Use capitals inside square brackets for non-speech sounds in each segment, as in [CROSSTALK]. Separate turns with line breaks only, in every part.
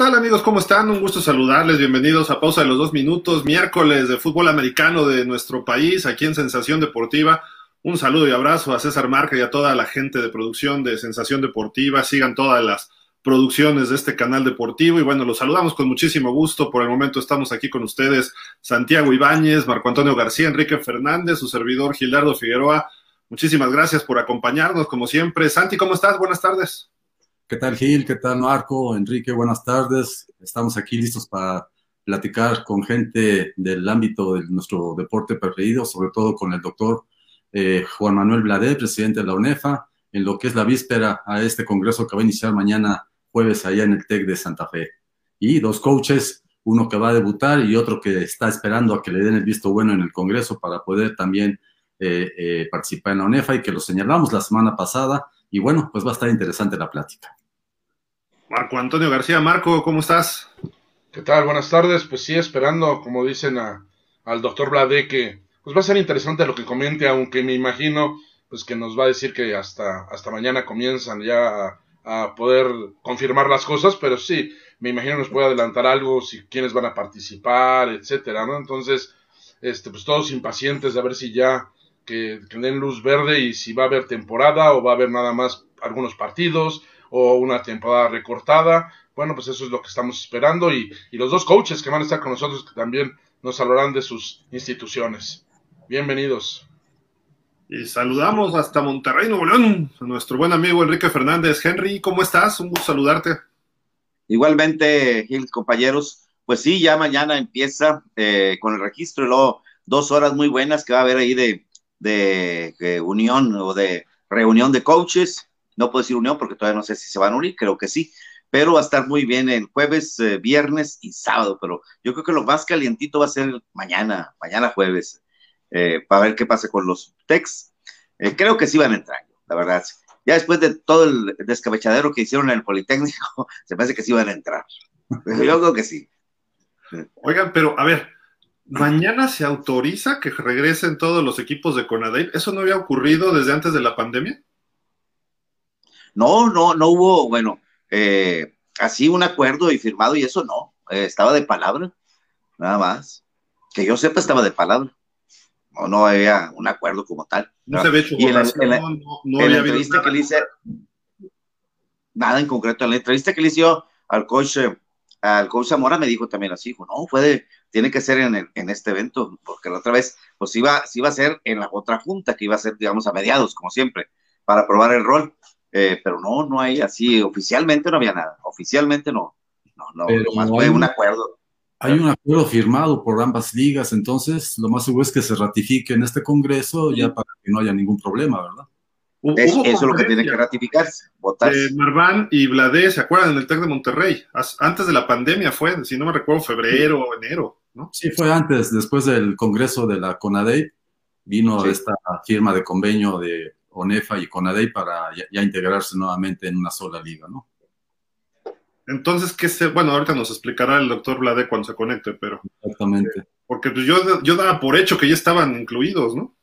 ¿Qué tal amigos? ¿Cómo están? Un gusto saludarles. Bienvenidos a Pausa de los Dos Minutos, miércoles de fútbol americano de nuestro país, aquí en Sensación Deportiva. Un saludo y abrazo a César Marca y a toda la gente de producción de Sensación Deportiva. Sigan todas las producciones de este canal deportivo y bueno, los saludamos con muchísimo gusto. Por el momento estamos aquí con ustedes Santiago Ibáñez, Marco Antonio García, Enrique Fernández, su servidor Gilardo Figueroa. Muchísimas gracias por acompañarnos como siempre. Santi, ¿cómo estás? Buenas tardes.
¿Qué tal Gil? ¿Qué tal Marco? Enrique, buenas tardes. Estamos aquí listos para platicar con gente del ámbito de nuestro deporte preferido, sobre todo con el doctor eh, Juan Manuel Blade, presidente de la UNEFA, en lo que es la víspera a este congreso que va a iniciar mañana jueves allá en el TEC de Santa Fe. Y dos coaches, uno que va a debutar y otro que está esperando a que le den el visto bueno en el congreso para poder también eh, eh, participar en la UNEFA y que lo señalamos la semana pasada. Y bueno, pues va a estar interesante la plática.
Marco Antonio García. Marco, ¿cómo estás?
¿Qué tal? Buenas tardes. Pues sí, esperando, como dicen al doctor Blade, que pues va a ser interesante lo que comente, aunque me imagino pues que nos va a decir que hasta, hasta mañana comienzan ya a, poder confirmar las cosas, pero sí, me imagino nos puede adelantar algo, si quiénes van a participar, etcétera, ¿no? Entonces, este, pues todos impacientes de ver si ya que, que den luz verde y si va a haber temporada o va a haber nada más algunos partidos o una temporada recortada. Bueno, pues eso es lo que estamos esperando y, los dos coaches que van a estar con nosotros que también nos hablarán de sus instituciones. Bienvenidos.
Y saludamos hasta Monterrey, Nuevo León, a nuestro buen amigo Enrique Fernández. Henry, ¿cómo estás? Un gusto saludarte.
Igualmente, Gil, compañeros. Pues sí, ya mañana empieza eh, con el registro y luego dos horas muy buenas que va a haber ahí de, de unión o de reunión de coaches no puedo decir unión porque todavía no sé si se van a unir, creo que sí, pero va a estar muy bien el jueves, eh, viernes y sábado, pero yo creo que lo más calientito va a ser mañana, mañana jueves, eh, para ver qué pasa con los Tex. Eh, creo que sí van a entrar, la verdad. Ya después de todo el descabechadero que hicieron en el Politécnico, [LAUGHS] se hace que sí van a entrar. [LAUGHS] yo creo que sí.
Oigan, pero a ver, mañana se autoriza que regresen todos los equipos de Conadey. ¿Eso no había ocurrido desde antes de la pandemia?
No, no, no hubo, bueno, eh, así un acuerdo y firmado y eso no, eh, estaba de palabra, nada más. Que yo sepa, estaba de palabra. No, no había un acuerdo como tal.
No, se ve hecho
y en la, entrevista que le hice, nada en concreto, en la entrevista que le hizo al coach, eh, al coach Zamora me dijo también así, dijo, no, puede, tiene que ser en, en este evento, porque la otra vez, pues iba, iba a ser en la otra junta, que iba a ser, digamos, a mediados, como siempre, para probar el rol. Eh, pero no, no hay así, oficialmente no había nada, oficialmente no, no, no, lo más fue un acuerdo.
Hay un acuerdo firmado por ambas ligas, entonces lo más seguro es que se ratifique en este Congreso ya para que no haya ningún problema, ¿verdad?
eso es lo que tiene que ratificarse, votarse.
Eh, Marván y Blade, ¿se acuerdan? En el TEC de Monterrey, antes de la pandemia fue, si no me recuerdo, febrero o enero, ¿no?
Sí, fue antes, después del Congreso de la CONADEI, vino esta firma de convenio de ONEFA y CONADEI para ya, integrarse nuevamente en una sola liga, ¿no?
Entonces, ¿qué se, bueno, ahorita nos explicará el doctor Blade cuando se conecte, pero.
Exactamente.
Porque pues, yo, yo daba por hecho que ya estaban incluidos, ¿no?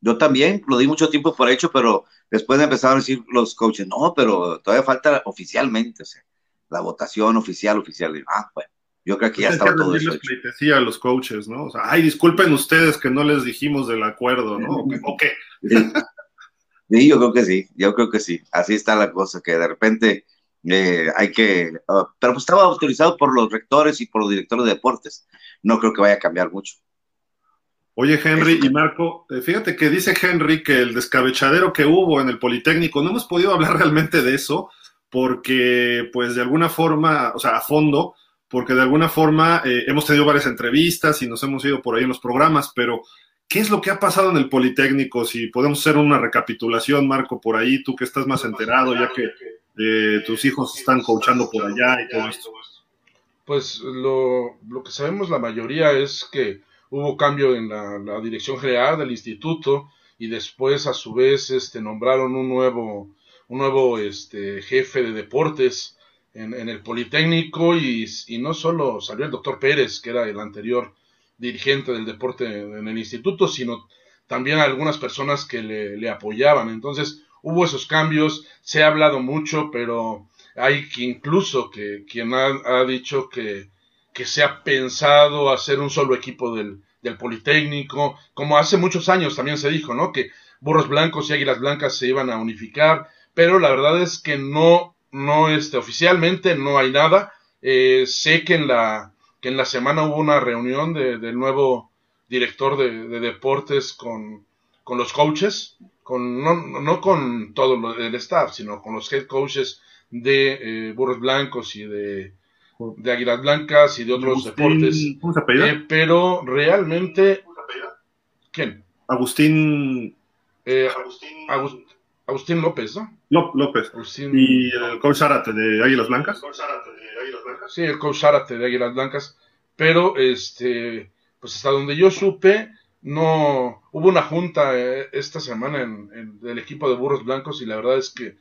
Yo también lo di mucho tiempo por hecho, pero después empezaron a decir los coaches, no, pero todavía falta oficialmente, o sea, la votación oficial, oficial. Ah, bueno, yo creo que ya estaba todo eso.
decía a los coaches, ¿no? O sea, ay, disculpen ustedes que no les dijimos del acuerdo, ¿no? ¿O qué?
Sí, yo creo que sí, yo creo que sí. Así está la cosa, que de repente eh, hay que... Ah, pero pues estaba autorizado por los rectores y por los directores de deportes. No creo que vaya a cambiar mucho.
Oye, Henry y Marco, eh, fíjate que dice Henry que el descabechadero que hubo en el Politécnico, no hemos podido hablar [LAUGHS] realmente de eso, porque pues de alguna forma, o sea, a fondo, porque de alguna forma eh, hemos tenido varias entrevistas y nos hemos ido por ahí en los programas, pero ¿Qué es lo que ha pasado en el Politécnico? Si podemos hacer una recapitulación, Marco, por ahí, tú que estás más enterado, ya que eh, tus hijos están coachando por allá y todo esto.
Pues lo, que sabemos la mayoría es que hubo cambio en la, dirección general del instituto y después a su vez este, nombraron un nuevo, un nuevo este, jefe de deportes en, el Politécnico y, y no solo salió el doctor Pérez, que era el anterior dirigente del deporte en el instituto, sino también algunas personas que le, apoyaban. Entonces hubo esos cambios, se ha hablado mucho, pero hay que incluso que quien ha, dicho que, se ha pensado hacer un solo equipo del, del, Politécnico, como hace muchos años también se dijo, ¿no? Que burros blancos y águilas blancas se iban a unificar, pero la verdad es que no, no, este, oficialmente no hay nada. Eh, sé que en la, que en la semana hubo una reunión de, del nuevo director de, de deportes con, con los coaches, con, no, no con todo el staff, sino con los head coaches de eh, burros blancos y de, de águilas blancas y de otros deportes.
¿Cómo se apellida?
Eh, pero realmente... ¿Quién?
Agustín...
Eh, Agustín... Agustín López, ¿no?
López. ¿Y el coach Zárate de Águilas Blancas?
Sí, el coach Zárate de Águilas Blancas. Pero, este, pues hasta donde yo supe, no hubo una junta eh, esta semana en, del equipo de burros blancos y la verdad es que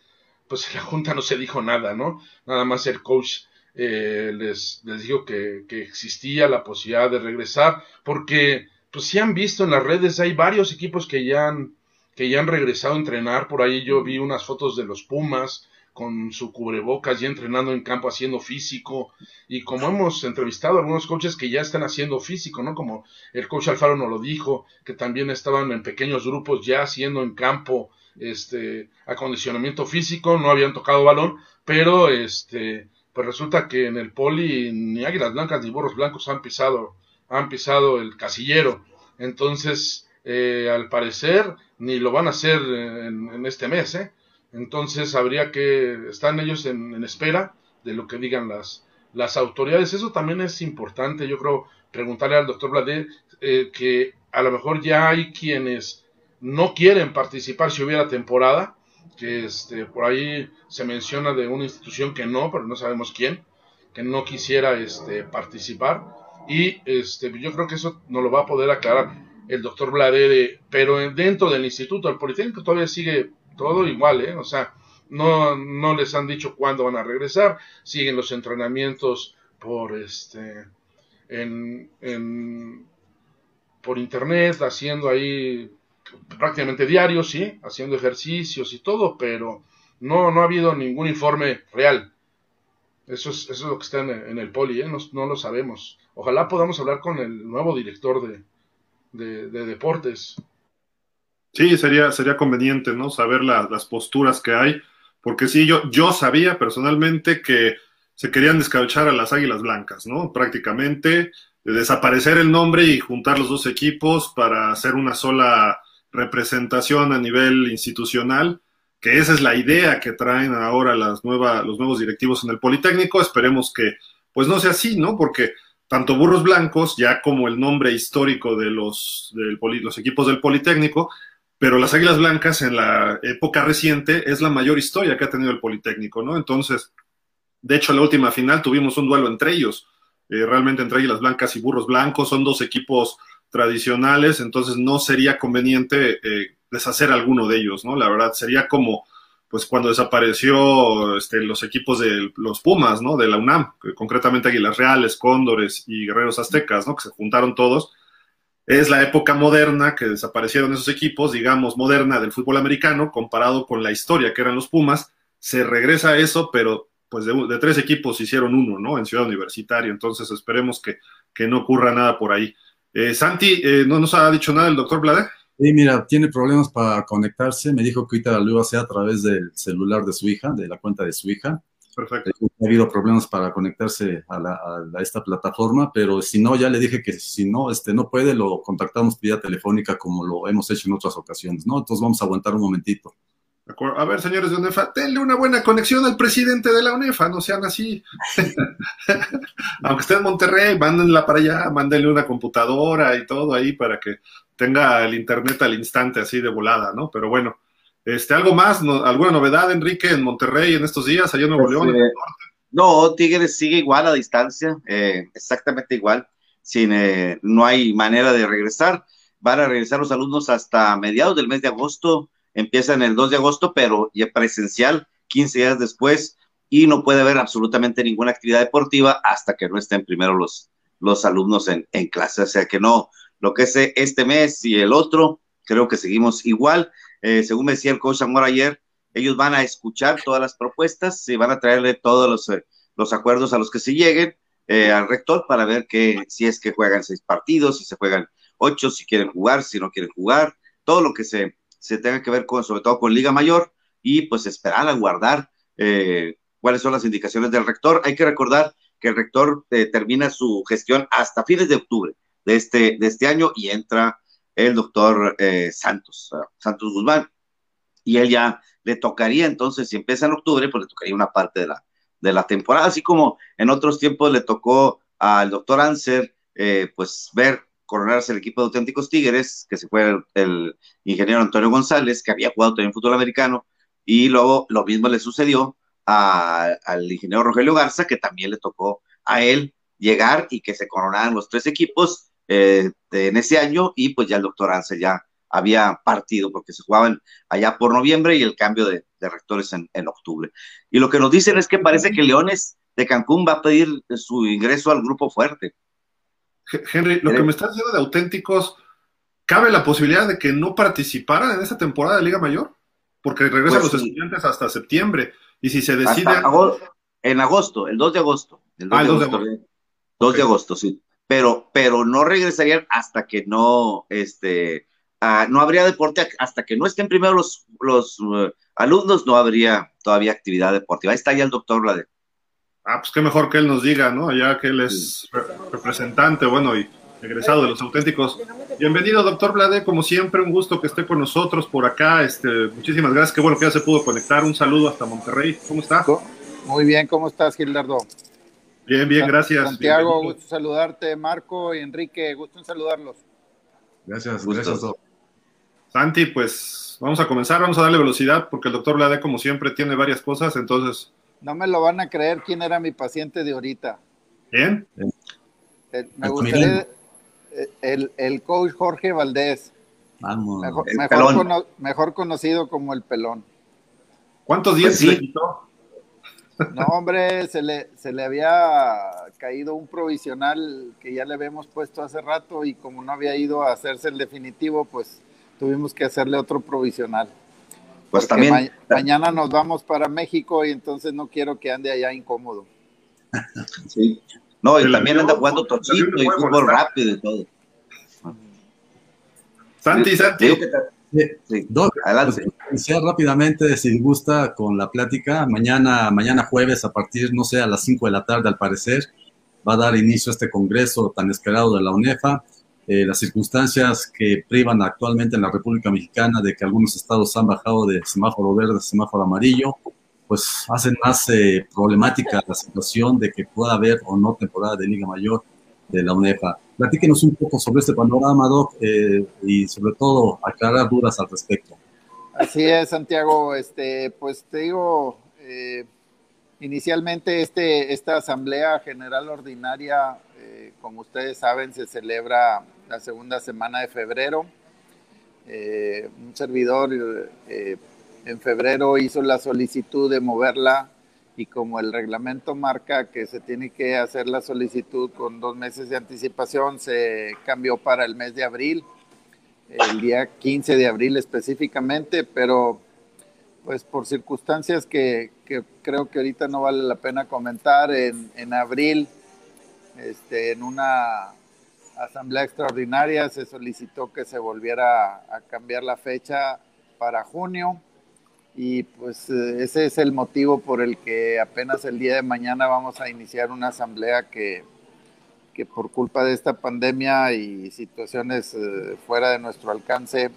pues en la junta no se dijo nada, ¿no? Nada más el coach eh, les, les dijo que, que, existía la posibilidad de regresar porque pues si han visto en las redes hay varios equipos que ya han que ya han regresado a entrenar por ahí yo vi unas fotos de los Pumas con su cubrebocas y entrenando en campo haciendo físico y como hemos entrevistado algunos coaches que ya están haciendo físico, ¿no? Como el coach Alfaro nos lo dijo, que también estaban en pequeños grupos ya haciendo en campo este acondicionamiento físico, no habían tocado balón, pero este pues resulta que en el poli ni águilas blancas ni burros blancos han pisado han pisado el casillero. Entonces, eh, al parecer, ni lo van a hacer en, este mes, ¿eh? Entonces habría que, están ellos en, espera de lo que digan las, las autoridades. Eso también es importante, yo creo, preguntarle al doctor Bladé eh, que a lo mejor ya hay quienes no quieren participar si hubiera temporada, que este, por ahí se menciona de una institución que no, pero no sabemos quién, que no quisiera este, participar. Y este, yo creo que eso no lo va a poder aclarar el doctor Bladé, pero dentro del instituto, el Politécnico todavía sigue todo igual, ¿eh? O sea, no, no les han dicho cuándo van a regresar, siguen los entrenamientos por este en, en por internet, haciendo ahí prácticamente diarios, sí, haciendo ejercicios y todo, pero no, no ha habido ningún informe real. Eso es, eso es lo que está en, el poli, ¿eh? no, no, lo sabemos. Ojalá podamos hablar con el nuevo director de, de, de deportes.
Sí, sería, sería conveniente, ¿no? Saber las posturas que hay, porque sí, yo, yo sabía personalmente que se querían descabechar a las Águilas Blancas, ¿no? Prácticamente desaparecer el nombre y juntar los dos equipos para hacer una sola representación a nivel institucional, que esa es la idea que traen ahora las los nuevos directivos en el Politécnico. Esperemos que pues no sea así, ¿no? Porque tanto Burros Blancos, ya como el nombre histórico de los, los equipos del Politécnico, pero las Águilas Blancas en la época reciente es la mayor historia que ha tenido el Politécnico, ¿no? Entonces, de hecho, en la última final tuvimos un duelo entre ellos, eh, realmente entre Águilas Blancas y Burros Blancos, son dos equipos tradicionales, entonces no sería conveniente eh, deshacer alguno de ellos, ¿no? La verdad, sería como, pues cuando desapareció este, los equipos de los Pumas, ¿no? De la UNAM, concretamente Águilas Reales, Cóndores y Guerreros Aztecas, ¿no? Que se juntaron todos es la época moderna que desaparecieron esos equipos, digamos, moderna del fútbol americano, comparado con la historia que eran los Pumas, se regresa a eso, pero pues de, tres equipos hicieron uno, ¿no? En Ciudad Universitaria, entonces esperemos que, que no ocurra nada por ahí. Eh, Santi, eh, ¿no nos ha dicho nada el doctor Blade?
Sí, mira, tiene problemas para conectarse, me dijo que ahorita lo iba a hacer a través del celular de su hija, de la cuenta de su hija,
Perfecto.
Ha habido problemas para conectarse a, esta plataforma, pero si no, ya le dije que si no, este, no puede, lo contactamos vía telefónica como lo hemos hecho en otras ocasiones, ¿no? Entonces vamos a aguantar un momentito.
A ver, señores de UNEFA, denle una buena conexión al presidente de la UNEFA, no sean así. [LAUGHS] Aunque esté en Monterrey, mándenla para allá, mándenle una computadora y todo ahí para que tenga el internet al instante así de volada, ¿no? Pero bueno, este, ¿Algo más? ¿Alguna novedad, Enrique, en Monterrey en estos días, allá en Nuevo León?
Este, no, Tigres sigue igual a distancia, eh, exactamente igual. Sin, eh, no hay manera de regresar. Van a regresar los alumnos hasta mediados del mes de agosto. Empiezan el 2 de agosto, pero ya presencial, 15 días después, y no puede haber absolutamente ninguna actividad deportiva hasta que no estén primero los, los alumnos en, en clase. O sea que no, lo que es este mes y el otro, creo que seguimos igual. Eh, según me decía el coach Amor ayer, ellos van a escuchar todas las propuestas y van a traerle todos los, eh, los acuerdos a los que se lleguen eh, al rector para ver que si es que juegan seis partidos, si se juegan ocho, si quieren jugar, si no quieren jugar, todo lo que se, se tenga que ver con, sobre todo con Liga Mayor, y pues esperar a guardar eh, cuáles son las indicaciones del rector. Hay que recordar que el rector eh, termina su gestión hasta fines de octubre de este, de este año y entra el doctor eh, Santos, Santos Guzmán, y él ya le tocaría entonces, si empieza en octubre, pues le tocaría una parte de la, de la temporada, así como en otros tiempos le tocó al doctor Anser, eh, pues ver coronarse el equipo de auténticos Tigres, que se fue el, ingeniero Antonio González, que había jugado también fútbol americano, y luego lo mismo le sucedió al ingeniero Rogelio Garza, que también le tocó a él llegar y que se coronaran los tres equipos eh, en ese año, y pues ya el doctor Anser ya había partido porque se jugaban allá por noviembre y el cambio de, rectores en, octubre. Y lo que nos dicen es que parece que Leones de Cancún va a pedir su ingreso al grupo fuerte.
Henry, lo que me estás diciendo de auténticos, ¿cabe la posibilidad de que no participaran en esta temporada de Liga Mayor? Porque regresan pues los estudiantes hasta septiembre. Y si se decide.
en agosto, el 2 de agosto. El 2, ah, de, agosto, 2 de agosto, sí. Pero, pero no regresarían hasta que no, este, Ah, no habría deporte hasta que no estén primero los, los uh, alumnos, no habría todavía actividad deportiva. Ahí está ya el doctor Blade.
Ah, pues qué mejor que él nos diga, ¿no? Ya que él es representante, bueno, y egresado de los auténticos. Bienvenido, doctor Blade, como siempre, un gusto que esté con nosotros por acá. Este, muchísimas gracias, qué bueno que ya se pudo conectar. Un saludo hasta Monterrey. ¿Cómo está?
Muy bien, ¿cómo estás, Gildardo?
Bien, bien, gracias.
Santiago, gusto saludarte. Marco y Enrique, gusto en saludarlos.
Gracias, gracias.
Santi, pues vamos a comenzar, vamos a darle velocidad porque el doctor Lade, como siempre, tiene varias cosas, entonces...
No me lo van a creer quién era mi paciente de ahorita.
¿Quién?
Eh, me gustaría... Eh, el, el, coach Jorge Valdés. Vamos. Mejor, conocido como el pelón.
¿Cuántos días pues le quitó?
No, hombre, se le, se le había caído un provisional que ya le habíamos puesto hace rato y como no había ido a hacerse el definitivo, pues tuvimos que hacerle otro provisional. Pues también. [LAUGHS] mañana nos vamos para México y entonces no quiero que ande allá incómodo.
Sí. No, y también anda jugando tochito y fútbol rápido y todo.
Santi, Santi.
Sí, adelante. Pues, rápidamente, si gusta, con la plática. Mañana, mañana jueves, a partir, no sé, a las 5 de la tarde, al parecer, va a dar inicio a este congreso tan esperado de la UNEFA. Eh, las circunstancias que privan actualmente en la República Mexicana de que algunos estados han bajado de semáforo verde a semáforo amarillo, pues hacen más eh, problemática la situación de que pueda haber o no temporada de Liga Mayor de la UNEFA. Platíquenos un poco sobre este panorama, Doc, eh, y sobre todo aclarar dudas al respecto.
Así es, Santiago. Este, pues te digo, inicialmente este, esta Asamblea General Ordinaria, como ustedes saben, se celebra la segunda semana de febrero. Eh, un servidor eh, en febrero hizo la solicitud de moverla y como el reglamento marca que se tiene que hacer la solicitud con dos meses de anticipación, se cambió para el mes de abril, el día 15 de abril específicamente, pero pues por circunstancias que, creo que ahorita no vale la pena comentar, en, abril, este, en una asamblea extraordinaria se solicitó que se volviera a cambiar la fecha para junio y pues eh, ese es el motivo por el que apenas el día de mañana vamos a iniciar una asamblea que, que por culpa de esta pandemia y situaciones eh, fuera de nuestro alcance,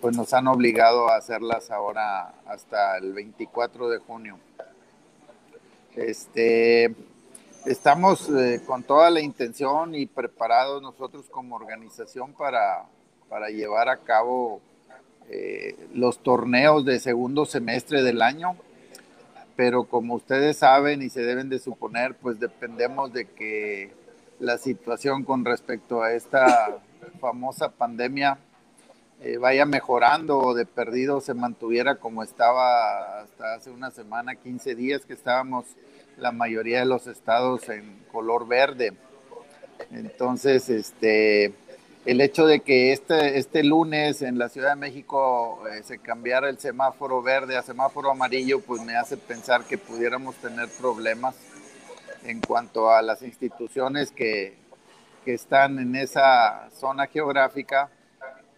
pues nos han obligado a hacerlas ahora hasta el 24 de junio. Este, estamos eh, con toda la intención y preparados nosotros como organización para, para llevar a cabo eh, los torneos de segundo semestre del año, pero como ustedes saben y se deben de suponer, pues dependemos de que la situación con respecto a esta famosa pandemia eh, vaya mejorando o de perdido se mantuviera como estaba hasta hace una semana, 15 días que estábamos la mayoría de los estados en color verde. Entonces, este, el hecho de que este, este lunes en la Ciudad de México eh, se cambiara el semáforo verde a semáforo amarillo, pues me hace pensar que pudiéramos tener problemas en cuanto a las instituciones que, que están en esa zona geográfica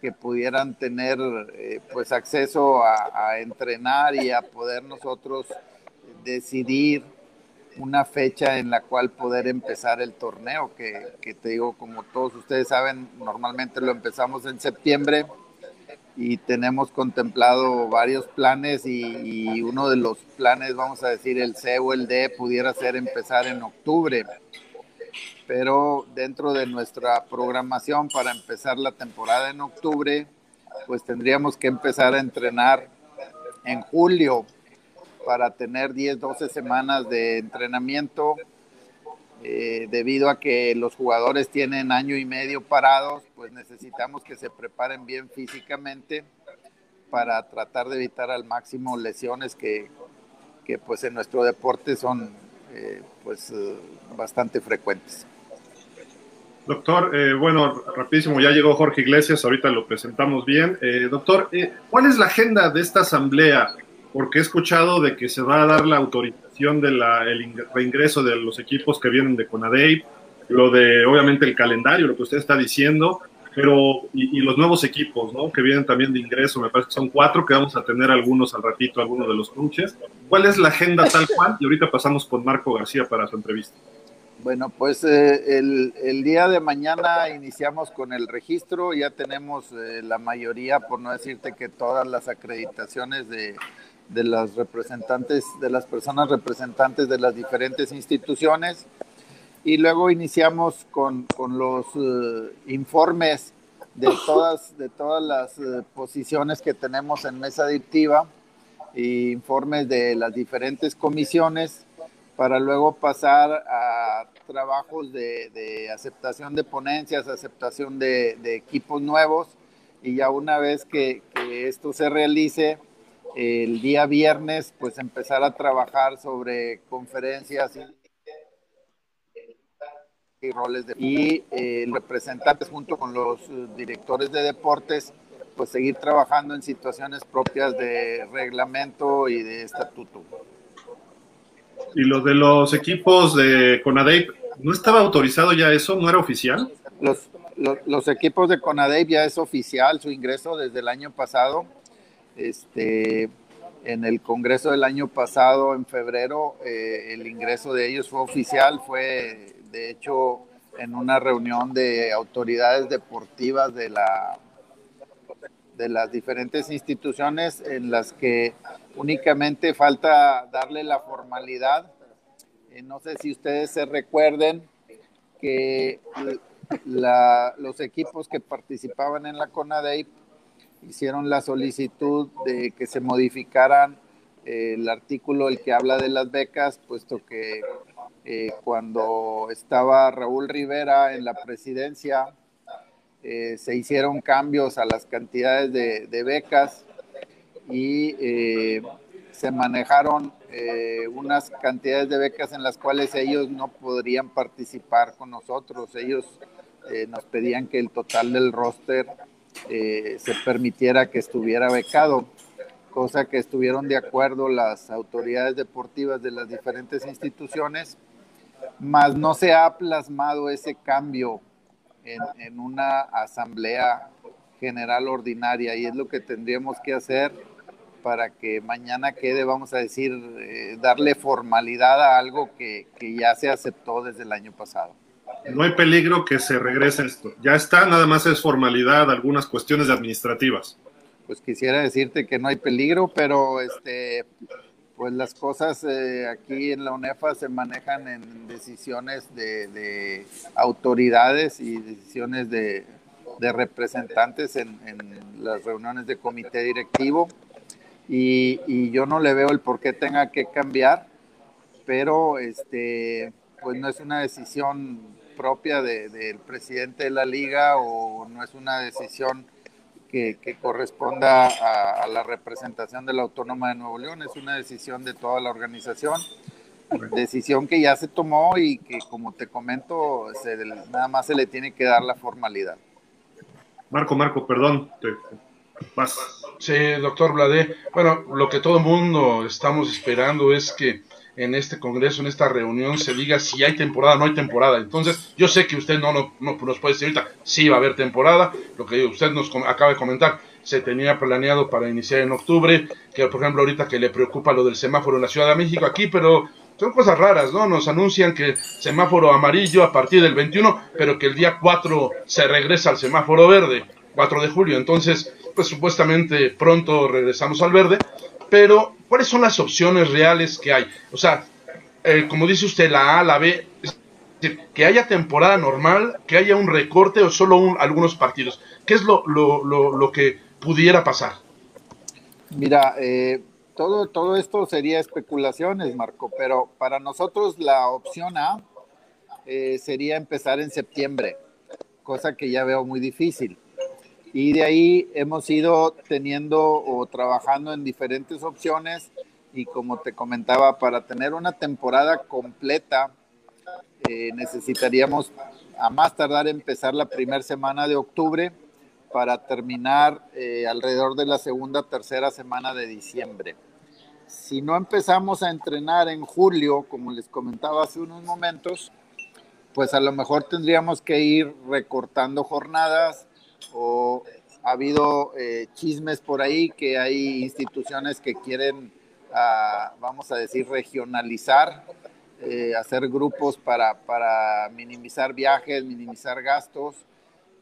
que pudieran tener eh, pues acceso a, a, entrenar y a poder nosotros decidir una fecha en la cual poder empezar el torneo, que, te digo, como todos ustedes saben, normalmente lo empezamos en septiembre y tenemos contemplado varios planes y uno de los planes, vamos a decir, el C o el D, pudiera ser empezar en octubre. Pero dentro de nuestra programación para empezar la temporada en octubre, pues tendríamos que empezar a entrenar en julio para tener 10, 12 semanas de entrenamiento. Eh, debido a que los jugadores tienen año y medio parados, pues necesitamos que se preparen bien físicamente para tratar de evitar al máximo lesiones que, que pues en nuestro deporte son eh, pues eh, bastante frecuentes.
Doctor, eh, bueno, rapidísimo, ya llegó Jorge Iglesias, ahorita lo presentamos bien. Eh, doctor, ¿cuál es la agenda de esta asamblea? Porque he escuchado de que se va a dar la autorización del reingreso de los equipos que vienen de Conadey, lo de, obviamente, el calendario, lo que usted está diciendo, pero, y, los nuevos equipos, ¿no? Que vienen también de ingreso, me parece que son cuatro, que vamos a tener algunos al ratito, algunos de los cruces. ¿Cuál es la agenda tal cual? Y ahorita pasamos con Marco García para su entrevista.
Bueno, pues eh, el, el, día de mañana iniciamos con el registro, ya tenemos eh, la mayoría, por no decirte que todas las acreditaciones de, de las representantes, de las personas representantes de las diferentes instituciones, y luego iniciamos con, con los uh, informes de todas, de todas las uh, posiciones que tenemos en mesa directiva, e informes de las diferentes comisiones, para luego pasar a trabajos de, de aceptación de ponencias, aceptación de, de, equipos nuevos. Y ya una vez que, esto se realice, el día viernes, pues empezar a trabajar sobre conferencias y, y roles de y eh, representantes junto con los directores de deportes, pues seguir trabajando en situaciones propias de reglamento y de estatuto.
Y lo de los equipos de Conadey, ¿no estaba autorizado ya eso? ¿No era oficial?
Los, los, los equipos de Conadey ya es oficial su ingreso desde el año pasado. Este, en el Congreso del año pasado, en febrero, eh, el ingreso de ellos fue oficial, fue de hecho en una reunión de autoridades deportivas de la de las diferentes instituciones en las que únicamente falta darle la formalidad. Eh, no sé si ustedes se recuerden que la, los equipos que participaban en la CONADEIP hicieron la solicitud de que se modificaran eh, el artículo el que habla de las becas, puesto que eh, cuando estaba Raúl Rivera en la presidencia, eh, se hicieron cambios a las cantidades de, de becas y se manejaron unas cantidades de becas en las cuales ellos no podrían participar con nosotros. Ellos nos pedían que el total del roster se permitiera que estuviera becado, cosa que estuvieron de acuerdo las autoridades deportivas de las diferentes instituciones, mas no se ha plasmado ese cambio en, una asamblea general ordinaria y es lo que tendríamos que hacer para que mañana quede, vamos a decir, eh, darle formalidad a algo que, ya se aceptó desde el año pasado.
No hay peligro que se regrese esto. Ya está, nada más es formalidad, algunas cuestiones administrativas.
Pues quisiera decirte que no hay peligro, pero este, pues las cosas eh, aquí en la UNEFA se manejan en decisiones de, de autoridades y decisiones de, representantes en, las reuniones de comité directivo y, y, yo no le veo el por qué tenga que cambiar, pero este, pues no es una decisión propia del de, presidente de la liga o no es una decisión que, que corresponda a, a, la representación de la Autónoma de Nuevo León, es una decisión de toda la organización, decisión que ya se tomó y que como te comento, se, nada más se le tiene que dar la formalidad.
Marco, Marco, perdón, te, vas.
Sí, doctor Bladé. Bueno, lo que todo el mundo estamos esperando es que en este congreso, en esta reunión, se diga si hay temporada o no hay temporada. Entonces, yo sé que usted no, no, no nos puede decir ahorita si va a haber temporada. Lo que usted nos acaba de comentar, se tenía planeado para iniciar en octubre, que por ejemplo ahorita que le preocupa lo del semáforo en la Ciudad de México aquí, pero son cosas raras, ¿no? Nos anuncian que semáforo amarillo a partir del 21, pero que el día 4 se regresa al semáforo verde, 4 de julio. Entonces, pues supuestamente pronto regresamos al verde, pero ¿cuáles son las opciones reales que hay? O sea, eh, como dice usted, la A, la B, es decir, que haya temporada normal, que haya un recorte o solo algunos partidos. ¿Qué es lo, lo, lo, lo que pudiera pasar?
Mira, eh, todo, todo esto sería especulaciones, Marco, pero para nosotros la opción A eh, sería empezar en septiembre, cosa que ya veo muy difícil. Y de ahí hemos ido teniendo o trabajando en diferentes opciones y como te comentaba, para tener una temporada completa eh, necesitaríamos a más tardar empezar la primera semana de octubre para terminar eh, alrededor de la segunda, tercera semana de diciembre. Si no empezamos a entrenar en julio, como les comentaba hace unos momentos, pues a lo mejor tendríamos que ir recortando jornadas o ha habido eh, chismes por ahí que hay instituciones que quieren, ah, vamos a decir, regionalizar, eh, hacer grupos para, para minimizar viajes, minimizar gastos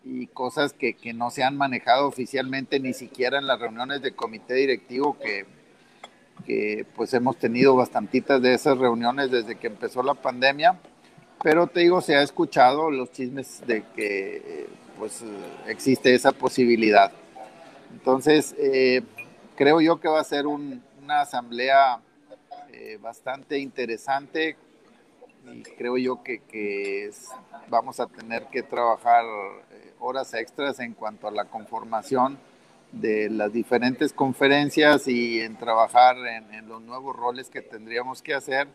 y cosas que, que, no se han manejado oficialmente ni siquiera en las reuniones de comité directivo que, que pues hemos tenido bastantitas de esas reuniones desde que empezó la pandemia, pero te digo, se ha escuchado los chismes de que pues existe esa posibilidad. Entonces, eh, creo yo que va a ser un, una asamblea eh, bastante interesante y creo yo que, vamos a tener que trabajar horas extras en cuanto a la conformación de las diferentes conferencias y en trabajar en, los nuevos roles que tendríamos que hacer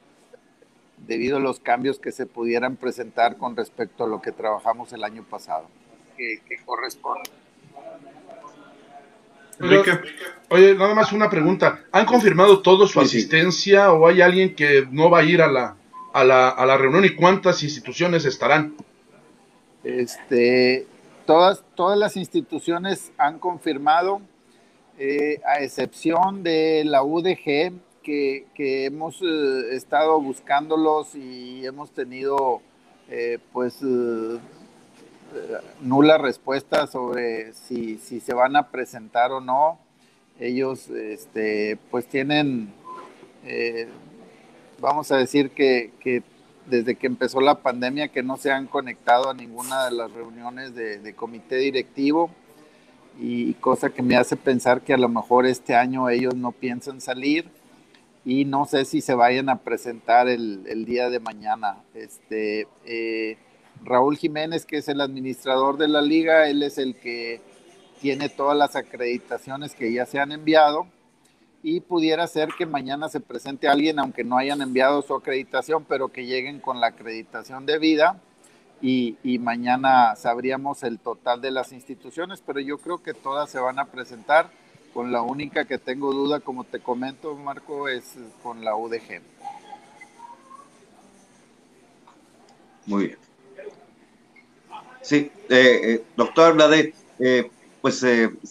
debido a los cambios que se pudieran presentar con respecto a lo que trabajamos el año pasado. Que, corresponde.
Oye, nada más una pregunta. ¿Han confirmado todos su asistencia o hay alguien que no va a ir a la, a la, a la reunión y cuántas instituciones estarán?
Este, Todas, todas las instituciones han confirmado, eh, a excepción de la UDG, que, hemos eh, estado buscándolos y hemos tenido eh, pues nula respuesta sobre si, si, se van a presentar o no. Ellos este, pues tienen, vamos a decir que, que desde que empezó la pandemia que no se han conectado a ninguna de las reuniones de, comité directivo y cosa que me hace pensar que a lo mejor este año ellos no piensan salir y no sé si se vayan a presentar el, día de mañana. Este, eh, Raúl Jiménez, que es el administrador de la liga, él es el que tiene todas las acreditaciones que ya se han enviado y pudiera ser que mañana se presente alguien, aunque no hayan enviado su acreditación, pero que lleguen con la acreditación de vida y, mañana sabríamos el total de las instituciones, pero yo creo que todas se van a presentar. Con la única que tengo duda, como te comento, Marco, es con la UDG.
Muy bien. Sí, eh, eh, doctor Blade, eh, pues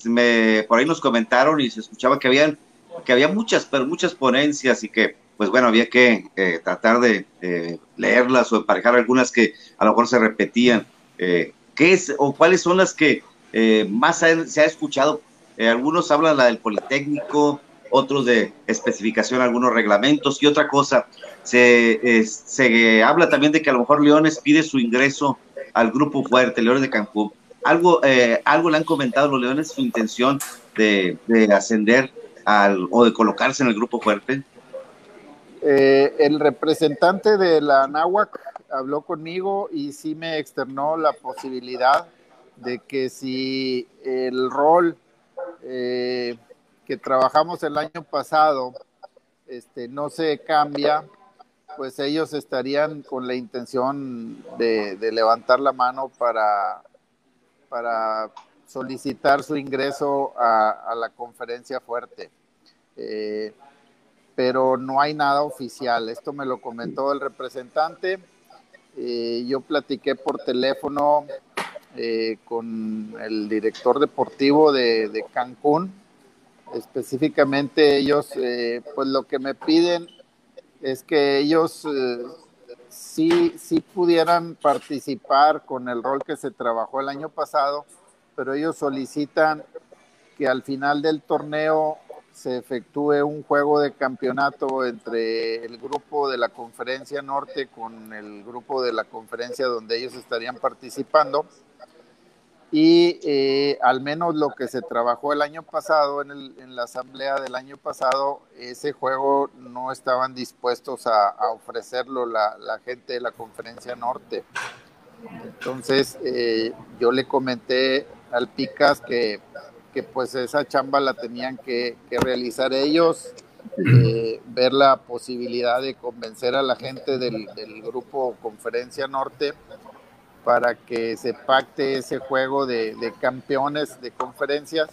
me, por ahí nos comentaron y se escuchaba que habían que había muchas, pero muchas ponencias y que, pues bueno, había que eh, tratar de leerlas o emparejar algunas que a lo mejor se repetían. Eh, ¿Qué es o cuáles son las que eh, más se ha escuchado? algunos hablan la del Politécnico, otros de especificación, algunos reglamentos y otra cosa. Se, se habla también de que a lo mejor Leones pide su ingreso al grupo fuerte, Leones de Cancún. Algo, algo le han comentado los Leones su intención de, de ascender o de colocarse en el grupo fuerte?
Eh, el representante de la NAWAC habló conmigo y sí me externó la posibilidad de que si el rol eh, que trabajamos el año pasado este, no se cambia, pues ellos estarían con la intención de, levantar la mano para, para solicitar su ingreso a, la conferencia fuerte. Eh, pero no hay nada oficial. Esto me lo comentó el representante. Eh, yo platiqué por teléfono eh, con el director deportivo de, Cancún. Específicamente ellos, pues lo que me piden es que ellos sí, sí pudieran participar con el rol que se trabajó el año pasado, pero ellos solicitan que al final del torneo se efectúe un juego de campeonato entre el grupo de la conferencia norte con el grupo de la conferencia donde ellos estarían participando y eh, al menos lo que se trabajó el año pasado en, el, la asamblea del año pasado, ese juego no estaban dispuestos a, ofrecerlo la, gente de la conferencia norte. Entonces eh, yo le comenté al Picas que, que, pues esa chamba la tenían que, realizar ellos, eh, ver la posibilidad de convencer a la gente del grupo Conferencia Norte para que se pacte ese juego de, campeones de conferencias,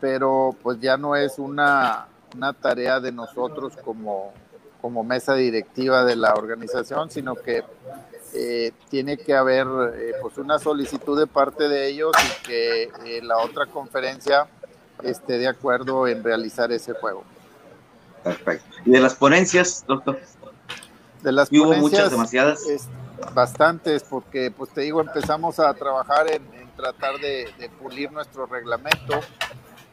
pero pues ya no es una, tarea de nosotros como, como mesa directiva de la organización, sino que eh, tiene que haber eh, pues una solicitud de parte de ellos y que eh, la otra conferencia esté de acuerdo en realizar ese juego.
Perfecto. ¿Y de las ponencias, doctor?
De las
¿Y hubo muchas, demasiadas?
Bastantes, porque pues te digo, empezamos a trabajar en, tratar de, pulir nuestro reglamento,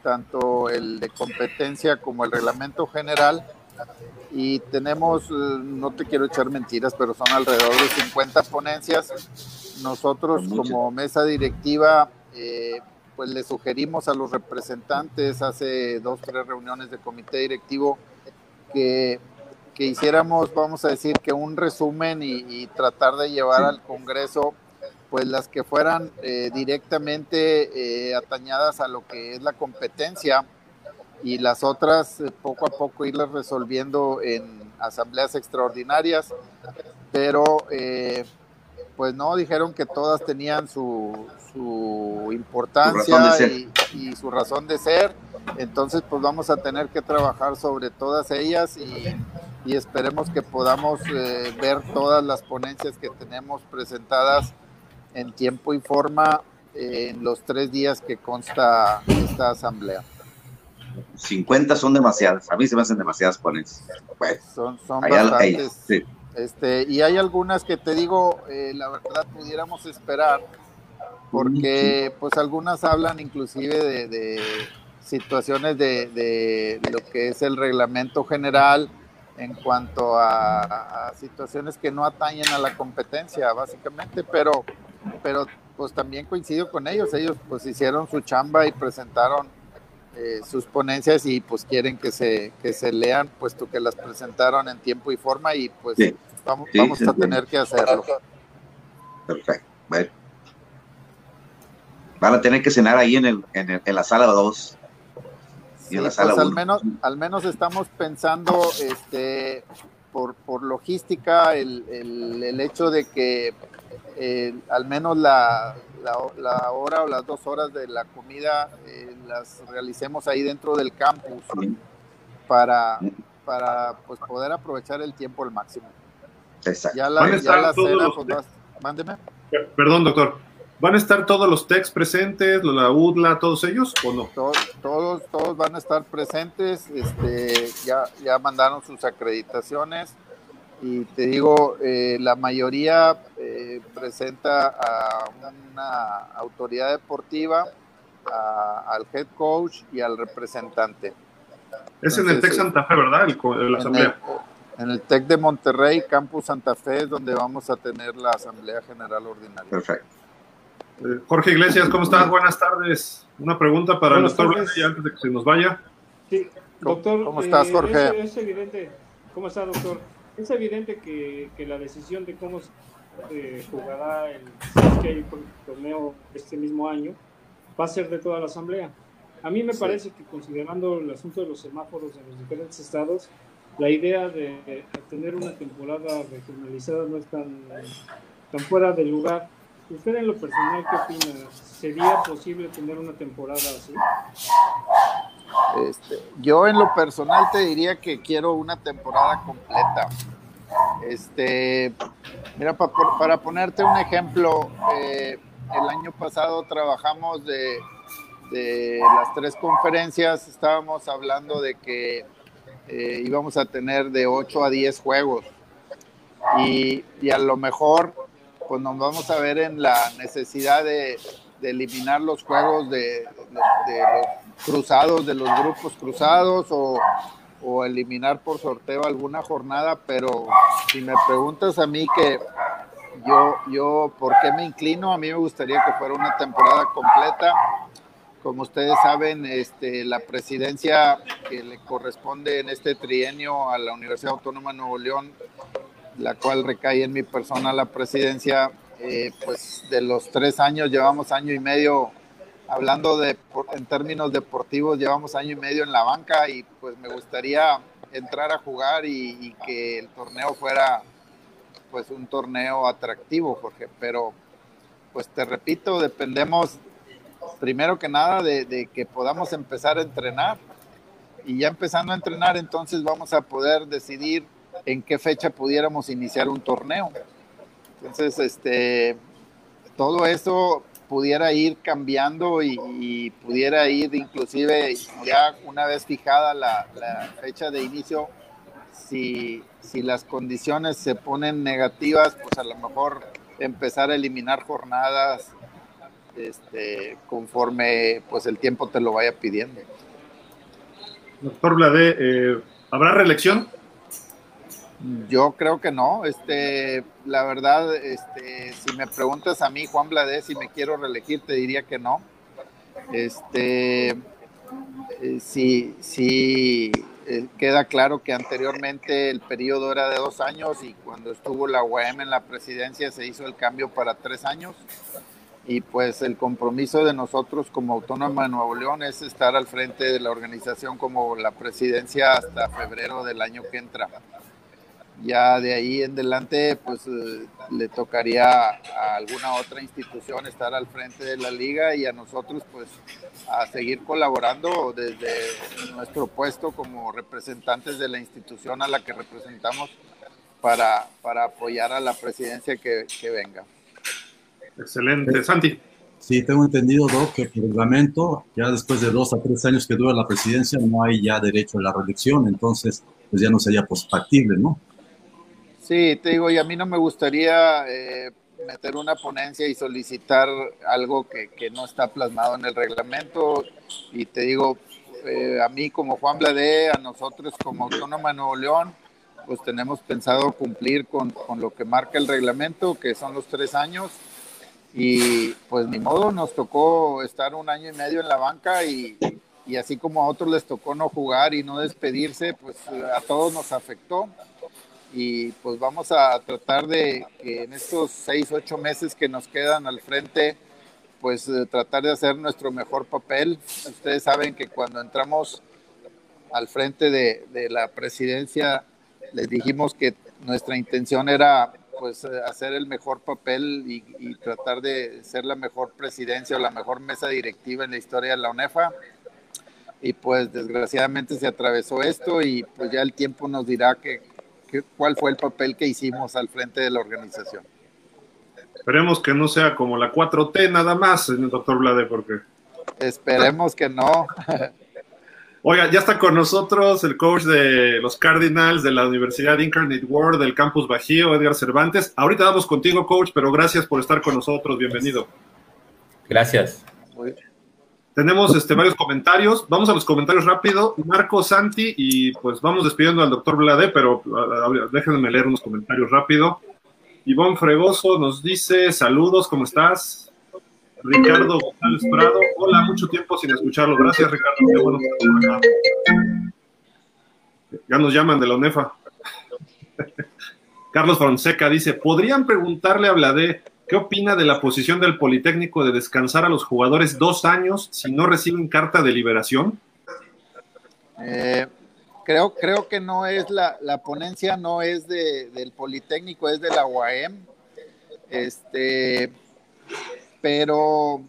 tanto el de competencia como el reglamento general. Y tenemos, eh, no te quiero echar mentiras, pero son alrededor de 50 ponencias. Nosotros como mesa directiva, eh, pues le sugerimos a los representantes hace dos, tres reuniones de comité directivo que que hiciéramos, vamos a decir, que un resumen y, tratar de llevar al Congreso pues las que fueran eh, directamente eh, atañadas a lo que es la competencia y las otras eh, poco a poco irlas resolviendo en asambleas extraordinarias, pero pues no, dijeron que todas tenían su, su importancia y, y, su razón de ser, entonces pues vamos a tener que trabajar sobre todas ellas y y esperemos que podamos eh, ver todas las ponencias que tenemos presentadas en tiempo y forma eh, en los tres días que consta esta asamblea.
50 son demasiadas, a mí se me hacen demasiadas ponencias.
son son bastantes. Este, y hay algunas que te digo, eh, la verdad pudiéramos esperar, porque pues algunas hablan inclusive de, de situaciones de, de, lo que es el reglamento general, en cuanto a, situaciones que no atañen a la competencia, básicamente, pero, pero pues también coincido con ellos, ellos pues hicieron su chamba y presentaron eh, sus ponencias y pues quieren que se, que se lean, puesto que las presentaron en tiempo y forma y pues vamos, vamos a tener que hacerlo.
Perfecto, bueno. Van a tener que cenar ahí en, el, en, el, en la sala 2
pues al menos, al menos estamos pensando este, por, por logística el, el, hecho de que eh, al menos la, la, hora o las dos horas de la comida eh, las realicemos ahí dentro del campus para, para pues, poder aprovechar el tiempo al máximo.
Exacto.
Ya la, ya la cena, pues, mándeme.
Perdón, doctor. ¿Van a estar todos los techs presentes, la UDLA, todos ellos o no?
Todos, todos, van a estar presentes, este, ya, ya mandaron sus acreditaciones y te digo, eh, la mayoría eh, presenta a una autoridad deportiva, al head coach y al representante.
Es en el TEC Santa Fe, ¿verdad? la asamblea.
en el TEC de Monterrey, Campus Santa Fe, es donde vamos a tener la Asamblea General Ordinaria.
Perfecto.
Eh, Jorge Iglesias, ¿cómo estás? Buenas tardes. Una pregunta para el doctor antes de que se nos vaya.
Sí, doctor.
¿Cómo estás, eh, Jorge?
Es, evidente, ¿cómo está, doctor? Es evidente que, que la decisión de cómo se jugará el, el torneo este mismo año va a ser de toda la Asamblea. A mí me parece que considerando el asunto de los semáforos en los diferentes estados, la idea de tener una temporada regionalizada no es tan, tan fuera de lugar ¿Usted en lo personal qué opina? ¿Sería posible tener una temporada así?
Este, yo en lo personal te diría que quiero una temporada completa. Este, mira, para ponerte un ejemplo, eh, el año pasado trabajamos de, de, las tres conferencias, estábamos hablando de que eh, íbamos a tener de 8 a 10 juegos. Y, y, a lo mejor pues nos vamos a ver en la necesidad de, de eliminar los juegos de, de, los cruzados, de los grupos cruzados o, o eliminar por sorteo alguna jornada, pero si me preguntas a mí que yo, yo, ¿por qué me inclino? A mí me gustaría que fuera una temporada completa. Como ustedes saben, este, la presidencia que le corresponde en este trienio a la Universidad Autónoma de Nuevo León, la cual recae en mi persona la presidencia, eh, pues de los tres años llevamos año y medio hablando de en términos deportivos, llevamos año y medio en la banca y pues me gustaría entrar a jugar y, que el torneo fuera pues un torneo atractivo, Jorge, pero pues te repito, dependemos primero que nada de, de, que podamos empezar a entrenar y ya empezando a entrenar entonces vamos a poder decidir en qué fecha pudiéramos iniciar un torneo. Entonces, este, todo eso pudiera ir cambiando y, pudiera ir inclusive ya una vez fijada la, la fecha de inicio, si, si, las condiciones se ponen negativas, pues a lo mejor empezar a eliminar jornadas este, conforme pues el tiempo te lo vaya pidiendo.
Doctor Blade, eh, ¿habrá reelección?
Yo creo que no. Este, la verdad, este, si me preguntas a mí, Juan Blade, si me quiero reelegir, te diría que no. Este, eh, sí, sí, eh, queda claro que anteriormente el periodo era de dos años y cuando estuvo la UAM en la presidencia se hizo el cambio para tres años. Y pues el compromiso de nosotros como Autónoma de Nuevo León es estar al frente de la organización como la presidencia hasta febrero del año que entra ya de ahí en adelante pues eh, le tocaría a alguna otra institución estar al frente de la liga y a nosotros pues a seguir colaborando desde nuestro puesto como representantes de la institución a la que representamos para, para apoyar a la presidencia que, que venga.
Excelente. Santi.
Sí, tengo entendido, Doc, que por reglamento, ya después de dos a tres años que dura la presidencia, no hay ya derecho a la reelección, entonces pues ya no sería pues, factible, ¿no?
Sí, te digo, y a mí no me gustaría eh, meter una ponencia y solicitar algo que, que, no está plasmado en el reglamento. Y te digo, eh, a mí como Juan Blade, a nosotros como Autónoma de Nuevo León, pues tenemos pensado cumplir con, con, lo que marca el reglamento, que son los tres años. Y pues ni modo, nos tocó estar un año y medio en la banca y, y así como a otros les tocó no jugar y no despedirse, pues a todos nos afectó y pues vamos a tratar de que en estos seis, ocho meses que nos quedan al frente, pues eh, tratar de hacer nuestro mejor papel. Ustedes saben que cuando entramos al frente de, de la presidencia, les dijimos que nuestra intención era pues eh, hacer el mejor papel y, y, tratar de ser la mejor presidencia o la mejor mesa directiva en la historia de la UNEFA. Y pues desgraciadamente se atravesó esto y pues ya el tiempo nos dirá que cuál fue el papel que hicimos al frente de la organización.
Esperemos que no sea como la 4T nada más, doctor Blade, porque...
Esperemos que no. [LAUGHS]
Oiga, ya está con nosotros el coach de los Cardinals de la Universidad Incarnate World del Campus Bajío, Edgar Cervantes. Ahorita vamos contigo, coach, pero gracias por estar con nosotros. Bienvenido.
Gracias.
Muy tenemos este, varios comentarios. Vamos a los comentarios rápido. Marco, Santi, y pues vamos despidiendo al doctor Blade, pero déjenme leer unos comentarios rápido. Ivonne Fregoso nos dice: Saludos, ¿cómo estás? Ricardo González Prado, hola, mucho tiempo sin escucharlo. Gracias, Ricardo. Qué bueno. Ya nos llaman de la UNEFA. [LAUGHS] Carlos Fonseca dice: ¿Podrían preguntarle a Blade ¿Qué opina de la posición del Politécnico de descansar a los jugadores dos años si no reciben carta de liberación?
Eh, creo, creo que no es la, la ponencia, no es de, del Politécnico, es de la UAM. Este, pero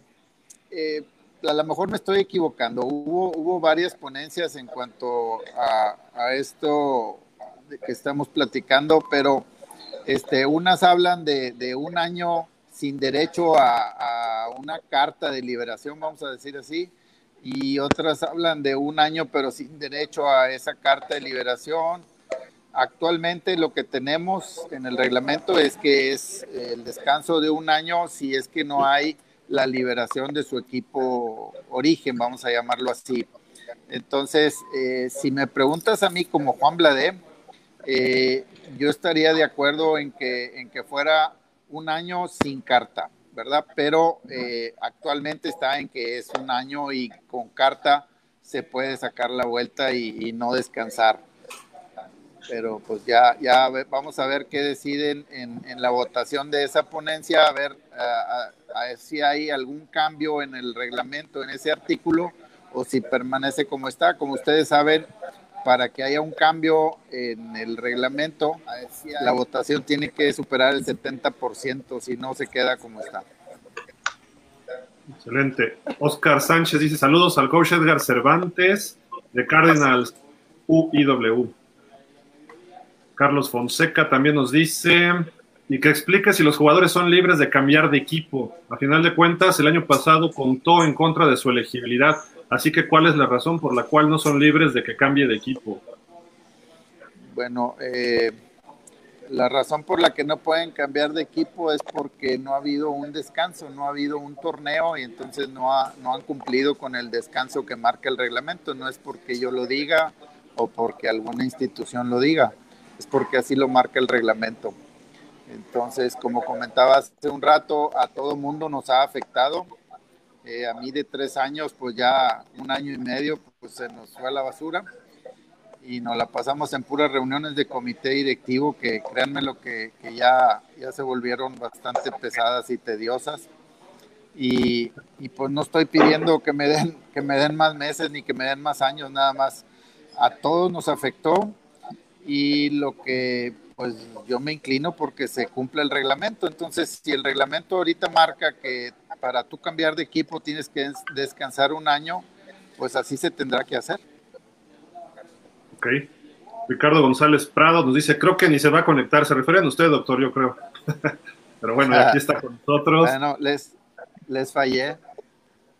eh, a lo mejor me estoy equivocando. Hubo, hubo varias ponencias en cuanto a, esto que estamos platicando, pero este, unas hablan de, un año sin derecho a, a, una carta de liberación, vamos a decir así, y otras hablan de un año pero sin derecho a esa carta de liberación. Actualmente lo que tenemos en el reglamento es que es el descanso de un año si es que no hay la liberación de su equipo origen, vamos a llamarlo así. Entonces, eh, si me preguntas a mí como Juan Bladé, eh, yo estaría de acuerdo en que, en que fuera un año sin carta, ¿verdad? Pero eh, actualmente está en que es un año y con carta se puede sacar la vuelta y no descansar pero pues ya, ya vamos a ver qué deciden en, la votación de esa ponencia, a ver si hay algún cambio en el reglamento, en ese artículo, o si permanece como está. Como ustedes saben, para que haya un cambio en el reglamento, la votación tiene que superar el 70%, si no se queda como está.
Excelente. Oscar Sánchez dice saludos al coach Edgar Cervantes de Cardinals UIW. Carlos Fonseca también nos dice, y que explique si los jugadores son libres de cambiar de equipo. A final de cuentas, el año pasado contó en contra de su elegibilidad, así que ¿cuál es la razón por la cual no son libres de que cambie de equipo?
Bueno, eh, la razón por la que no pueden cambiar de equipo es porque no ha habido un descanso, no ha habido un torneo y entonces no, no han cumplido con el descanso que marca el reglamento. No es porque yo lo diga o porque alguna institución lo diga es porque así lo marca el reglamento. Entonces, como comentaba hace un rato, a todo mundo nos ha afectado. Eh, a mí de tres años, pues ya un año y medio, pues se nos fue a la basura y nos la pasamos en puras reuniones de comité directivo que créanme lo que, que ya, ya se volvieron bastante pesadas y tediosas. Y, y, pues no estoy pidiendo que me den que me den más meses ni que me den más años, nada más. A todos nos afectó y lo que pues yo me inclino porque se cumple el reglamento. Entonces, si el reglamento ahorita marca que para tú cambiar de equipo tienes que descansar un año, pues así se tendrá que hacer.
Ok. Ricardo González Prado nos dice, creo que ni se va a conectar. Se refiere a usted, doctor, yo creo. [LAUGHS] Pero bueno, aquí está con nosotros.
Bueno, les, les fallé.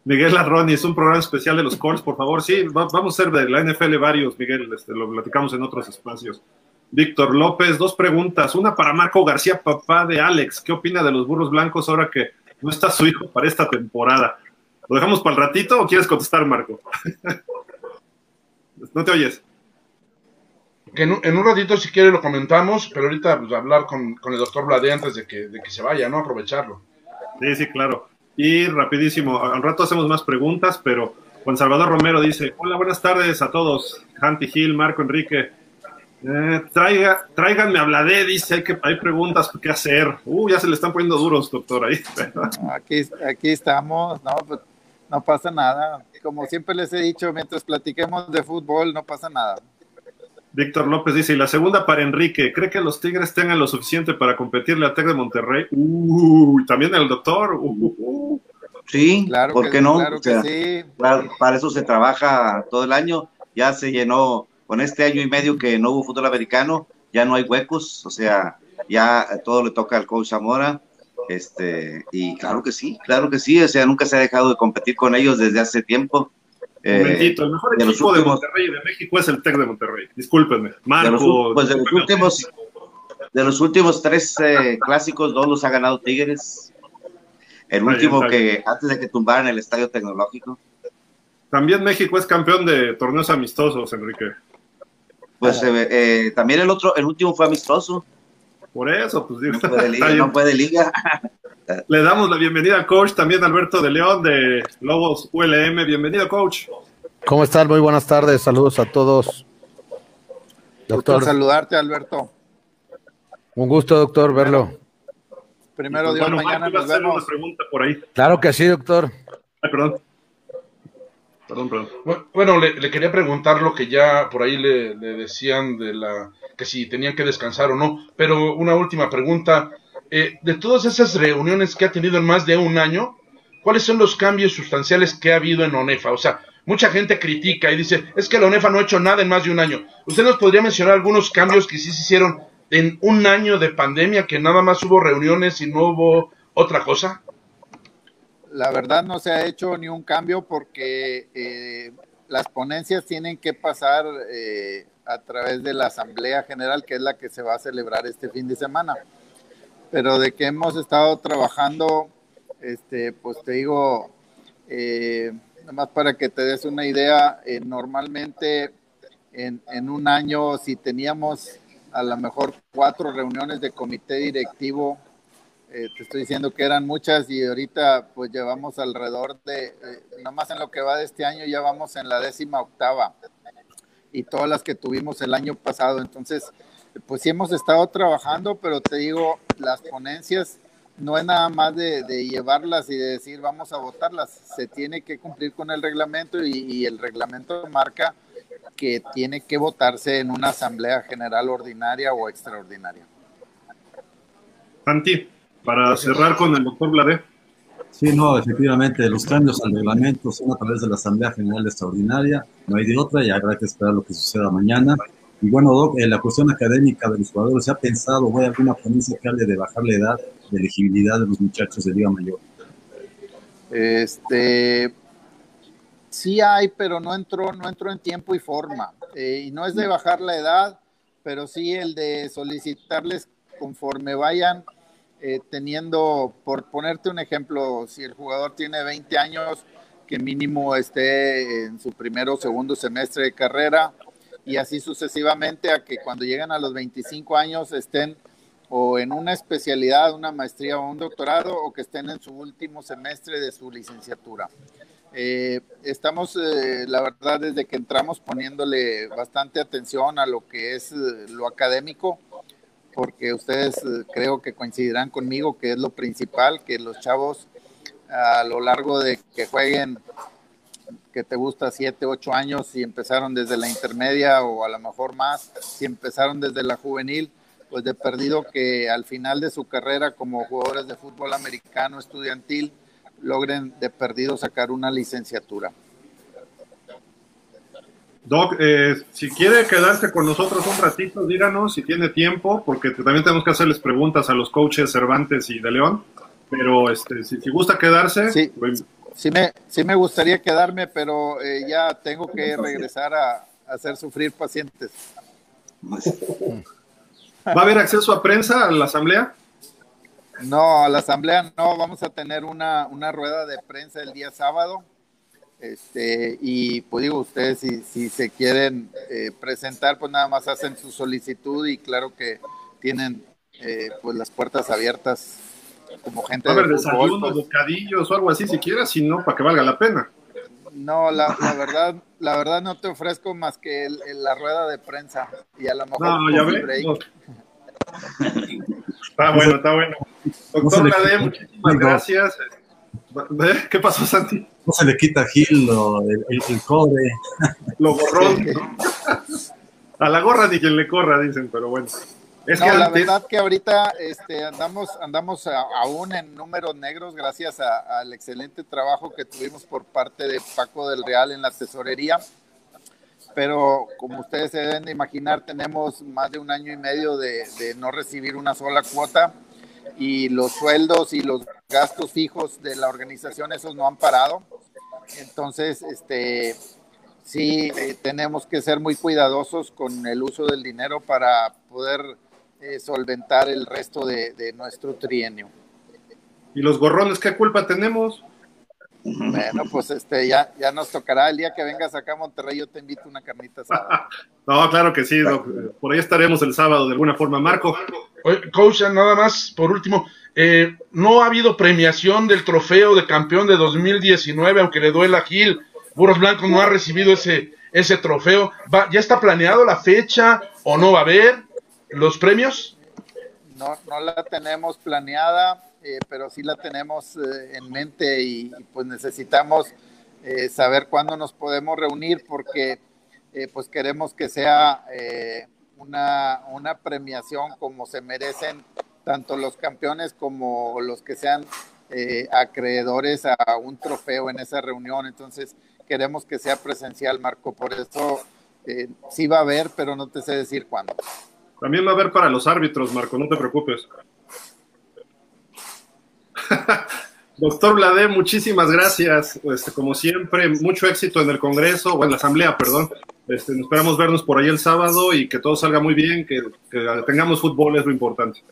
Miguel Arroni, es un programa especial de los Colts, por favor. Sí, vamos a ser de la NFL varios, Miguel, este, lo platicamos en otros espacios. Víctor López, dos preguntas. Una para Marco García, papá de Alex. ¿Qué opina de los burros blancos ahora que no está su hijo para esta temporada? ¿Lo dejamos para el ratito o quieres contestar, Marco? [LAUGHS] no te oyes.
En un, en un, ratito, si quiere, lo comentamos, pero ahorita pues, hablar con, con el doctor Blade antes de que, de que se vaya, ¿no? Aprovecharlo.
Sí, sí, claro. Y rapidísimo, al rato hacemos más preguntas, pero Juan Salvador Romero dice, hola, buenas tardes a todos, Hanti Gil, Marco Enrique. Eh, traiga, tráiganme a Bladé, dice, hay, que, hay preguntas, ¿qué hacer? Uh, ya se le están poniendo duros, doctor, ahí. [LAUGHS]
aquí, aquí estamos, no, pues, no pasa nada. Como siempre les he dicho, mientras platiquemos de fútbol, no pasa nada.
Víctor López dice, y la segunda para Enrique, ¿cree que los Tigres tengan lo suficiente para competirle a Tec de Monterrey? Uy, también el doctor.
sí, claro ¿por qué no? sí. para eso se trabaja todo el año. Ya se llenó con este año y medio que no hubo fútbol americano, ya no hay huecos, o sea, ya todo le toca al coach Zamora. Este, y claro que sí, claro que sí, o sea, nunca se ha dejado de competir con ellos desde hace tiempo.
Eh, Momentito, el mejor equipo de Monterrey de México es el Tec de Monterrey. Discúlpenme. Marco.
Pues de los, últimos, de los últimos tres eh, clásicos, dos los ha ganado Tigres. El último que antes de que tumbaran el estadio tecnológico.
También México es campeón de torneos amistosos, Enrique.
Pues eh, también el otro, el último fue amistoso.
Por eso, pues digo. [LAUGHS]
No puede liga. No puede liga.
Le damos la bienvenida al coach también Alberto de León de Lobos ULM. Bienvenido, coach.
¿Cómo están? Muy buenas tardes. Saludos a todos.
Doctor. Gusto saludarte, Alberto.
Un gusto, doctor, verlo.
Primero, Dios, mañana nos vemos.
Una pregunta por ahí.
Claro que sí, doctor.
Ay, perdón. Perdón, perdón.
Bueno, le, quería preguntar lo que ya por ahí le, decían de la que si tenían que descansar o no, pero una última pregunta. Eh, de todas esas reuniones que ha tenido en más de un año, ¿cuáles son los cambios sustanciales que ha habido en ONEFA? O sea, mucha gente critica y dice, es que la ONEFA no ha hecho nada en más de un año. ¿Usted nos podría mencionar algunos cambios que sí se hicieron en un año de pandemia, que nada más hubo reuniones y no hubo otra cosa?
La verdad no se ha hecho ni un cambio porque eh, las ponencias tienen que pasar eh, a través de la Asamblea General, que es la que se va a celebrar este fin de semana. Pero de que hemos estado trabajando, este, pues te digo, eh, nada más para que te des una idea, eh, normalmente en, en, un año, si teníamos a lo mejor cuatro reuniones de comité directivo, eh, te estoy diciendo que eran muchas y ahorita pues llevamos alrededor de, eh, nada más en lo que va de este año, ya vamos en la décima octava y todas las que tuvimos el año pasado. Entonces, pues sí hemos estado trabajando, pero te digo, las ponencias no es nada más de, llevarlas y de decir vamos a votarlas, se tiene que cumplir con el reglamento y, y, el reglamento marca que tiene que votarse en una asamblea general ordinaria o extraordinaria.
Santi, para cerrar con el doctor Blade.
Sí, no, efectivamente, los cambios al reglamento son a través de la Asamblea General Extraordinaria, no hay de otra y habrá que esperar lo que suceda mañana. Y bueno, Doc, en la cuestión académica de los jugadores, ¿se ha pensado o hay alguna ponencia que hable de bajar la edad de elegibilidad de los muchachos de Liga Mayor?
Este, sí hay, pero no entró, no entró en tiempo y forma. Eh, y no es de bajar la edad, pero sí el de solicitarles conforme vayan eh, teniendo, por ponerte un ejemplo, si el jugador tiene 20 años, que mínimo esté en su primero o segundo semestre de carrera y así sucesivamente a que cuando lleguen a los 25 años estén o en una especialidad, una maestría o un doctorado o que estén en su último semestre de su licenciatura. Eh, estamos, eh, la verdad, desde que entramos poniéndole bastante atención a lo que es lo académico, porque ustedes eh, creo que coincidirán conmigo que es lo principal, que los chavos a lo largo de que jueguen, que te gusta 7, 8 años, si empezaron desde la intermedia o a lo mejor más, si empezaron desde la juvenil, pues de perdido que al final de su carrera como jugadores de fútbol americano estudiantil logren de perdido sacar una licenciatura.
Doc, eh, si quiere quedarse con nosotros un ratito, díganos si tiene tiempo, porque también tenemos que hacerles preguntas a los coaches Cervantes y de León. Pero este, si, si gusta quedarse,
sí, sí, me, sí me gustaría quedarme, pero eh, ya tengo que regresar a, a, hacer sufrir pacientes.
¿Va a haber acceso a prensa a la asamblea?
No, a la asamblea no, vamos a tener una, una rueda de prensa el día sábado este, y pues digo, ustedes si, si se quieren eh, presentar, pues nada más hacen su solicitud y claro que tienen eh, pues las puertas abiertas como gente
a ver, de fútbol, desayuno, pues, bocadillos o algo así si quieres, si no, para que valga la pena.
No, la, la, verdad, la verdad no te ofrezco más que el, el, la rueda de prensa y a lo mejor
no, ya break. No. está bueno, está bueno. Doctor Lade, muchísimas gracias. ¿Qué pasó, Santi?
No se le quita a Gil lo, el, el, el, cobre.
Lo borró. A la gorra ni quien le corra, dicen, pero bueno.
Es no, que la antes... verdad que ahorita este, andamos, andamos a, aún en números negros gracias a, al excelente trabajo que tuvimos por parte de Paco del Real en la tesorería. Pero como ustedes se deben de imaginar, tenemos más de un año y medio de, de no recibir una sola cuota y los sueldos y los gastos fijos de la organización, esos no han parado. Entonces, este, sí, eh, tenemos que ser muy cuidadosos con el uso del dinero para poder eh, solventar el resto de, de, nuestro trienio.
¿Y los gorrones qué culpa tenemos?
Bueno, pues este ya, ya nos tocará el día que vengas acá a Monterrey, yo te invito a una carnita asada. [LAUGHS]
no, claro que sí, doc. por ahí estaremos el sábado de alguna forma. Marco.
Oye, coach, nada más, por último, eh, no ha habido premiación del trofeo de campeón de 2019, aunque le duela a Gil. Burros Blancos no ha recibido ese, ese trofeo. ¿Va, ¿Ya está planeado la fecha o no va a haber los premios?
No, no la tenemos planeada, eh, pero sí la tenemos eh, en mente y, pues necesitamos eh, saber cuándo nos podemos reunir porque eh, pues queremos que sea una, una premiación como se merecen tanto los campeones como los que sean acreedores a un trofeo en esa reunión, entonces queremos que sea presencial, Marco, por eso sí va a haber, pero no te sé decir cuándo.
También va a haber para los árbitros, Marco, no te preocupes. Doctor Blade, muchísimas gracias. Este, como siempre, mucho éxito en el Congreso, o en la Asamblea, perdón. Este, esperamos vernos por ahí el sábado y que todo salga muy bien, que, tengamos fútbol es lo importante.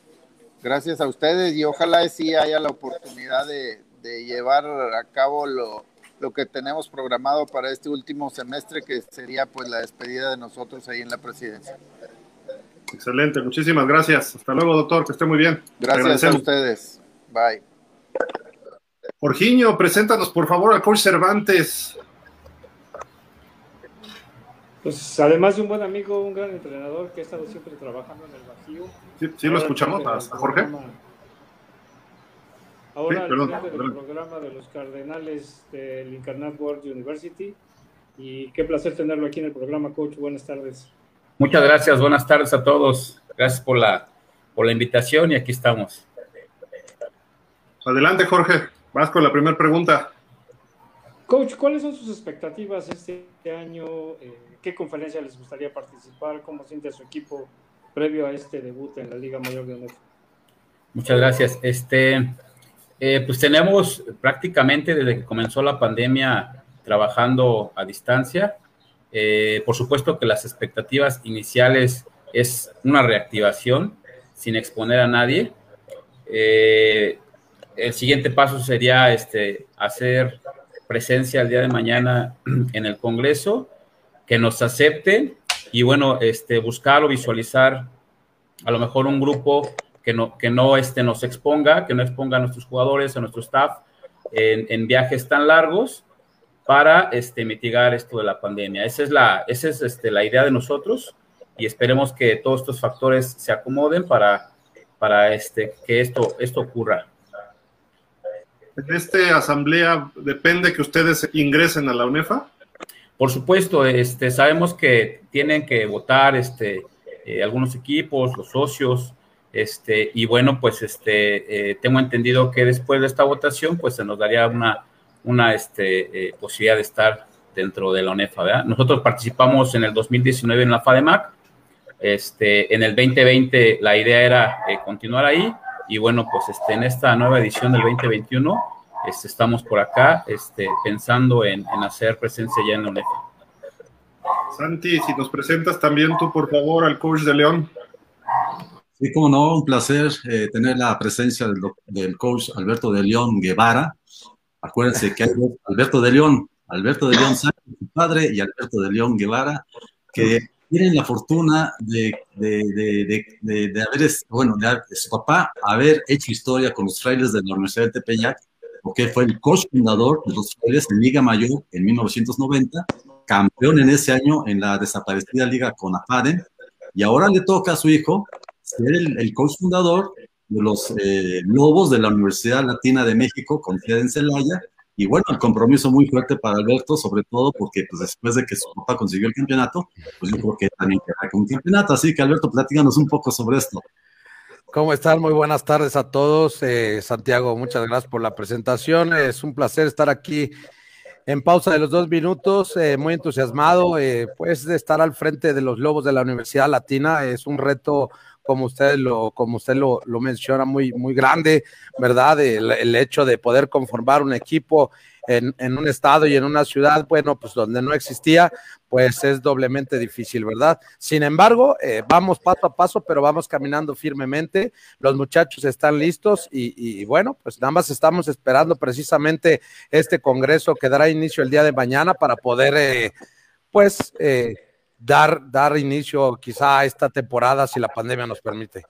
Gracias a ustedes y ojalá sí haya la oportunidad de, llevar a cabo lo, lo, que tenemos programado para este último semestre, que sería pues la despedida de nosotros ahí en la presidencia.
Excelente, muchísimas gracias. Hasta luego, doctor, que esté muy bien.
Gracias a ustedes. Bye.
Jorginho, preséntanos por favor al coach Cervantes.
Pues además de un buen amigo, un gran entrenador que ha estado siempre trabajando en el vacío.
Sí, sí lo escuchamos, a Jorge.
Ahora sí, del programa de los Cardenales del Incarnate World University. Y qué placer tenerlo aquí en el programa, coach. Buenas tardes.
Muchas gracias, buenas tardes a todos. Gracias por la, por la invitación y aquí estamos.
Adelante, Jorge. Vas con la primera pregunta.
Coach, ¿cuáles son sus expectativas este año? Eh, ¿Qué conferencia les gustaría participar? ¿Cómo siente su equipo previo a este debut en la Liga Mayor de Honor?
Muchas gracias. Este, eh, pues tenemos prácticamente desde que comenzó la pandemia trabajando a distancia. Eh, por supuesto que las expectativas iniciales es una reactivación sin exponer a nadie. Eh, el siguiente paso sería este, hacer presencia el día de mañana [CLEARS THROAT] en el Congreso, que nos acepten y bueno, este, buscar o visualizar a lo mejor un grupo que no, que no este, nos exponga, que no exponga a nuestros jugadores, a nuestro staff en, viajes tan largos para este, mitigar esto de la pandemia. Esa es, la, esa es este, la idea de nosotros y esperemos que todos estos factores se acomoden para, para este, que esto, esto ocurra.
¿En esta asamblea depende que ustedes ingresen a la UNEFA?
Por supuesto, este, sabemos que tienen que votar este, eh, algunos equipos, los socios, este, y bueno, pues este, eh, tengo entendido que después de esta votación, pues se nos daría una, una este, eh, posibilidad de estar dentro de la UNEFA. ¿verdad? Nosotros participamos en el 2019 en la FADEMAC, este, en el 2020 la idea era continuar ahí, y bueno, pues este, en esta nueva edición del 2021 este, estamos por acá este, pensando en, hacer presencia ya en la
Santi, si nos presentas también tú, por favor, al coach de León.
Sí, como no, un placer eh, tener la presencia del, del, coach Alberto de León Guevara. Acuérdense que hay Alberto de León, Alberto de León Sánchez, su padre, y Alberto de León Guevara, que tienen la fortuna de, de, de, de haber, bueno, de, su papá haber hecho historia con los frailes de la Universidad de Tepeyac, porque fue el coach fundador de los frailes en Liga Mayor en 1990, campeón en ese año en la desaparecida Liga con AFADEN, y ahora le toca a su hijo ser el, coach fundador de los eh, Lobos de la Universidad Latina de México con sede en Celaya, y bueno, el compromiso muy fuerte para Alberto, sobre todo porque pues, después de que su papá consiguió el campeonato, pues yo creo que también queda con un campeonato. Así que Alberto, platícanos un poco sobre esto.
¿Cómo están? Muy buenas tardes a todos. Eh, Santiago, muchas gracias por la presentación. Es un placer estar aquí en pausa de los dos minutos, eh, muy entusiasmado, eh, pues de estar al frente de los Lobos de la Universidad Latina. Es un reto como usted lo, como usted lo, lo menciona, muy, muy grande, ¿verdad? El, hecho de poder conformar un equipo en, en, un estado y en una ciudad, bueno, pues donde no existía, pues es doblemente difícil, ¿verdad? Sin embargo, eh, vamos paso a paso, pero vamos caminando firmemente. Los muchachos están listos y, y, bueno, pues nada más estamos esperando precisamente este congreso que dará inicio el día de mañana para poder, eh, pues, eh, dar, dar inicio quizá a esta temporada si la pandemia nos permite.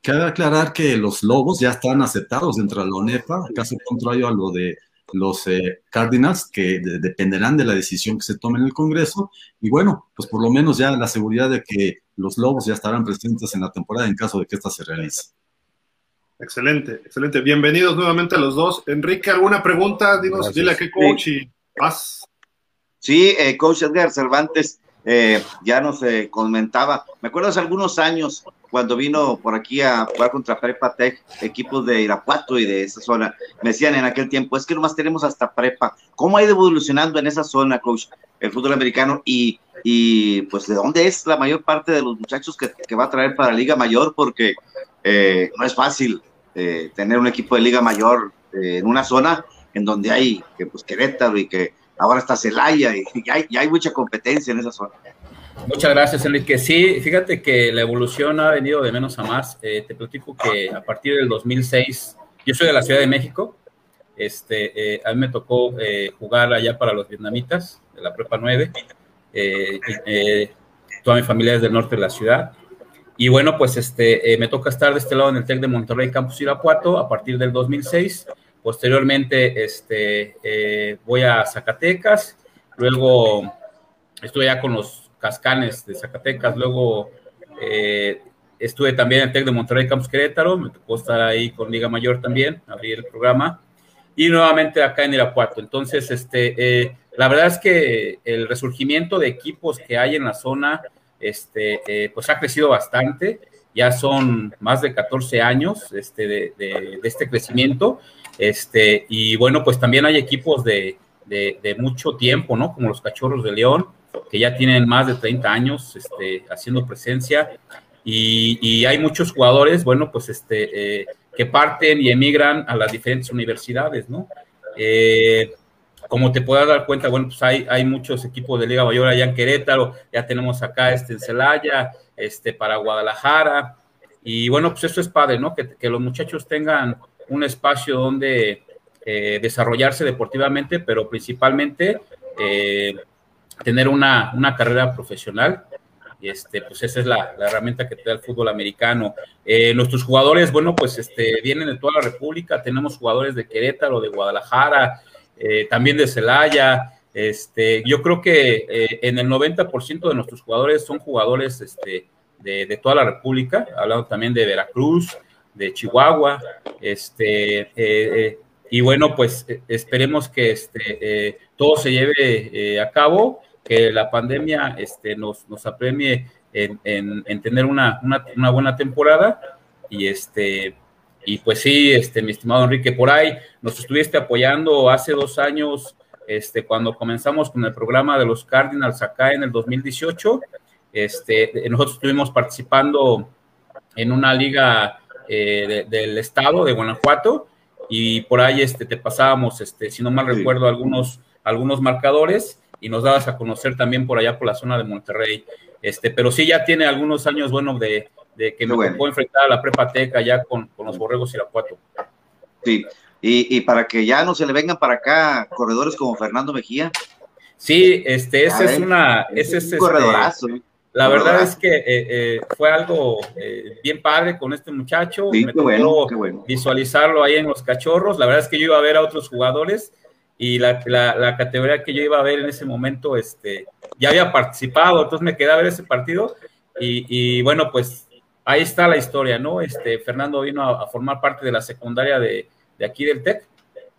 Cabe aclarar que los Lobos ya están aceptados dentro de la ONEFA, caso contrario a lo de los eh, Cardinals, que dependerán de la decisión que se tome en el Congreso. Y bueno, pues por lo menos ya la seguridad de que los Lobos ya estarán presentes en la temporada en caso de que esta se realice.
Excelente, excelente. Bienvenidos nuevamente a los dos. Enrique, ¿alguna pregunta? Dinos, dile a qué coach y paz.
Sí, eh, coach Edgar Cervantes, eh, ya nos comentaba, me acuerdo hace algunos años cuando vino por aquí a jugar contra Prepa Tech, equipos de Irapuato y de esa zona, me decían en aquel tiempo, es que nomás tenemos hasta Prepa. ¿Cómo ha ido evolucionando en esa zona, coach, el fútbol americano? Y, y pues, ¿de dónde es la mayor parte de los muchachos que, que va a traer para Liga Mayor? Porque eh, no es fácil eh, tener un equipo de Liga Mayor eh, en una zona en donde hay que pues Querétaro y que ahora está Celaya y, hay, mucha competencia en esa zona.
Muchas gracias, Enrique. Sí, fíjate que la evolución ha venido de menos a más. Eh, te platico que a partir del 2006, yo soy de la Ciudad de México, este, eh, a mí me tocó eh, jugar allá para los vietnamitas de la Prepa 9. Eh, eh, toda mi familia es del norte de la ciudad. Y bueno, pues este, me toca estar de este lado en el TEC de Monterrey, Campus Irapuato, a partir del 2006. Posteriormente, este, voy a Zacatecas, luego estuve ya con los Cascanes de Zacatecas, luego eh, estuve también en el TEC de Monterrey Campus Querétaro, me tocó estar ahí con Liga Mayor también, abrir el programa, y nuevamente acá en Irapuato. Entonces, este, eh, la verdad es que el resurgimiento de equipos que hay en la zona, este, eh, pues ha crecido bastante, ya son más de 14 años este, de este crecimiento, este, y bueno, pues también hay equipos de, de, de mucho tiempo, ¿no? Como los Cachorros de León, que ya tienen más de 30 años este, haciendo presencia y, hay muchos jugadores, bueno, pues este, eh, que parten y emigran a las diferentes universidades, ¿no? Eh, como te puedas dar cuenta, bueno, pues hay, hay muchos equipos de Liga Mayor allá en Querétaro, ya tenemos acá este en Celaya, este para Guadalajara, y bueno, pues eso es padre, ¿no? Que los muchachos tengan un espacio donde eh, desarrollarse deportivamente, pero principalmente eh, tener una, una, carrera profesional. Y este, pues esa es la, la, herramienta que te da el fútbol americano. Eh, nuestros jugadores, bueno, pues este, vienen de toda la República. Tenemos jugadores de Querétaro, de Guadalajara, también de Celaya. Este, yo creo que en el 90% de nuestros jugadores son jugadores este, de, de, toda la República, hablando también de Veracruz, de Chihuahua. Este, y bueno, pues esperemos que este, todo se lleve a cabo que la pandemia este, nos, nos apremie en, en, en tener una, una, una, buena temporada y este y pues sí, este, mi estimado Enrique, por ahí nos estuviste apoyando hace dos años, este, cuando comenzamos con el programa de los Cardinals acá en el 2018, este, nosotros estuvimos participando en una liga eh, de, del estado de Guanajuato y por ahí este, te pasábamos, este, si no mal sí. recuerdo, algunos, algunos marcadores y nos dabas a conocer también por allá por la zona de Monterrey. Este, pero sí ya tiene algunos años, bueno, de, de que me bueno. tocó enfrentar a la prepateca ya con, con los borregos Irapuato.
Sí, y, y, para que ya no se le vengan para acá corredores como Fernando Mejía.
Sí, este, ese es una, ese es,
un este, corredorazo.
La verdad es que eh, eh, fue algo eh, bien padre con este muchacho.
Sí,
me
tocó bueno, bueno.
visualizarlo ahí en los cachorros. La verdad es que yo iba a ver a otros jugadores y la, la, la, categoría que yo iba a ver en ese momento, este, ya había participado, entonces me quedé a ver ese partido y, y bueno, pues ahí está la historia, ¿no? Este, Fernando vino a, a formar parte de la secundaria de, de, aquí del TEC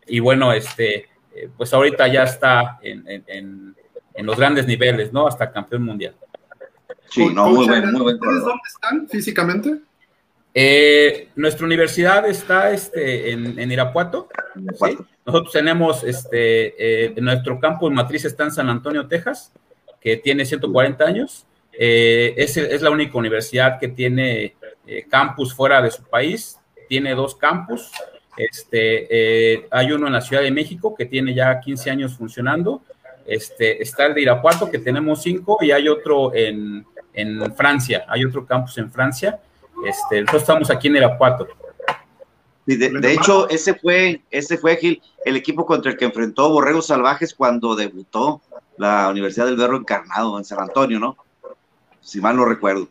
y bueno, este, pues ahorita ya está en, en, en, los grandes niveles, ¿no? Hasta campeón mundial.
Sí, no, muy buen, muy buen
¿Dónde están físicamente?
Eh, nuestra universidad está este, en, en Irapuato. ¿sí? Nosotros tenemos este, eh, nuestro campus matriz está en San Antonio, Texas, que tiene 140 años. Eh, es, es, la única universidad que tiene eh, campus fuera de su país. Tiene dos campus. Este, hay uno en la Ciudad de México que tiene ya 15 años funcionando. Este, está el de Irapuato, que tenemos cinco, y hay otro en, en Francia. Hay otro campus en Francia. Este, nosotros estamos aquí en Irapuato.
Sí, de, de, hecho, ese fue, ese fue Gil, el equipo contra el que enfrentó Borregos Salvajes cuando debutó la Universidad del Berro Encarnado en San Antonio, ¿no? Si mal no recuerdo.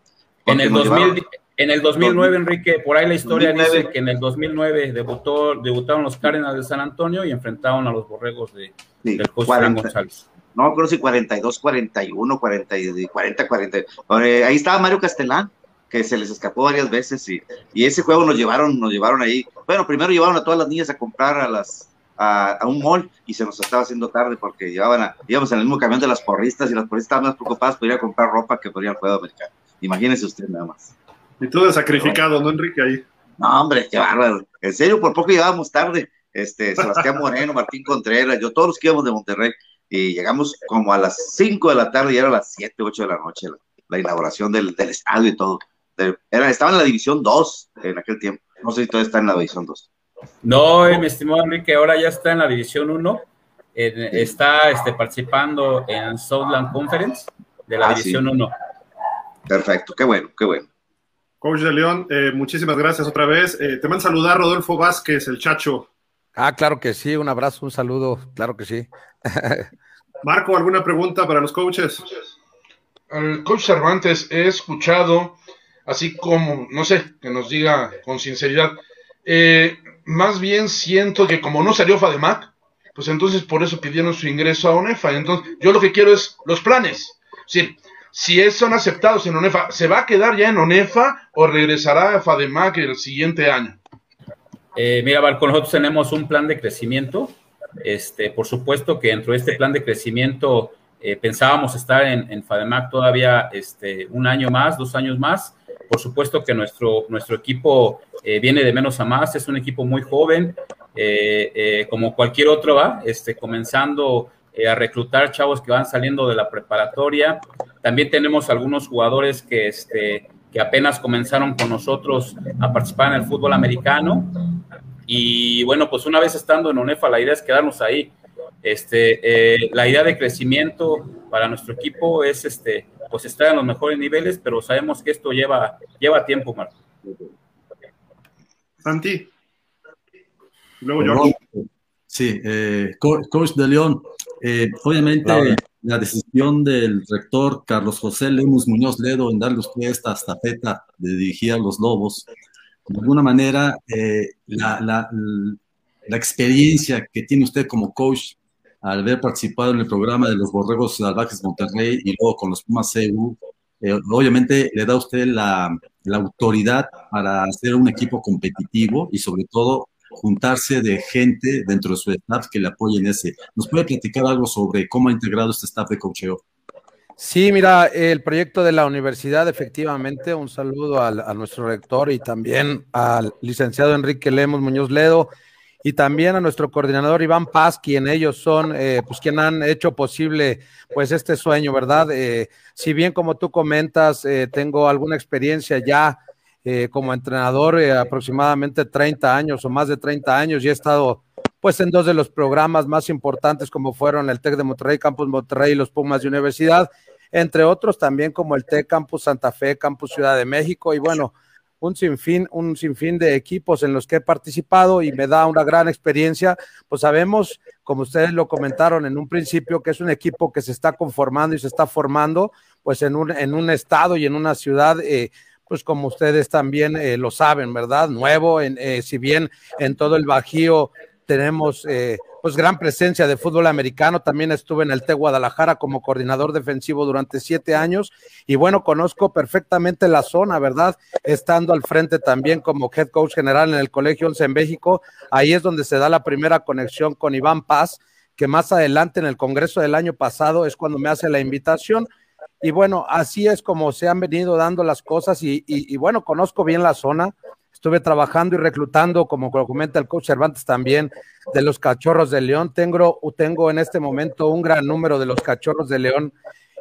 En el, 2000, llevaron... en el 2009, Enrique, por ahí la historia 2009. dice que en el 2009 debutó, debutaron los Cárdenas de San Antonio y enfrentaron a los Borregos de,
sí,
del José 40, González.
No, creo si 42, 41, 40, 40, 40. Ahí estaba Mario Castellán que se les escapó varias veces y, y, ese juego nos llevaron, nos llevaron ahí. Bueno, primero llevaron a todas las niñas a comprar a las a, un mall y se nos estaba haciendo tarde porque llevaban a, íbamos en el mismo camión de las porristas y las porristas estaban más preocupadas por ir a comprar ropa que por ir al juego americano. Imagínese usted nada más.
Y todo sacrificado, ¿no, Enrique? Ahí.
No, hombre, qué bárbaro. En serio, por poco llegábamos tarde. Este, Sebastián Moreno, Martín Contreras, yo, todos los que íbamos de Monterrey, y llegamos como a las 5 de la tarde y era a las 7, 8 de la noche la, inauguración del, del, estadio y todo. Era, estaba en la división 2 en aquel tiempo. No sé si todavía está en la división 2.
No, eh, mi estimado Enrique, ahora ya está en la división 1. está este, participando en Southland Conference de la ah, división 1.
Perfecto, qué bueno, qué bueno.
Coach de León, eh, muchísimas gracias otra vez. Eh, te mando saludar Rodolfo Vázquez, el Chacho.
Ah, claro que sí, un abrazo, un saludo, claro que sí. [LAUGHS]
Marco, ¿alguna pregunta para los coaches?
Al coach Cervantes he escuchado, así como, no sé, que nos diga con sinceridad, eh, más bien siento que como no salió FADEMAC, pues entonces por eso pidieron su ingreso a ONEFA. Entonces, yo lo que quiero es los planes. Es si son aceptados en ONEFA, ¿se va a quedar ya en ONEFA o regresará a FADEMAC el siguiente año?
Eh, mira, Barco, nosotros tenemos un plan de crecimiento. Este, por supuesto que dentro de este plan de crecimiento eh, pensábamos estar en, FADEMAC todavía este, un año más, dos años más. Por supuesto que nuestro, nuestro equipo eh, viene de menos a más, es un equipo muy joven, como cualquier otro va, este, comenzando a reclutar chavos que van saliendo de la preparatoria. También tenemos algunos jugadores que, este, que apenas comenzaron con nosotros a participar en el fútbol americano. Y bueno, pues una vez estando en UNEFA, la idea es quedarnos ahí. Este, eh, la idea de crecimiento para nuestro equipo es este, pues estar en los mejores niveles, pero sabemos que esto lleva, lleva tiempo, Marco.
Santi.
Luego yo. Sí, eh, coach de León, eh, obviamente la decisión del rector Carlos José Lemus Muñoz Ledo en darle usted esta estafeta de dirigir a los Lobos, de alguna manera eh, la, la, la, experiencia que tiene usted como coach al haber participado en el programa de los Borregos Salvajes Monterrey y luego con los Pumas CU, eh, obviamente le da a usted la, la autoridad para hacer un equipo competitivo y sobre todo juntarse de gente dentro de su staff que le apoye en ese. ¿Nos puede platicar algo sobre cómo ha integrado este staff de cocheo?
Sí, mira, el proyecto de la universidad, efectivamente, un saludo a nuestro rector y también al licenciado Enrique Lemos Muñoz Ledo y también a nuestro coordinador Iván Paz, quien ellos son, eh, pues quien han hecho posible pues este sueño, ¿verdad? Eh, si bien como tú comentas, eh, tengo alguna experiencia ya eh, como entrenador eh, aproximadamente 30 años o más de 30 años y he estado pues en dos de los programas más importantes como fueron el TEC de Monterrey, Campus Monterrey y los Pumas de Universidad, entre otros también como el TEC Campus Santa Fe, Campus Ciudad de México y bueno, un sinfín, un sinfín de equipos en los que he participado y me da una gran experiencia. Pues sabemos, como ustedes lo comentaron en un principio, que es un equipo que se está conformando y se está formando, pues en un, en un estado y en una ciudad eh, pues como ustedes también eh, lo saben, ¿verdad? Nuevo, en, eh, si bien en todo el Bajío tenemos eh, pues gran presencia de fútbol americano, también estuve en el T Guadalajara como coordinador defensivo durante siete años y bueno, conozco perfectamente la zona, ¿verdad? Estando al frente también como head coach general en el Colegio 11 en México, ahí es donde se da la primera conexión con Iván Paz, que más adelante en el Congreso del año pasado es cuando me hace la invitación y bueno, así es como se han venido dando las cosas y, bueno, conozco bien la zona. Estuve trabajando y reclutando, como lo comenta el coach Cervantes también, de los cachorros de León. Tengo, tengo en este momento un gran número de los cachorros de León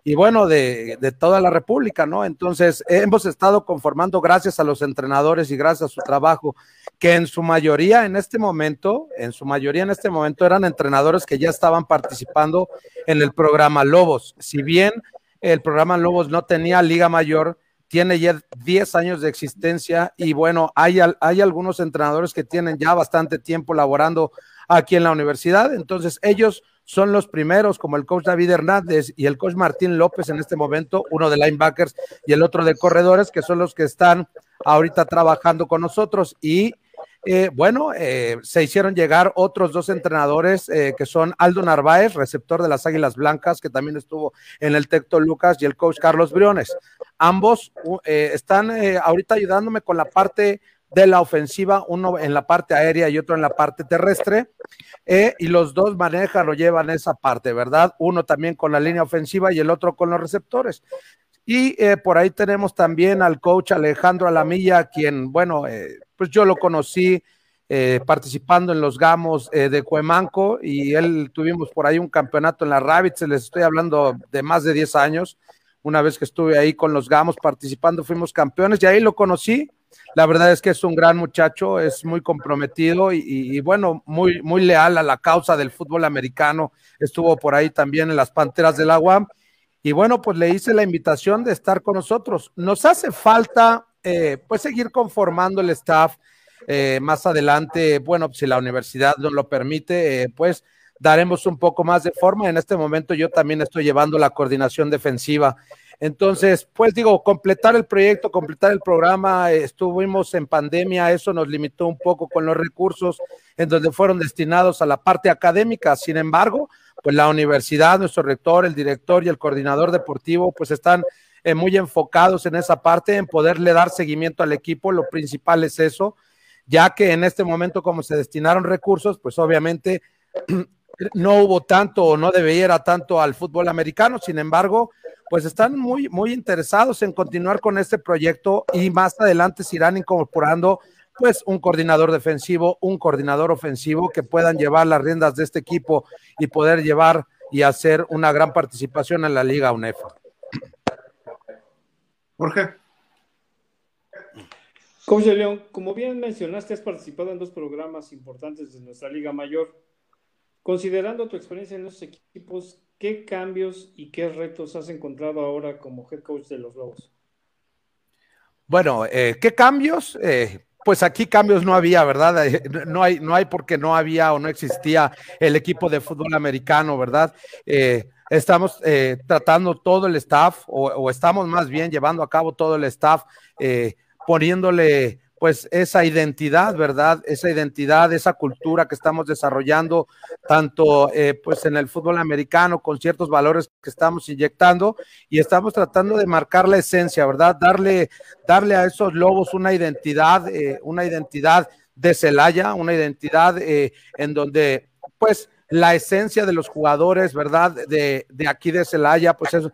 y bueno, de, de, toda la República, ¿no? Entonces, hemos estado conformando gracias a los entrenadores y gracias a su trabajo, que en su mayoría en este momento, en su mayoría en este momento eran entrenadores que ya estaban participando en el programa Lobos. Si bien el programa Lobos no tenía Liga Mayor, tiene ya 10 años de existencia y bueno, hay, hay algunos entrenadores que tienen ya bastante tiempo laborando aquí en la universidad, entonces ellos son los primeros, como el coach David Hernández y el coach Martín López en este momento, uno de linebackers y el otro de corredores, que son los que están ahorita trabajando con nosotros. Y eh, bueno, eh, se hicieron llegar otros dos entrenadores eh, que son Aldo Narváez, receptor de las Águilas Blancas, que también estuvo en el Tecto Lucas, y el coach Carlos Briones. Ambos están ahorita ayudándome con la parte de la ofensiva, uno en la parte aérea y otro en la parte terrestre, y los dos manejan o llevan esa parte, ¿verdad? Uno también con la línea ofensiva y el otro con los receptores. Y eh, por ahí tenemos también al coach Alejandro Alamilla, quien, bueno, eh, pues yo lo conocí participando en los Gamos de Cuemanco y él tuvimos por ahí un campeonato en la Rabbits, les estoy hablando de más de 10 años. Una vez que estuve ahí con los Gamos participando, fuimos campeones y ahí lo conocí la verdad es que es un gran muchacho, es muy comprometido y, bueno, muy, muy leal a la causa del fútbol americano. Estuvo por ahí también en las Panteras del Agua. Y bueno, pues le hice la invitación de estar con nosotros. Nos hace falta, eh, pues, seguir conformando el staff. Eh, más adelante, bueno, si la universidad nos lo permite, eh, pues daremos un poco más de forma. En este momento yo también estoy llevando la coordinación defensiva. Entonces, pues digo, completar el proyecto, completar el programa, estuvimos en pandemia, eso nos limitó un poco con los recursos en donde fueron destinados a la parte académica. Sin embargo, pues la universidad, nuestro rector, el director y el coordinador deportivo, pues están eh, muy enfocados en esa parte, en poderle dar seguimiento al equipo. Lo principal es eso, ya que en este momento, como se destinaron recursos, pues obviamente no hubo tanto o no debiera tanto al fútbol americano. Sin embargo, pues están muy, muy interesados en continuar con este proyecto y más adelante se irán incorporando pues un coordinador defensivo, un coordinador ofensivo que puedan llevar las riendas de este equipo y poder llevar y hacer una gran participación en la Liga UNEFA.
Jorge.
Coach León, como bien mencionaste, has participado en dos programas importantes de nuestra Liga Mayor. Considerando tu experiencia en esos equipos, ¿qué cambios y qué retos has encontrado ahora como head coach de los Lobos?
Bueno, eh, ¿qué cambios? Eh, pues aquí cambios no había, ¿verdad? Eh, no hay, no hay porque no había o no existía el equipo de fútbol americano, ¿verdad? estamos tratando todo el staff, o, estamos más bien llevando a cabo todo el staff, poniéndole pues esa identidad, ¿verdad? Esa identidad, esa cultura que estamos desarrollando, tanto eh, pues en el fútbol americano, con ciertos valores que estamos inyectando y estamos tratando de marcar la esencia, ¿verdad? Darle, darle a esos lobos una identidad, eh, una identidad de Celaya, una identidad eh, en donde pues la esencia de los jugadores, ¿verdad? De, de aquí de Celaya, pues es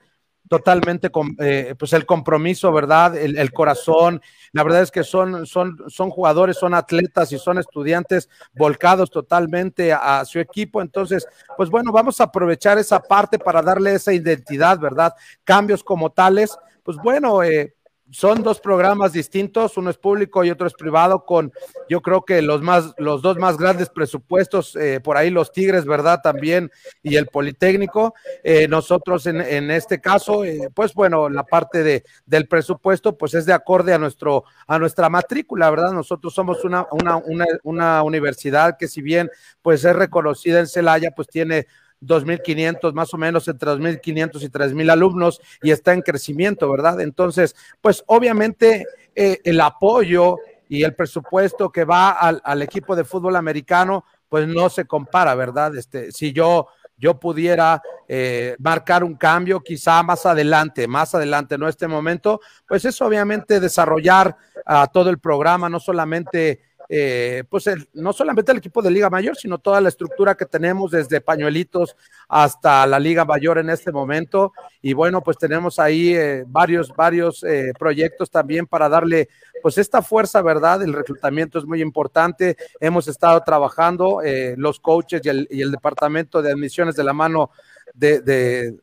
totalmente eh, pues el compromiso, ¿verdad? El, corazón. La verdad es que son, son, son jugadores, son atletas y son estudiantes volcados totalmente a, su equipo. Entonces, pues bueno, vamos a aprovechar esa parte para darle esa identidad, ¿verdad? Cambios como tales. Pues bueno, eh, son dos programas distintos, uno es público y otro es privado, con yo creo que los más, los dos más grandes presupuestos, eh, por ahí los Tigres, ¿verdad? También, y el Politécnico. Eh, nosotros en, en, este caso, eh, pues bueno, la parte de, del presupuesto, pues es de acorde a nuestro, a nuestra matrícula, ¿verdad? Nosotros somos una, una, una, una universidad que si bien pues es reconocida en Celaya, pues tiene 2.500, más o menos entre 2.500 y 3.000 alumnos y está en crecimiento, ¿verdad? Entonces, pues obviamente eh, el apoyo y el presupuesto que va al, equipo de fútbol americano, pues no se compara, ¿verdad? Este, si yo yo pudiera eh, marcar un cambio quizá más adelante, más adelante, no este momento, pues es obviamente desarrollar a todo el programa, no solamente eh, pues no solamente el equipo de Liga Mayor, sino toda la estructura que tenemos desde pañuelitos hasta la Liga Mayor en este momento. Y bueno, pues tenemos ahí eh, varios, varios eh, proyectos también para darle pues esta fuerza, ¿verdad? El reclutamiento es muy importante. Hemos estado trabajando los coaches y el, y el, departamento de admisiones de la mano de, de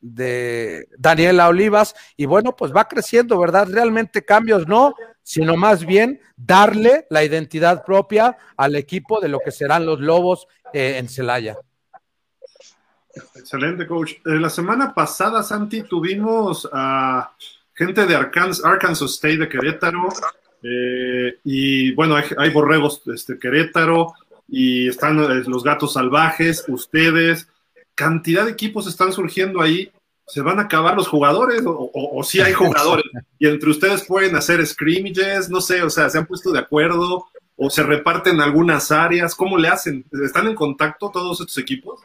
de Daniela Olivas y bueno, pues va creciendo, ¿verdad? Realmente cambios no, sino más bien darle la identidad propia al equipo de lo que serán los Lobos eh, en Celaya.
Excelente, coach. Eh, la semana pasada, Santi, tuvimos a gente de Arkansas, State de Querétaro eh, y bueno, hay, borregos de este, Querétaro y están los gatos salvajes, ustedes cantidad de equipos están surgiendo ahí. ¿Se van a acabar los jugadores o, si hay jugadores? y entre ustedes pueden hacer scrimmages, no sé, o sea, se han puesto de acuerdo o se reparten algunas áreas. ¿Cómo le hacen? ¿Están en contacto todos estos equipos?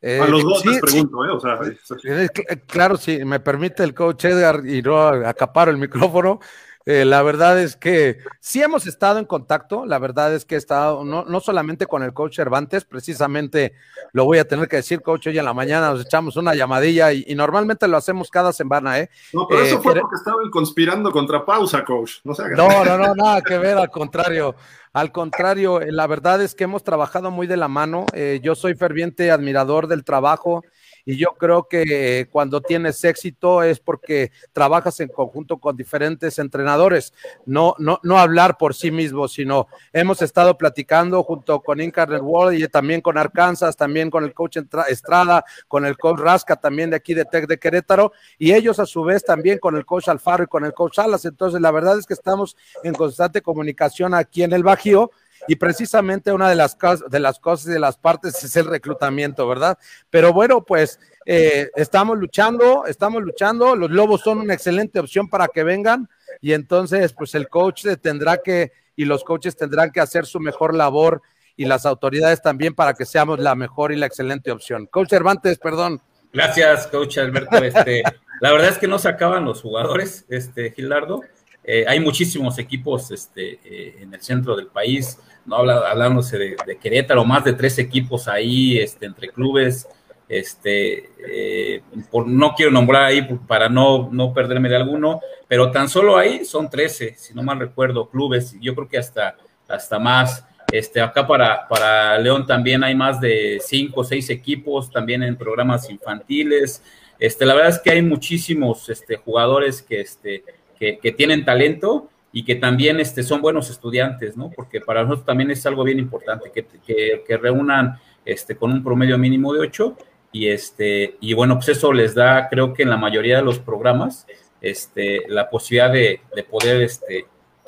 Eh, a los dos les pregunto, ¿eh? O sea, eh, claro, si me permite el coach Edgar y no acaparo el micrófono. Eh, la verdad es que sí hemos estado en contacto, la verdad es que he estado no, no, solamente con el coach Cervantes, precisamente lo voy a tener que decir, coach, hoy en la mañana nos echamos una llamadilla y, normalmente lo hacemos cada semana, ¿eh?
No, pero eso fue porque estaban conspirando contra pausa, coach. No,
no, no, no, nada que ver, al contrario. Al contrario, la verdad es que hemos trabajado muy de la mano. yo soy ferviente admirador del trabajo y yo creo que cuando tienes éxito es porque trabajas en conjunto con diferentes entrenadores, no, no, no hablar por sí mismo, sino hemos estado platicando junto con Incarnet World y también con Arkansas, también con el coach Estrada, con el coach Rasca también de aquí de Tech de Querétaro y ellos a su vez también con el coach Alfaro y con el coach Salas. Entonces, la verdad es que estamos en constante comunicación aquí en el Bajío y precisamente una de las, de las cosas y de las partes es el reclutamiento, ¿verdad? Pero bueno, pues eh, estamos luchando, estamos luchando, los Lobos son una excelente opción para que vengan y entonces pues el coach tendrá que y los coaches tendrán que hacer su mejor labor y las autoridades también para que seamos la mejor y la excelente opción. Coach Cervantes, perdón.
Gracias, coach Alberto. Este, [LAUGHS] la verdad es que no se acaban los jugadores, este, Gilardo. Eh, hay muchísimos equipos este, eh, en el centro del país, no hablándose de, Querétaro, más de tres equipos ahí este, entre clubes. Este, eh, por, no quiero nombrar ahí para no, no perderme de alguno, pero tan solo ahí son 13, si no mal recuerdo, clubes, yo creo que hasta, hasta más. Este, acá para, para León también hay más de cinco o seis equipos, también en programas infantiles. Este, la verdad es que hay muchísimos este, jugadores que, este, que, tienen talento y que también este, son buenos estudiantes, ¿no? Porque para nosotros también es algo bien importante, que, que, reúnan este, con un promedio mínimo de ocho y, este, y bueno, pues eso les da, creo que en la mayoría de los programas, este, la posibilidad de, poder este,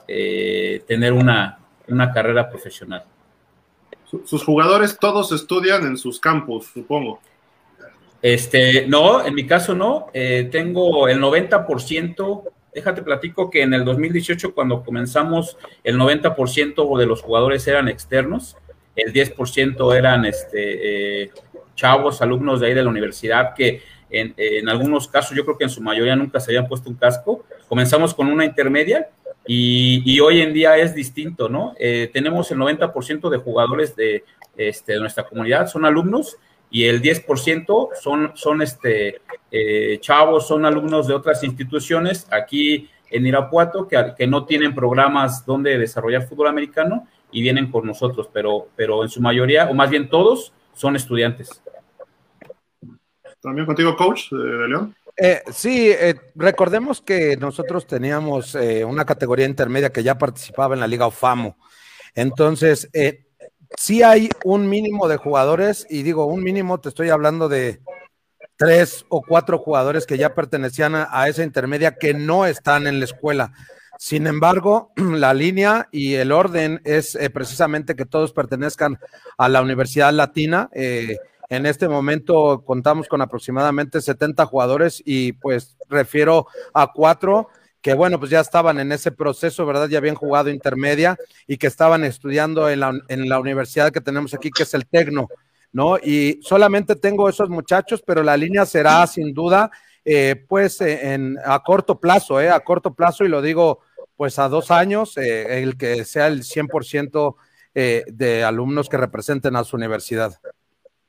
eh, tener una, una carrera profesional.
Sus jugadores todos estudian en sus campus, supongo.
Este, no, en mi caso no. Eh, tengo el 90% déjate platico que en el 2018 cuando comenzamos el 90% de los jugadores eran externos, el 10% eran este, eh, chavos, alumnos de ahí de la universidad que en, algunos casos yo creo que en su mayoría nunca se habían puesto un casco. Comenzamos con una intermedia y, hoy en día es distinto, ¿no? Eh, tenemos el 90% de jugadores este, de nuestra comunidad, son alumnos y el 10% son, son este, eh, chavos, son alumnos de otras instituciones aquí en Irapuato que, que, no tienen programas donde desarrollar fútbol americano y vienen con nosotros, pero, pero en su mayoría, o más bien todos, son estudiantes.
¿También contigo, coach de León?
Eh, sí, eh, recordemos que nosotros teníamos una categoría intermedia que ya participaba en la Liga OFAMO. Entonces, sí hay un mínimo de jugadores, y digo un mínimo, te estoy hablando de tres o cuatro jugadores que ya pertenecían a, esa intermedia que no están en la escuela. Sin embargo, [CLEARS THROAT] la línea y el orden es eh, precisamente que todos pertenezcan a la Universidad Latina. Eh, en este momento contamos con aproximadamente 70 jugadores y pues refiero a cuatro que bueno, pues ya estaban en ese proceso, ¿verdad? Ya habían jugado intermedia y que estaban estudiando en la, en la universidad que tenemos aquí, que es el Tecno, ¿no? Y solamente tengo esos muchachos, pero la línea será sin duda, eh, pues, eh, en, a corto plazo, ¿eh? A corto plazo, y lo digo, pues, a dos años, eh, el que sea el 100% de alumnos que representen a su universidad.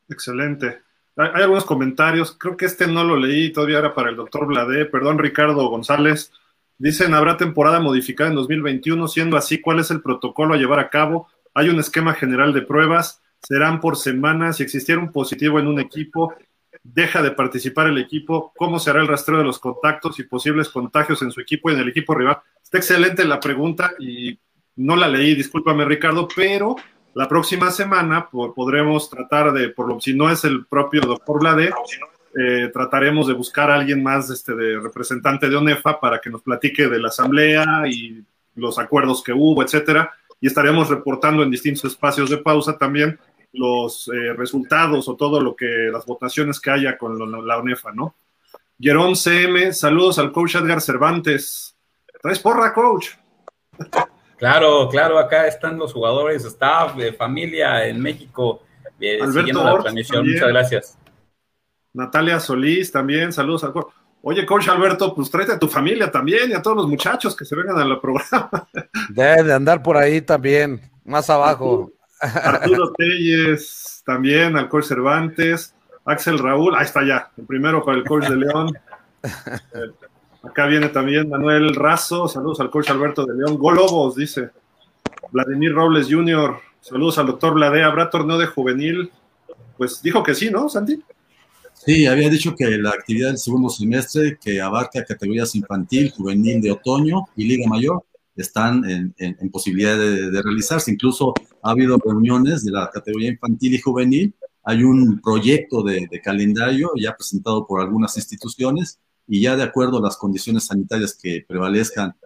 Excelente. Hay, algunos comentarios, creo que este no lo leí, todavía era para el doctor Bladé, perdón, Ricardo González. Dicen, habrá temporada modificada en 2021, siendo así, ¿cuál es el protocolo a llevar a cabo? Hay un esquema general de pruebas, serán por semana, si existiera un positivo en un equipo, deja de participar el equipo, cómo se hará el rastreo de los contactos y posibles contagios en su equipo y en el equipo rival. Está excelente la pregunta y no la leí, discúlpame Ricardo, pero la próxima semana podremos tratar de, por lo si no es el propio doctor Blade, eh, trataremos de buscar a alguien más este, de representante de ONEFA para que nos platique de la asamblea y los acuerdos que hubo, etcétera, y estaremos reportando en distintos espacios de pausa también los eh, resultados o todo lo que, las votaciones que haya con la ONEFA, ¿no? Jerón CM, saludos al coach Edgar Cervantes. ¿Traes porra, coach?
Claro, claro, acá están los jugadores, staff, familia en México, eh, siguiendo la transmisión. Muchas gracias.
Natalia Solís también, saludos. A... Oye, coach Alberto, pues tráete a tu familia también y a todos los muchachos que se vengan al programa. [LAUGHS]
Debe de andar por ahí también, más abajo.
Arturo [LAUGHS] Telles, también al coach Cervantes, Axel Raúl, ahí está ya, el primero para el coach de León. [LAUGHS] Acá viene también Manuel Razo, saludos al coach Alberto de León. Golobos, dice. Vladimir Robles Jr., saludos al doctor Blade, ¿habrá torneo de juvenil? Pues dijo que sí, ¿no, Santi?
Sí, había dicho que la actividad del segundo semestre, que abarca categorías infantil, juvenil de otoño y liga mayor, están en, posibilidad de, realizarse. Incluso ha habido reuniones de la categoría infantil y juvenil. Hay un proyecto de, calendario ya presentado por algunas instituciones y ya de acuerdo a las condiciones sanitarias que prevalezcan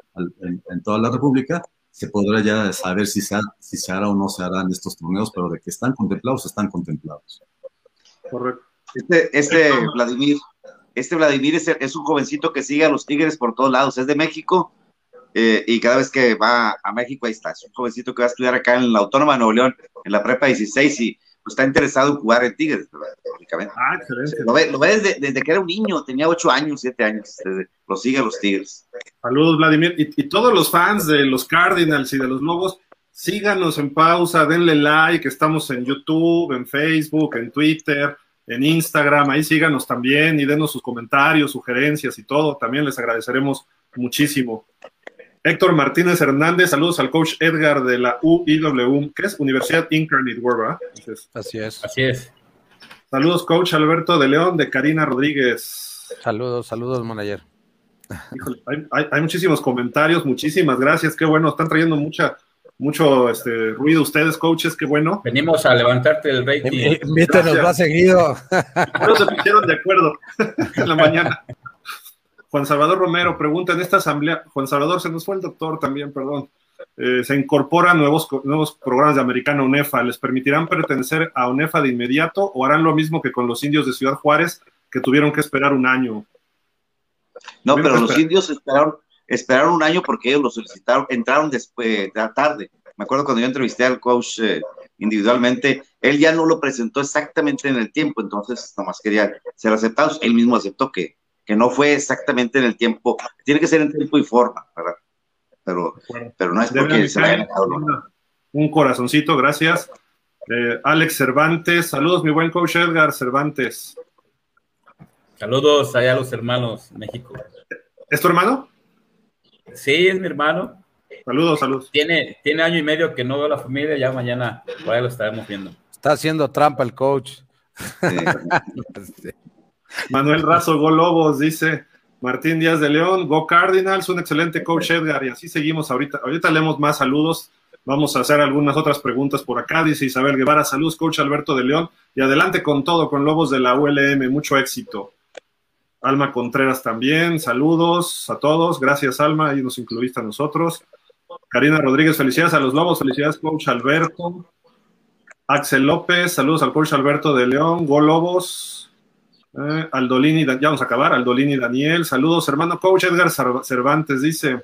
en, toda la República, se podrá ya saber si se, si se hará o no se harán estos torneos, pero de que están contemplados, están contemplados.
Correcto.
Este, este Vladimir, este Vladimir es, un jovencito que sigue a los Tigres por todos lados, es de México eh, y cada vez que va a México ahí está, es un jovencito que va a estudiar acá en la Autónoma de Nuevo León, en la prepa 16 y pues, está interesado en jugar en Tigres, lógicamente. Ah, excelente. Lo ve, desde, que era un niño, tenía 8 años, 7 años, lo sigue a los Tigres.
Saludos Vladimir y, y todos los fans de los Cardinals y de los Lobos, síganos en pausa, denle like, estamos en YouTube, en Facebook, en Twitter en Instagram, ahí síganos también y denos sus comentarios, sugerencias y todo, también les agradeceremos muchísimo. Héctor Martínez Hernández, saludos al coach Edgar de la UIW, que es Universidad Incarnate World,
Así es.
Así es.
Saludos, coach Alberto de León, de Karina Rodríguez.
Saludos, saludos, manager.
Híjole, hay, hay, muchísimos comentarios, muchísimas gracias, qué bueno, están trayendo mucha, mucho este, ruido ustedes, coaches, qué bueno.
Venimos a levantarte el rating.
Invítenos más seguido. [LAUGHS]
No se pusieron de acuerdo [LAUGHS] en la mañana. Juan Salvador Romero pregunta en esta asamblea, Juan Salvador, se nos fue el doctor también, perdón. Eh, se incorporan nuevos, nuevos programas de Americana UNEFA. ¿Les permitirán pertenecer a UNEFA de inmediato o harán lo mismo que con los indios de Ciudad Juárez, que tuvieron que esperar un año?
No, pero los indios esperaron, esperaron un año porque ellos lo solicitaron, entraron después, de la tarde. Me acuerdo cuando yo entrevisté al coach eh, individualmente, él ya no lo presentó exactamente en el tiempo, entonces nomás quería ser aceptados. Él mismo aceptó que, que no fue exactamente en el tiempo, tiene que ser en tiempo y forma, ¿verdad? Pero, pero no es porque se vaya
Un corazoncito, gracias. Eh, Alex Cervantes, saludos, mi buen coach Edgar Cervantes.
Saludos allá a los hermanos México.
¿Es tu hermano?
Sí, es mi hermano.
Saludos, saludos.
Tiene, tiene año y medio que no veo a la familia, ya mañana por ahí lo estaremos viendo.
Está haciendo trampa el coach. [LAUGHS]
Manuel Razo, Go Lobos, dice Martín Díaz de León, Go Cardinals, un excelente coach Edgar, y así seguimos ahorita. Ahorita leemos más saludos. Vamos a hacer algunas otras preguntas por acá. Dice Isabel Guevara, saludos, coach Alberto de León. Y adelante con todo, con Lobos de la ULM. Mucho éxito. Alma Contreras también, saludos a todos, gracias Alma, ahí nos incluiste a nosotros. Karina Rodríguez, felicidades a los Lobos, felicidades coach Alberto. Axel López, saludos al coach Alberto de León, Go Lobos. Eh, Aldolini, ya vamos a acabar, Aldolini Daniel, saludos hermano coach Edgar Cervantes, dice.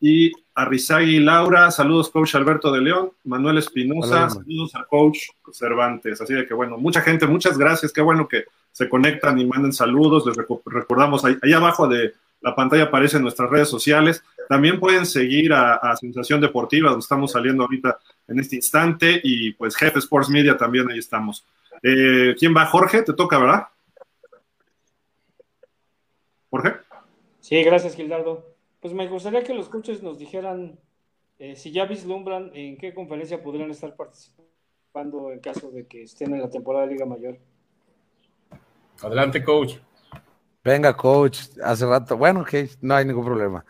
Y Arrizagui Laura, saludos coach Alberto de León, Manuel Espinosa, saludos al coach Cervantes. Así de que bueno, mucha gente, muchas gracias, qué bueno que se conectan y manden saludos. Les recordamos, ahí, abajo de la pantalla aparecen nuestras redes sociales. También pueden seguir a, Sensación Deportiva, donde estamos saliendo ahorita en este instante, y pues Jefe Sports Media también ahí estamos. Eh, ¿Quién va? Jorge, te toca, ¿verdad? Jorge.
Sí, gracias, Gildardo. Pues me gustaría que los coaches nos dijeran eh, si ya vislumbran en qué conferencia podrían estar participando en caso de que estén en la temporada de Liga Mayor.
Adelante, coach.
Venga, coach, hace rato. Bueno, ok, no hay ningún problema.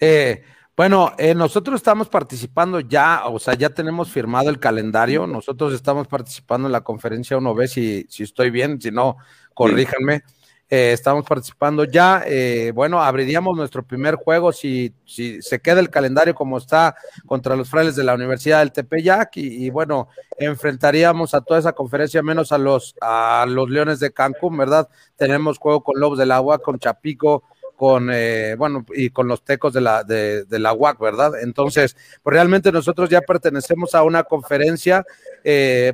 Eh, bueno, eh, nosotros estamos participando ya, o sea, ya tenemos firmado el calendario. Nosotros estamos participando en la conferencia 1B, si, si estoy bien, si no, corríjanme. Eh, estamos participando ya. Eh, bueno, abriríamos nuestro primer juego si, si se queda el calendario como está contra los frailes de la Universidad del Tepeyac y, bueno, enfrentaríamos a toda esa conferencia menos a los, a los Leones de Cancún, ¿verdad? Tenemos juego con Lobos del Agua, con Chapico, con, eh, bueno, y con los tecos de la, de, de la UAC, ¿verdad? Entonces, pues realmente nosotros ya pertenecemos a una conferencia,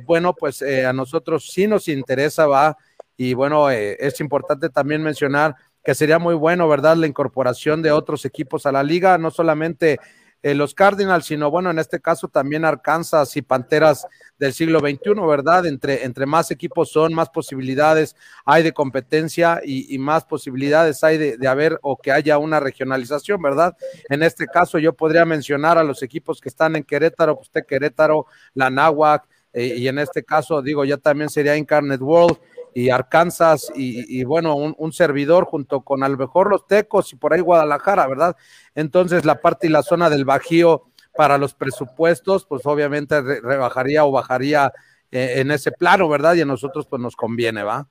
bueno, pues a nosotros sí nos interesa, va Y bueno, eh, es importante también mencionar que sería muy bueno, ¿verdad? La incorporación de otros equipos a la liga, no solamente eh, los Cardinals, sino bueno, en este caso también Arkansas y Panteras del siglo XXI, ¿verdad? Entre, entre más equipos son, más posibilidades hay de competencia y, más posibilidades hay de, haber o que haya una regionalización, ¿verdad? En este caso yo podría mencionar a los equipos que están en Querétaro, pues usted Querétaro, la Náhuac, eh, y en este caso, digo, ya también sería Incarnate World, y Arkansas y, bueno, un, servidor junto con a lo mejor los Tecos y por ahí Guadalajara, ¿verdad? Entonces la parte y la zona del Bajío para los presupuestos, pues obviamente rebajaría o bajaría eh, en ese plano, ¿verdad? Y a nosotros pues nos conviene, ¿va?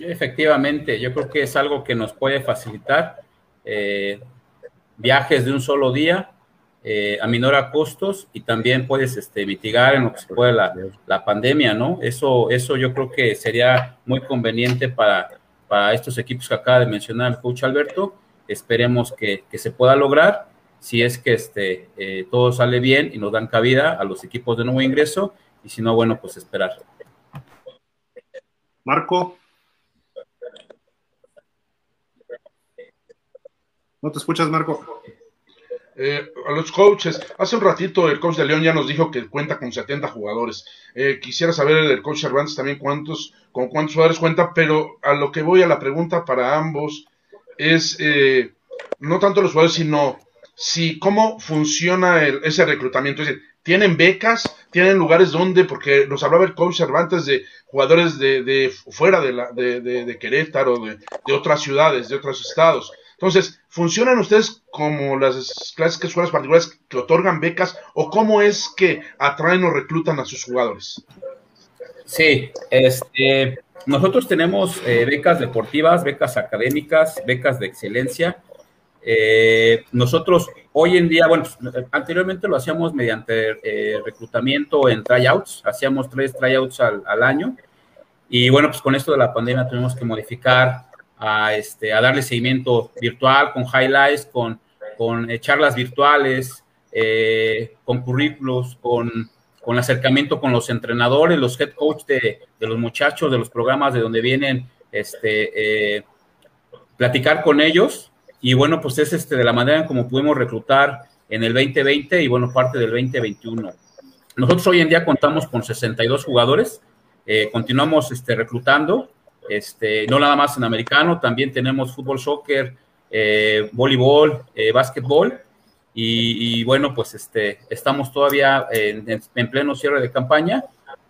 Efectivamente, yo creo que es algo que nos puede facilitar eh, viajes de un solo día eh, aminora costos y también puedes este, mitigar en lo que se puede la, pandemia, ¿no? Eso, eso yo creo que sería muy conveniente para, para estos equipos que acaba de mencionar el coach Alberto. Esperemos que, se pueda lograr si es que este, eh, todo sale bien y nos dan cabida a los equipos de nuevo ingreso y si no, bueno, pues esperar.
Marco. ¿No te escuchas, Marco?
Eh, a los coaches, hace un ratito el coach de León ya nos dijo que cuenta con 70 jugadores. Eh, quisiera saber el coach Cervantes también cuántos, con cuántos jugadores cuenta, pero a lo que voy a la pregunta para ambos es eh, no tanto los jugadores, sino si cómo funciona ese reclutamiento. Es decir, ¿tienen becas? ¿Tienen lugares donde? Porque nos hablaba el coach Cervantes de jugadores de, fuera de, la, de, de Querétaro, de otras ciudades, de otros estados. Entonces, ¿funcionan ustedes como las clásicas escuelas particulares que otorgan becas o cómo es que atraen o reclutan a sus jugadores?
Sí, este, nosotros tenemos eh, becas deportivas, becas académicas, becas de excelencia. Eh, nosotros hoy en día, bueno, anteriormente lo hacíamos mediante eh, reclutamiento en tryouts, hacíamos tres tryouts al año. Y bueno, pues con esto de la pandemia tuvimos que modificar a, este, a darle seguimiento virtual, con highlights, con, con eh, charlas virtuales, eh, con currículos, con, con acercamiento con los entrenadores, los head coach de, de, los muchachos, de los programas de donde vienen, este, eh, platicar con ellos. Y bueno, pues es este, de la manera en como pudimos reclutar en el 2020 y bueno, parte del 2021. Nosotros hoy en día contamos con 62 jugadores, continuamos este, reclutando este, no nada más en americano, también tenemos fútbol, soccer, eh, voleibol, eh, básquetbol. Y, bueno, pues este, estamos todavía en, pleno cierre de campaña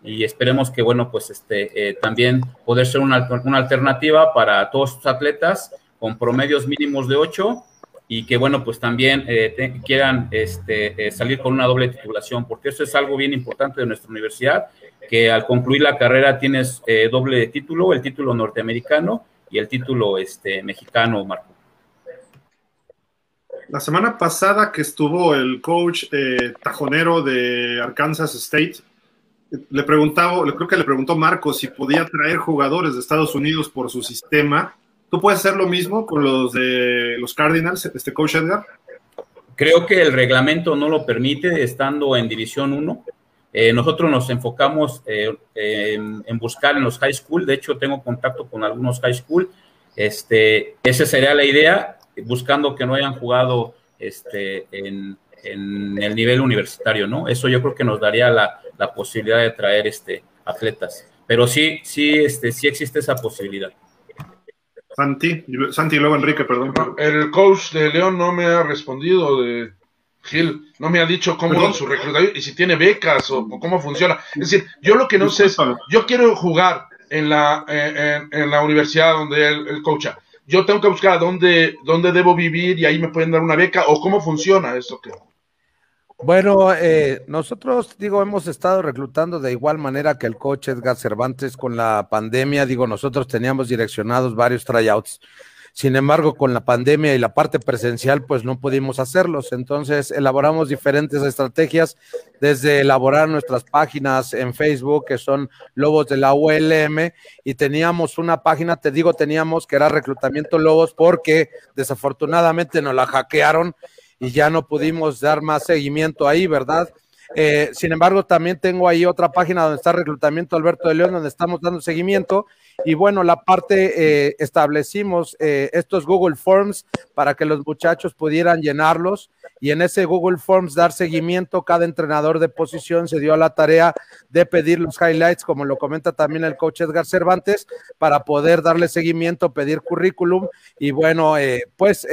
y esperemos que, bueno, pues este, eh, también poder ser una, una, alternativa para todos los atletas con promedios mínimos de 8 y que, bueno, pues también eh, quieran este, salir con una doble titulación, porque eso es algo bien importante de nuestra universidad que al concluir la carrera tienes eh, doble título, el título norteamericano y el título este, mexicano, Marco.
La semana pasada que estuvo el coach eh, tajonero de Arkansas State, le preguntaba, creo que le preguntó Marco si podía traer jugadores de Estados Unidos por su sistema. ¿Tú puedes hacer lo mismo con los de los Cardinals, este coach Edgar?
Creo que el reglamento no lo permite estando en División 1. Eh, nosotros nos enfocamos eh, en, buscar en los high school, de hecho tengo contacto con algunos high school, este, esa sería la idea, buscando que no hayan jugado este, en, el nivel universitario, ¿no? Eso yo creo que nos daría la, posibilidad de traer este, atletas, pero sí, sí, este, sí existe esa posibilidad.
Santi, Santi y luego Enrique, perdón.
El coach de León no me ha respondido de Gil, no me ha dicho cómo su reclutamiento y si tiene becas o, cómo funciona. Es decir, yo lo que no sé es, yo quiero jugar en la, en, la universidad donde él, coacha. Yo tengo que buscar dónde, dónde debo vivir y ahí me pueden dar una beca o cómo funciona esto que.
Bueno, eh, nosotros, digo, hemos estado reclutando de igual manera que el coach Edgar Cervantes con la pandemia. Digo, nosotros teníamos direccionados varios tryouts sin embargo, con la pandemia y la parte presencial, pues no pudimos hacerlos. Entonces, elaboramos diferentes estrategias, desde elaborar nuestras páginas en Facebook, que son Lobos de la ULM, y teníamos una página, te digo, teníamos que era Reclutamiento Lobos, porque desafortunadamente nos la hackearon y ya no pudimos dar más seguimiento ahí, ¿verdad? Eh, sin embargo, también tengo ahí otra página donde está reclutamiento Alberto de León, donde estamos dando seguimiento. Y bueno, la parte eh, establecimos eh, estos Google Forms para que los muchachos pudieran llenarlos y en ese Google Forms dar seguimiento. Cada entrenador de posición se dio a la tarea de pedir los highlights, como lo comenta también el coach Edgar Cervantes, para poder darle seguimiento, pedir currículum y bueno, eh, pues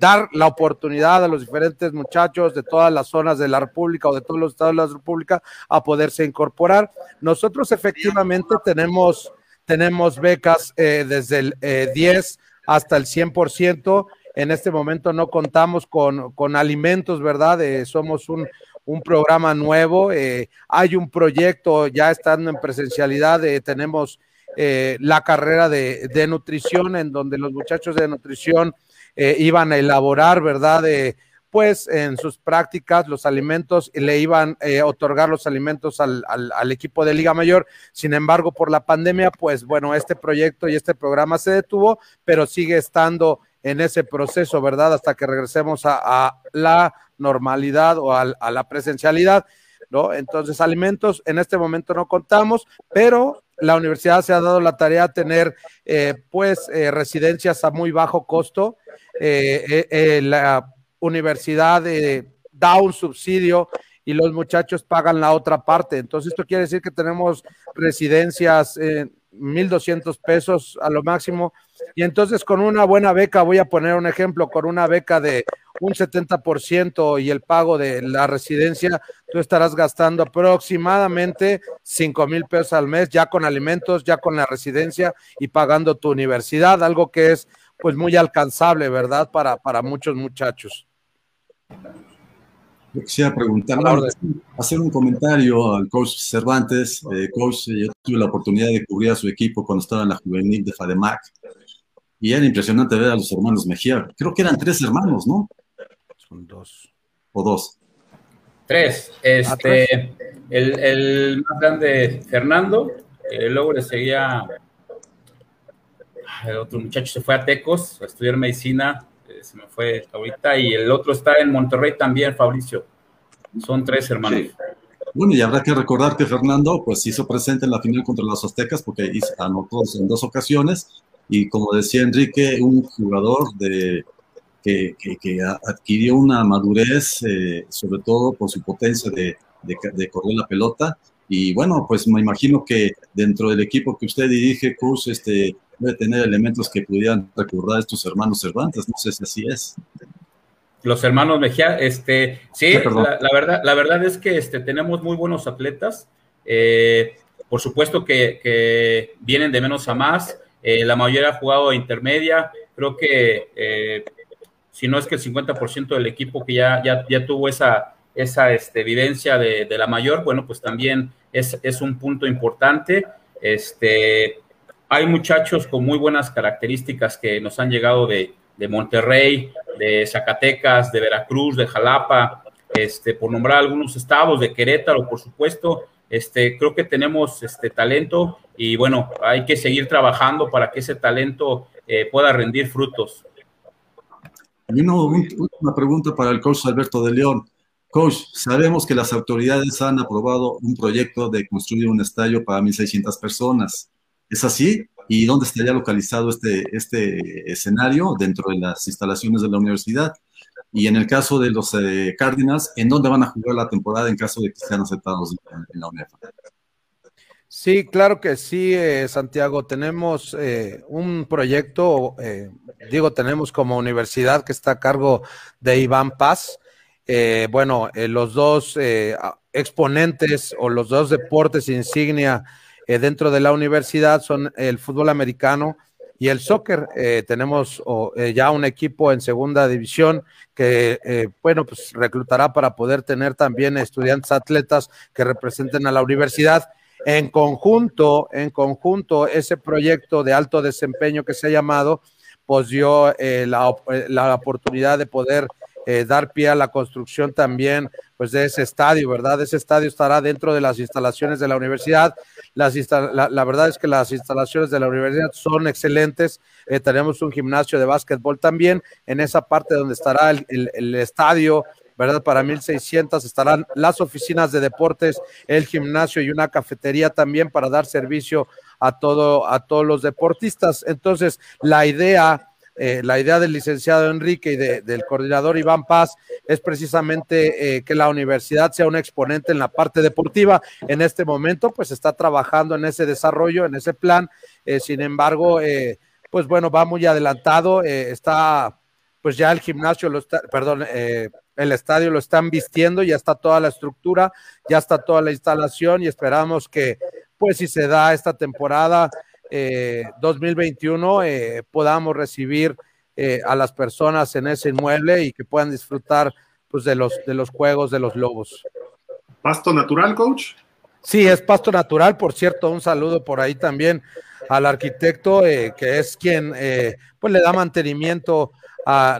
dar la oportunidad a los diferentes muchachos de todas las zonas de la República o de todos los estados de la República a poderse incorporar. Nosotros efectivamente tenemos, tenemos becas eh, desde el 10 hasta el 100%. En este momento no contamos con, con alimentos, ¿verdad? somos un, un programa nuevo. hay un proyecto ya estando en presencialidad. tenemos eh, la carrera de, nutrición, en donde los muchachos de nutrición eh, iban a elaborar, ¿verdad? Pues en sus prácticas los alimentos le iban a eh, otorgar los alimentos al, al, equipo de Liga Mayor. Sin embargo, por la pandemia, pues bueno, este proyecto y este programa se detuvo, pero sigue estando en ese proceso, ¿verdad? Hasta que regresemos a, la normalidad o a, la presencialidad, ¿no? Entonces, alimentos en este momento no contamos, pero la universidad se ha dado la tarea de tener eh, pues eh, residencias a muy bajo costo. Eh, la universidad da un subsidio y los muchachos pagan la otra parte. Entonces esto quiere decir que tenemos residencias en 1.200 pesos a lo máximo. Y entonces con una buena beca, voy a poner un ejemplo, con una beca de un 70% y el pago de la residencia, tú estarás gastando aproximadamente 5 mil pesos al mes, ya con alimentos, ya con la residencia y pagando tu universidad, algo que es pues muy alcanzable, ¿verdad? Para, para muchos muchachos.
Yo quisiera preguntar, hacer un comentario al coach Cervantes. Eh, coach, yo tuve la oportunidad de cubrir a su equipo cuando estaba en la juvenil de FADEMAC y era impresionante ver a los hermanos Mejía. Creo que eran tres hermanos, ¿no?
Son dos.
¿O dos?
Tres. Este, el, más grande, Fernando. luego le seguía. El otro muchacho se fue a Tecos a estudiar medicina. Se me fue ahorita. Y el otro está en Monterrey también, Fabricio. Son tres hermanos.
Bueno, y habrá que recordar que Fernando pues hizo presente en la final contra los Aztecas porque hizo, anotó en dos ocasiones y como decía Enrique, un jugador de, que, adquirió una madurez, eh, sobre todo por su potencia de, de, correr la pelota. Y bueno, pues me imagino que dentro del equipo que usted dirige, Cruz, este, debe tener elementos que pudieran recordar a estos hermanos Cervantes. No sé si así es.
Los hermanos Mejía, este, sí, la, verdad, la verdad es que este, tenemos muy buenos atletas. Eh, por supuesto que, que, vienen de menos a más. Eh, la mayoría ha jugado a intermedia. Creo que eh, si no es que el 50% del equipo que ya, ya, ya tuvo esa, esa este, evidencia de, de, la mayor, bueno, pues también es, es un punto importante. Este, hay muchachos con muy buenas características que nos han llegado de, de Monterrey, de Zacatecas, de Veracruz, de Jalapa, este, por nombrar algunos estados, de Querétaro, por supuesto. Este, creo que tenemos este talento y bueno, hay que seguir trabajando para que ese talento eh, pueda rendir frutos.
Una pregunta para el coach Alberto de León. Coach, sabemos que las autoridades han aprobado un proyecto de construir un estadio para 1.600 personas. ¿Es así? ¿Y dónde estaría localizado este, este escenario dentro de las instalaciones de la universidad? Y en el caso de los eh, Cardinals, ¿en dónde van a jugar la temporada en caso de que sean aceptados en, la UNEFA?
Sí, claro que sí, eh, Santiago. Tenemos eh, un proyecto, digo, tenemos como universidad que está a cargo de Iván Paz. bueno, los dos exponentes o los dos deportes insignia dentro de la universidad son el fútbol americano y el soccer. Eh, tenemos eh, ya un equipo en segunda división que, eh, bueno, pues reclutará para poder tener también estudiantes atletas que representen a la universidad. En conjunto, en conjunto, ese proyecto de alto desempeño que se ha llamado, pues dio la, la oportunidad de poder eh, dar pie a la construcción también pues de ese estadio, ¿verdad? Ese estadio estará dentro de las instalaciones de la universidad. Las la, verdad es que las instalaciones de la universidad son excelentes. Eh, tenemos un gimnasio de básquetbol también en esa parte donde estará el, estadio ¿verdad? Para 1600 estarán las oficinas de deportes, el gimnasio y una cafetería también para dar servicio a todo a todos los deportistas. Entonces, la idea eh, la idea del licenciado Enrique y del coordinador Iván Paz es precisamente eh, que la universidad sea un exponente en la parte deportiva. En este momento, pues está trabajando en ese desarrollo, en ese plan. Eh, sin embargo, pues bueno, va muy adelantado. está, pues ya el gimnasio, perdón, el estadio lo están vistiendo, ya está toda la estructura, ya está toda la instalación y esperamos que, pues si se da esta temporada, 2021 eh, eh, podamos recibir eh, a las personas en ese inmueble y que puedan disfrutar pues, de, los, de los juegos de los lobos.
¿Pasto natural, coach?
Sí, es pasto natural. Por cierto, un saludo por ahí también al arquitecto, que es quien pues le da mantenimiento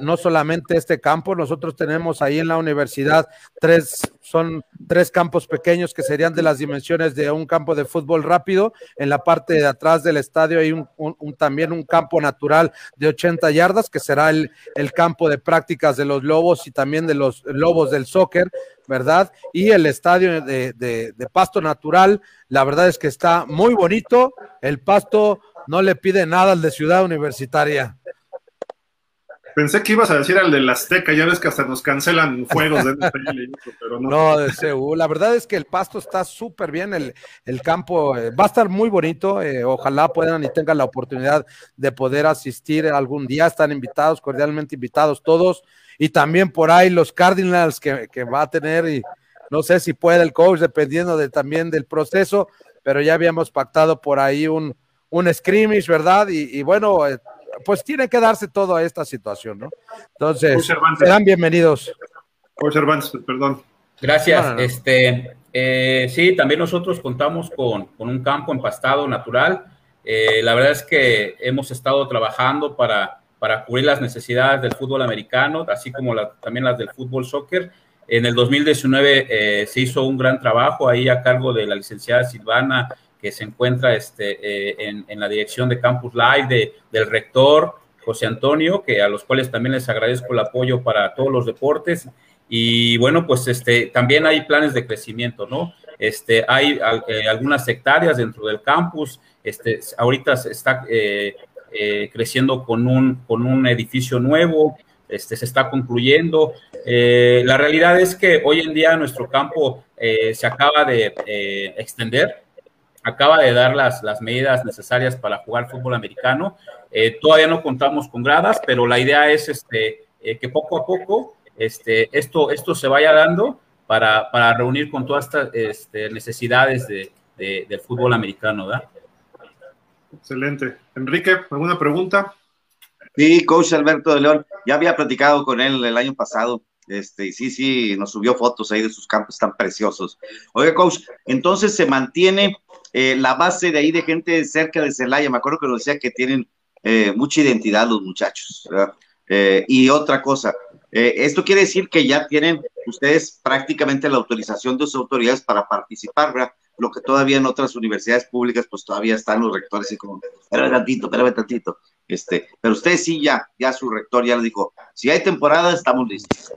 no solamente este campo, nosotros tenemos ahí en la universidad tres, son tres campos pequeños que serían de las dimensiones de un campo de fútbol rápido. En la parte de atrás del estadio hay un, también un campo natural de 80 yardas, que será el, el campo de prácticas de los lobos y también de los lobos del soccer. ¿verdad? Y el estadio de, de, de, pasto natural, la verdad es que está muy bonito. El pasto no le pide nada al de Ciudad Universitaria.
Pensé que ibas a decir al del Azteca, ya ves que hasta nos cancelan juegos de pero no.
No, de CU. La verdad es que el pasto está súper bien, el, el campo eh, va a estar muy bonito. Eh, ojalá puedan y tengan la oportunidad de poder asistir algún día. Están invitados, cordialmente invitados todos. Y también por ahí los Cardinals que, que va a tener, y no sé si puede el coach, dependiendo de, también del proceso, pero ya habíamos pactado por ahí un, un scrimmage, ¿verdad? Y, y bueno, eh, pues tiene que darse toda esta situación, ¿no? Entonces, serán bienvenidos.
perdón.
Gracias. Este, eh, sí, también nosotros contamos con, un campo empastado natural. Eh, la verdad es que hemos estado trabajando para, para cubrir las necesidades del fútbol americano, así como también las del fútbol soccer. En el 2019 eh, se hizo un gran trabajo ahí a cargo de la licenciada Silvana que se encuentra este, eh, en, la dirección de Campus Live, de, del rector José Antonio, que a los cuales también les agradezco el apoyo para todos los deportes. Y bueno, pues este, también hay planes de crecimiento, ¿no? Este, hay eh, algunas hectáreas dentro del campus, este, ahorita se está eh, creciendo con un, con un edificio nuevo, este, se está concluyendo. la realidad es que hoy en día nuestro campo se acaba de extender, acaba de dar las, las medidas necesarias para jugar fútbol americano. Eh, todavía no contamos con gradas, pero la idea es este, eh, que poco a poco este, esto, esto se vaya dando para, para reunir con todas estas este, necesidades de, del fútbol americano. ¿verdad?
Excelente. Enrique, ¿alguna pregunta?
Sí, coach Alberto de León, ya había platicado con él el año pasado. Este, y sí, sí, nos subió fotos ahí de sus campos tan preciosos. Oiga, coach, entonces se mantiene eh, la base de ahí de gente cerca de Celaya, me acuerdo que nos decía que tienen eh, mucha identidad los muchachos. Eh, y otra cosa, esto quiere decir que ya tienen ustedes prácticamente la autorización de sus autoridades para participar, ¿verdad? Lo que todavía en otras universidades públicas, pues todavía están los rectores y como, espérame tantito, espérame tantito. Este, pero ustedes sí ya, ya su rector ya le dijo, si hay temporada, estamos listos.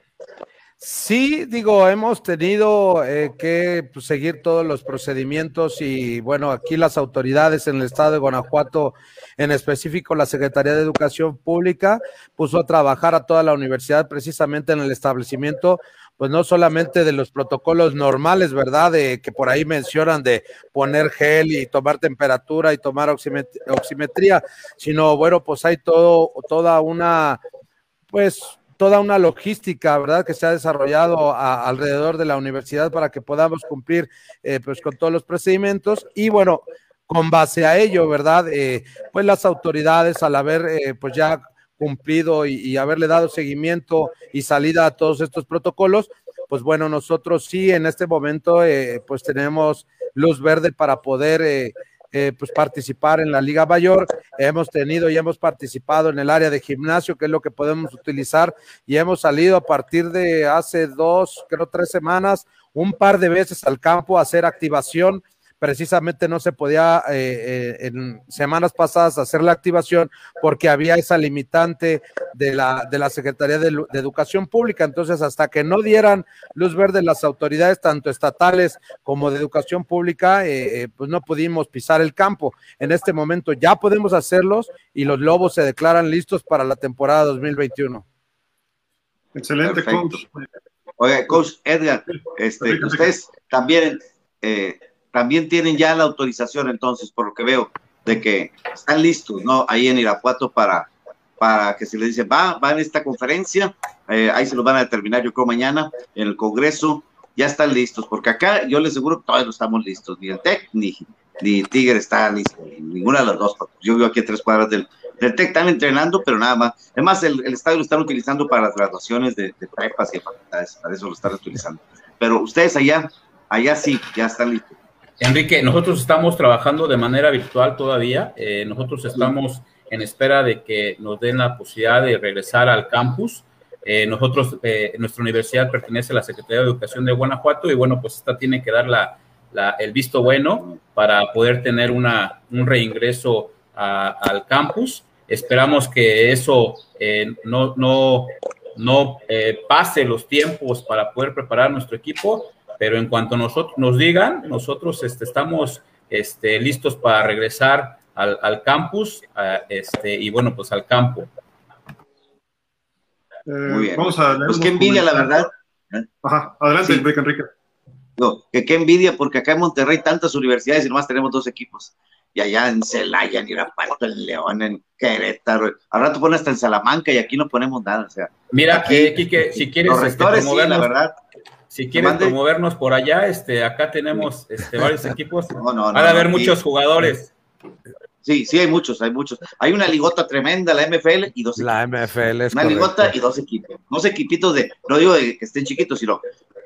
Sí, digo, hemos tenido eh, que pues, seguir todos los procedimientos y bueno, aquí las autoridades en el estado de Guanajuato, en específico la Secretaría de Educación Pública, puso a trabajar a toda la universidad precisamente en el establecimiento, pues no solamente de los protocolos normales, ¿verdad? De, que por ahí mencionan de poner gel y tomar temperatura y tomar oximetría, sino bueno, pues hay todo, toda una, pues toda una logística, ¿verdad?, que se ha desarrollado alrededor de la universidad para que podamos cumplir, eh, pues, con todos los procedimientos. Y bueno, con base a ello, ¿verdad?, eh, pues las autoridades, al haber, eh, pues, ya cumplido y, haberle dado seguimiento y salida a todos estos protocolos, pues bueno, nosotros sí en este momento, pues tenemos luz verde para poder eh, pues participar en la Liga Mayor. Hemos tenido y hemos participado en el área de gimnasio, que es lo que podemos utilizar, y hemos salido a partir de hace dos, creo tres semanas, un par de veces al campo a hacer activación precisamente no se podía eh, eh, en semanas pasadas hacer la activación porque había esa limitante de la, de la Secretaría de, Educación Pública. Entonces, hasta que no dieran luz verde las autoridades, tanto estatales como de educación pública, eh, pues no pudimos pisar el campo. En este momento ya podemos hacerlos y los Lobos se declaran listos para la temporada 2021.
Excelente, coach.
Oye, coach Edgar, este, ustedes también eh, también tienen ya la autorización entonces, por lo que veo, de que están listos, ¿no? Ahí en Irapuato para, para que se les dice, va, va en esta conferencia, eh, ahí se lo van a determinar yo creo mañana en el Congreso, ya están listos, porque acá yo les aseguro que todos no estamos listos, ni el TEC ni, ni Tigre está listo, ninguna de las dos, yo vivo aquí a tres cuadras del, del TEC, están entrenando, pero nada más, además el, el estadio lo están utilizando para las graduaciones de, de prepas y de facultades, para eso lo están utilizando, pero ustedes allá, allá sí, ya están listos.
Enrique, nosotros estamos trabajando de manera virtual todavía. Eh, nosotros estamos en espera de que nos den la posibilidad de regresar al campus. Eh, nosotros, eh, nuestra universidad pertenece a la Secretaría de Educación de Guanajuato y bueno, pues esta tiene que dar la, el visto bueno para poder tener una, un reingreso al campus. Esperamos que eso no, no, no pase los tiempos para poder preparar nuestro equipo pero en cuanto nosotros nos digan, nosotros este, estamos este, listos para regresar al, campus este, y bueno, pues al campo.
Eh, Muy bien. Vamos a pues qué envidia, la verdad.
Ajá, adelante, Enrique, Enrique.
No, que qué envidia, porque acá en Monterrey tantas universidades y nomás tenemos dos equipos. Y allá en Celaya, en Irapuato, en León, en Querétaro. Al rato ponen hasta en Salamanca y aquí no ponemos nada. O sea,
Mira, que, Kike, si quieres.
Los rectores, sí, la verdad
si quieren promovernos por allá, este, acá tenemos este, varios equipos. No, no, Van a haber muchos jugadores.
Sí, sí, hay muchos, hay muchos. Hay una ligota tremenda, la MFL y dos
La MFL es
Una ligota y dos equipos. No sé equipitos de, no digo que estén chiquitos, sino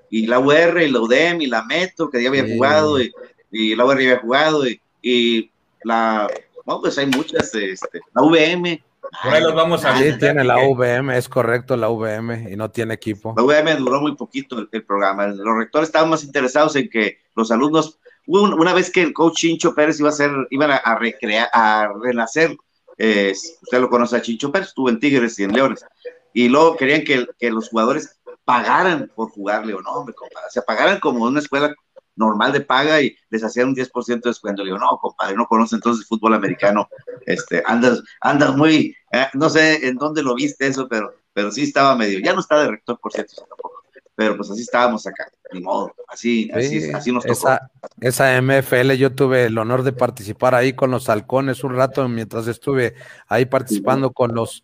y la UR, y la UDEM, y la Metro, que ya había jugado, y, y, la UR había jugado, y, la, bueno, pues hay muchas, este, la VM,
por ahí los vamos a
ver. Sí, tiene la VM, es correcto, la VM, y no tiene equipo.
La VM duró muy poquito el, programa. Los rectores estaban más interesados en que los alumnos, una vez que el coach Chincho Pérez iba a ser, iban a, recrear, a renacer, eh, usted lo conoce a Chincho Pérez, estuvo en Tigres y en Leones, y luego querían que, que los jugadores pagaran por jugarle o no, hombre, compadre, o sea, pagaran como una escuela normal de paga y les hacían un 10% de descuento. Le digo, no, compadre, no conoce entonces el fútbol americano. Este, andas, andas muy, eh, no sé en dónde lo viste eso, pero, pero sí estaba medio, ya no está de rector, por cierto, tampoco. Pero pues así estábamos acá, ni modo, así, así, así nos tocó.
Esa, esa MFL, yo tuve el honor de participar ahí con los halcones un rato mientras estuve ahí participando con los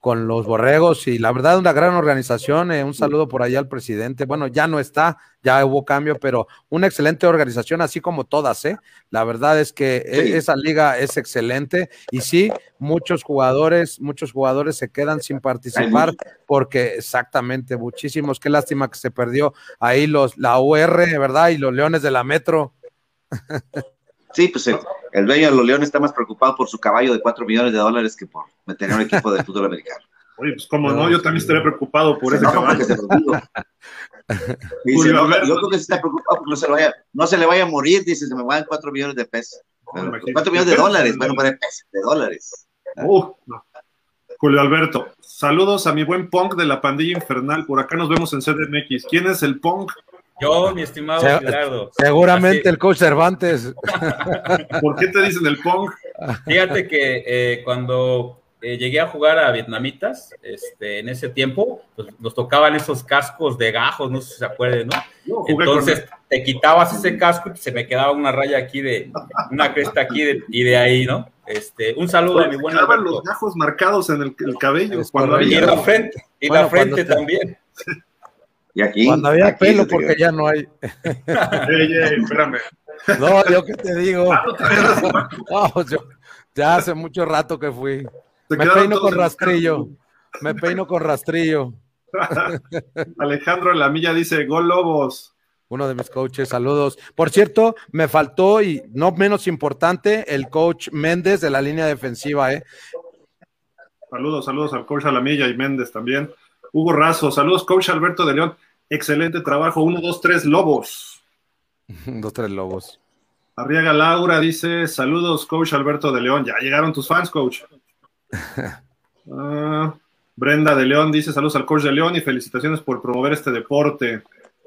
con los borregos y la verdad una gran organización. Eh, un saludo por allá al presidente. Bueno, ya no está, ya hubo cambio, pero una excelente organización, así como todas, ¿eh? La verdad es que e, esa liga es excelente y sí, muchos jugadores, muchos jugadores se quedan sin participar porque exactamente, muchísimos. Qué lástima que se perdió ahí los, la UR, ¿verdad? Y los Leones de la Metro. [LAUGHS]
Sí, pues el, dueño de los Leones está más preocupado por su caballo de 4 millones de dólares que por meter un equipo de fútbol americano.
Oye, pues como no, yo también estaría preocupado por ese caballo. Se [LAUGHS]
dice, no, yo creo que se está preocupado porque no se, le vaya, no se le vaya a morir, dice, se me van 4 millones de pesos. 4 millones de dólares, bueno, para pesos, de dólares.
Uh, Julio Alberto, saludos a mi buen punk de la pandilla infernal. Por acá nos vemos en CDMX. ¿Quién es el punk?
Yo, mi estimado Gerardo.
Seguramente el coach Cervantes. [LAUGHS]
¿Por qué te dicen el Pong?
Fíjate que eh, cuando eh, llegué a jugar a vietnamitas, este, en ese tiempo, pues, nos tocaban esos cascos de gajos, no sé si se acuerdan, ¿no? Entonces te quitabas ese casco y se me quedaba una raya aquí de, una cresta aquí y de ahí, ¿no? Este, un saludo a mi buen
Estaban los gajos marcados en el, cabello.
Cuando había... Y la frente, y la frente también. [LAUGHS]
Y aquí.
Cuando había pelo, porque ya no hay. [LAUGHS]
espérame.
No, yo qué te digo. Ah, [LAUGHS] ya hace mucho rato que fui. Me peino con rastrillo. Me peino con rastrillo. [LAUGHS]
Alejandro Lamilla dice: Gol Lobos.
Uno de mis coaches, saludos. Por cierto, me faltó, y no menos importante, el coach Méndez de la línea defensiva, ¿eh?
Saludos, saludos al coach Alamilla y Méndez también. Hugo Razo, saludos, coach Alberto de León. Excelente trabajo. Uno, dos, tres, Lobos. [LAUGHS]
dos, tres Lobos.
Arriaga Laura dice, saludos, coach Alberto de León. Ya llegaron tus fans, coach. [LAUGHS] Ah, Brenda de León dice, saludos al coach de León y felicitaciones por promover este deporte.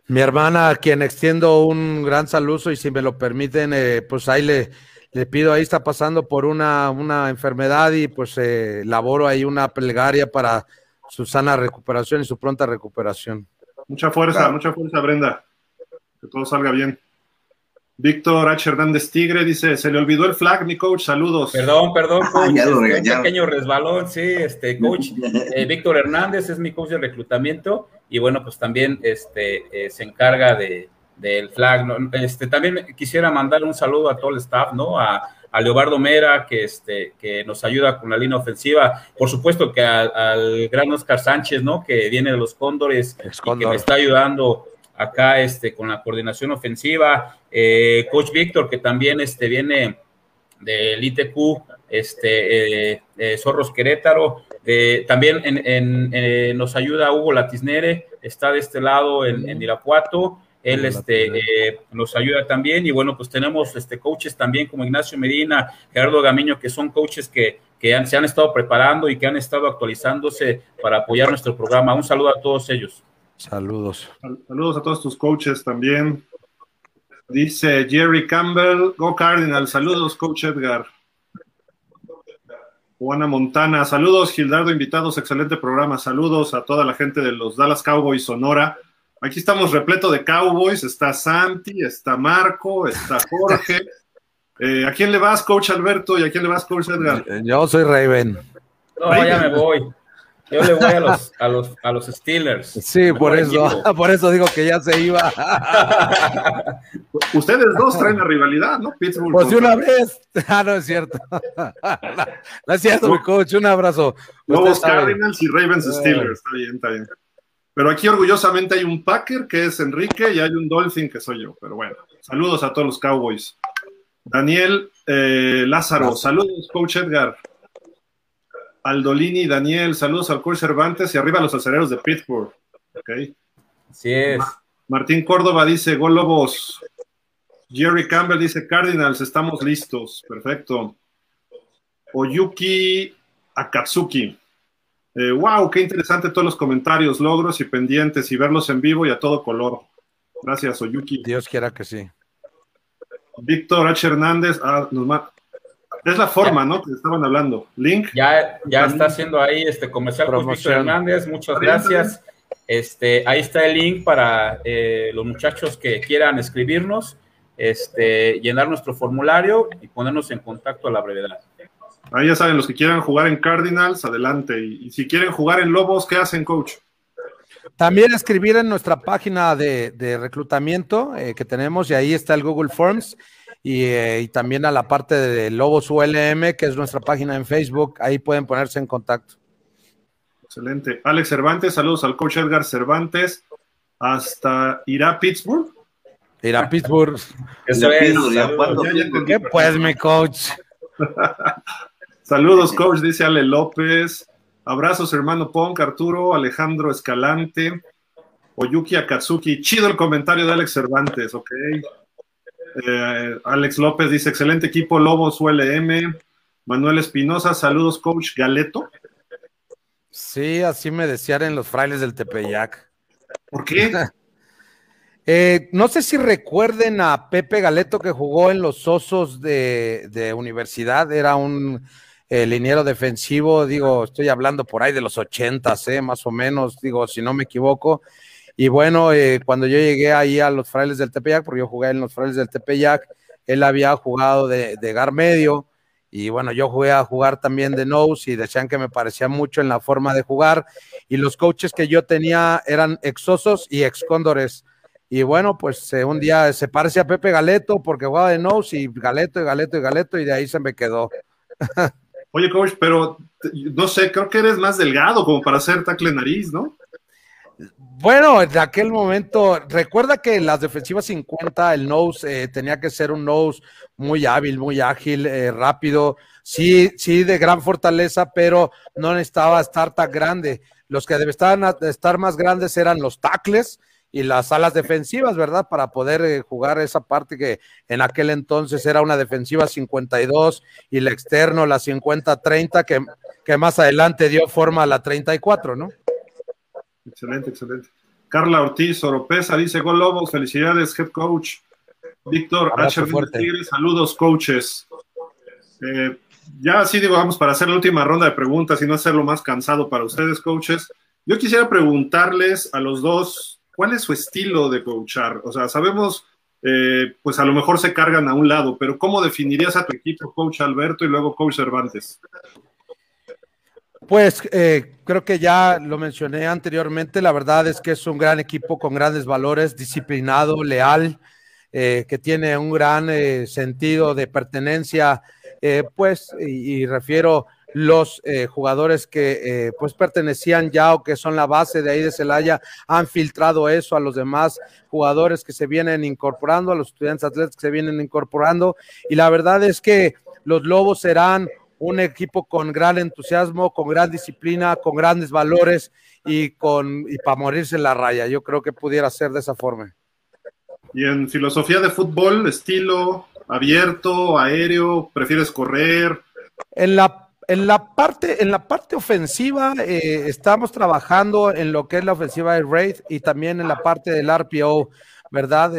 Mi hermana, a quien extiendo un gran saludo y si me lo permiten, eh, pues ahí le, le pido, ahí está pasando por una, una enfermedad y pues eh, laboro ahí una plegaria para su sana recuperación y su pronta recuperación.
Mucha fuerza, mucha fuerza, Brenda. Que todo salga bien. Víctor H. Hernández Tigre dice, se le olvidó el flag, mi coach, saludos.
Perdón, perdón, coach, este, un pequeño resbalón, sí, este coach [LAUGHS] eh, Víctor Hernández es mi coach de reclutamiento y bueno, pues también este, eh, se encarga de, del flag. ¿no? Este, también quisiera mandar un saludo a todo el staff, ¿no? A, a Leobardo Mera, que, este, que nos ayuda con la línea ofensiva. Por supuesto que al gran Oscar Sánchez, ¿no? Que viene de los Cóndores y que me está ayudando acá este, con la coordinación ofensiva. Eh, Coach Víctor, que también este, viene del ITQ, este, eh, eh, Zorros Querétaro. también en, nos ayuda Hugo Latisnere, está de este lado en, en Irapuato. Él este, nos ayuda también y bueno, pues tenemos este, coaches también como Ignacio Medina, Gerardo Gamiño, que son coaches que, que se han estado preparando y que han estado actualizándose para apoyar nuestro programa. Un saludo a todos ellos.
Saludos.
Saludos a todos tus coaches también. Dice Jerry Campbell, Go Cardinal, saludos, coach Edgar. Juana Montana, saludos, Gildardo, invitados, excelente programa, saludos a toda la gente de los Dallas Cowboys Sonora. Aquí estamos repleto de Cowboys, está Santi, está Marco, está Jorge. [LAUGHS] Eh, ¿A quién le vas, coach Alberto? ¿Y a quién le vas, coach Edgar?
Yo soy Raven.
No, ya me voy. Yo le voy a los, [LAUGHS] a los, a los Steelers.
Sí, por eso, [LAUGHS] por eso digo que ya se iba.
Ustedes dos traen la rivalidad, ¿no? Pittsburgh.
Pues de una vez. Ah, no es cierto. No, es cierto, mi coach. Un abrazo.
Lobos Cardinals y Ravens Steelers. Está bien, está bien. Pero aquí orgullosamente hay un Packer que es Enrique y hay un Dolphin que soy yo. Pero bueno, saludos a todos los Cowboys. Daniel eh, Lázaro, saludos, coach Edgar. Aldolini, Daniel, saludos al Coach Cervantes y arriba los acereros de Pittsburgh. Okay.
Así es.
Martín Córdoba dice, Gol Lobos. Jerry Campbell dice, Cardinals, estamos listos. Perfecto. Oyuki Akatsuki. Eh, wow, qué interesante todos los comentarios, logros y pendientes y verlos en vivo y a todo color. Gracias, Oyuki.
Dios quiera que sí.
Víctor H. Hernández, ah, es la forma, ¿no? Que estaban hablando. Link.
Ya, ya está haciendo ahí este comercial con Víctor Hernández, muchas gracias. Este, ahí está el link para eh, los muchachos que quieran escribirnos, este, llenar nuestro formulario y ponernos en contacto a la brevedad.
Ahí ya saben, los que quieran jugar en Cardinals, adelante. Y, si quieren jugar en Lobos, ¿qué hacen, coach?
También escribir en nuestra página de, reclutamiento eh, que tenemos y ahí está el Google Forms eh, y, también a la parte de Lobos ULM, que es nuestra página en Facebook, ahí pueden ponerse en contacto.
Excelente. Alex Cervantes, saludos al coach Edgar Cervantes. Hasta irá Pittsburgh.
Irá Pittsburgh.
Eso es.
¿Qué pues, mi coach? [LAUGHS]
Saludos, coach, dice Ale López. Abrazos, hermano Punk, Arturo, Alejandro Escalante, Oyuki Akatsuki. Chido el comentario de Alex Cervantes, ok. Eh, Alex López dice: excelente equipo, Lobos ULM. Manuel Espinosa, saludos, coach Galeto.
Sí, así me decían en los frailes del Tepeyac.
¿Por qué? [LAUGHS]
Eh, no sé si recuerden a Pepe Galeto que jugó en los Osos de, de universidad, era un el liniero defensivo, digo, estoy hablando por ahí de los ochentas, ¿eh? más o menos, digo, si no me equivoco. Y bueno, eh, cuando yo llegué ahí a los frailes del Tepeyac, porque yo jugué en los frailes del Tepeyac, él había jugado de, de gar medio, y bueno, yo jugué a jugar también de nose y decían que me parecía mucho en la forma de jugar. Y los coaches que yo tenía eran exosos y excóndores. Y bueno, pues eh, un día se parece a Pepe Galeto porque jugaba de nose y Galeto y Galeto y Galeto y de ahí se me quedó. [LAUGHS]
Oye, coach, pero no sé, creo que eres más delgado como para hacer tackle nariz, ¿no?
Bueno, en aquel momento, recuerda que en las defensivas 50, el nose eh, tenía que ser un nose muy hábil, muy ágil, eh, rápido, sí, sí, de gran fortaleza, pero no necesitaba estar tan grande. Los que debían estar más grandes eran los tackles y las alas defensivas, ¿verdad? Para poder eh, jugar esa parte que en aquel entonces era una defensiva 52 y la externo la 50-30, que, que más adelante dio forma a la 34, ¿no?
Excelente, excelente. Carla Ortiz Oropesa dice: Gol Lobos, felicidades, head coach. Víctor H. Tigres, saludos, coaches. Eh, ya así digo, vamos para hacer la última ronda de preguntas y no hacerlo más cansado para ustedes, coaches. Yo quisiera preguntarles a los dos, ¿cuál es su estilo de coachar? O sea, sabemos, eh, pues a lo mejor se cargan a un lado, pero ¿cómo definirías a tu equipo, coach Alberto y luego coach Cervantes?
Pues eh, creo que ya lo mencioné anteriormente, la verdad es que es un gran equipo con grandes valores, disciplinado, leal, eh, que tiene un gran sentido de pertenencia, pues, y, refiero los eh, jugadores que eh, pues pertenecían ya o que son la base de ahí de Celaya han filtrado eso a los demás jugadores que se vienen incorporando, a los estudiantes atletas que se vienen incorporando y la verdad es que los Lobos serán un equipo con gran entusiasmo, con gran disciplina, con grandes valores y con y para morirse en la raya. Yo creo que pudiera ser de esa forma.
Y en filosofía de fútbol, estilo abierto, aéreo, prefieres correr.
En la en la parte, en la parte ofensiva, eh, estamos trabajando en lo que es la ofensiva de Raid y también en la parte del RPO, ¿verdad?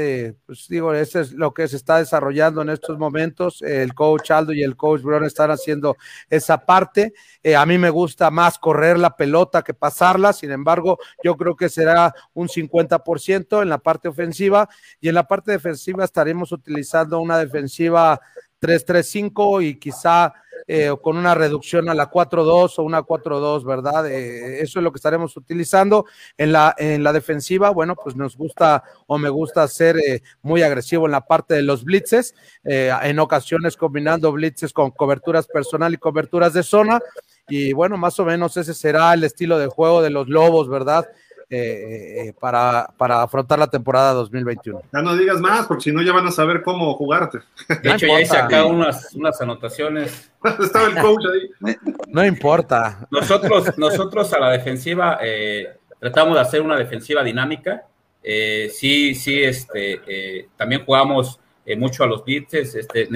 Pues digo, ese es lo que se está desarrollando en estos momentos. El coach Aldo y el coach Brown están haciendo esa parte. Eh, a mí me gusta más correr la pelota que pasarla, sin embargo, yo creo que será un 50% en la parte ofensiva y en la parte defensiva estaremos utilizando una defensiva 3-3-5 y quizá eh, con una reducción a la 4-2 o una 4-2, ¿verdad? Eh, eso es lo que estaremos utilizando. En la, en la defensiva, bueno, pues nos gusta o me gusta ser eh, muy agresivo en la parte de los blitzes, en ocasiones combinando blitzes con coberturas personal y coberturas de zona. Y bueno, más o menos ese será el estilo de juego de los Lobos, ¿verdad? Eh, para, para, afrontar la temporada 2021.
Ya no digas más, porque si no ya van a saber cómo jugarte.
De hecho, ya hice acá unas, unas anotaciones. [LAUGHS]
Estaba el coach ahí.
No importa.
Nosotros, nosotros a la defensiva eh, tratamos de hacer una defensiva dinámica. Eh, sí, sí, este, también jugamos mucho a los blitzes. Este,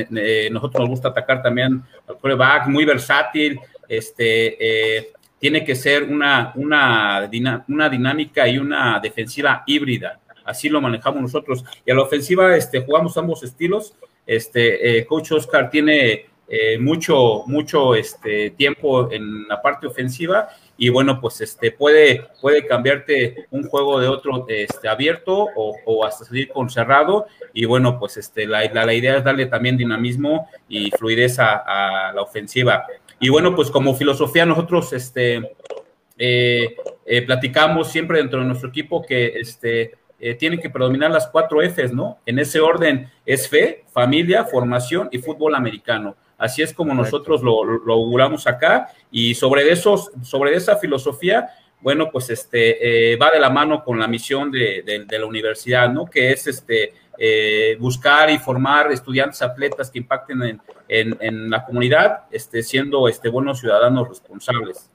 nosotros nos gusta atacar también al quarterback, muy versátil. Este, tiene que ser una, una, una dinámica y una defensiva híbrida. Así lo manejamos nosotros. Y a la ofensiva este, jugamos ambos estilos. Este, eh, Coach Oscar tiene eh, mucho, mucho este, tiempo en la parte ofensiva y bueno, pues este, puede, puede cambiarte un juego de otro este, abierto o, hasta salir con cerrado y bueno, pues este, la, la, idea es darle también dinamismo y fluidez a la ofensiva. Y bueno, pues como filosofía nosotros este, eh, eh, platicamos siempre dentro de nuestro equipo que este, eh, tienen que predominar las cuatro Fs, ¿no? En ese orden es fe, familia, formación y fútbol americano. Así es como nosotros lo, lo auguramos acá y sobre, esos, sobre esa filosofía, bueno, pues este, va de la mano con la misión de, de, de la universidad, ¿no? Que es este, eh, buscar y formar estudiantes atletas que impacten en, en, en, la comunidad, este, siendo este, buenos ciudadanos responsables.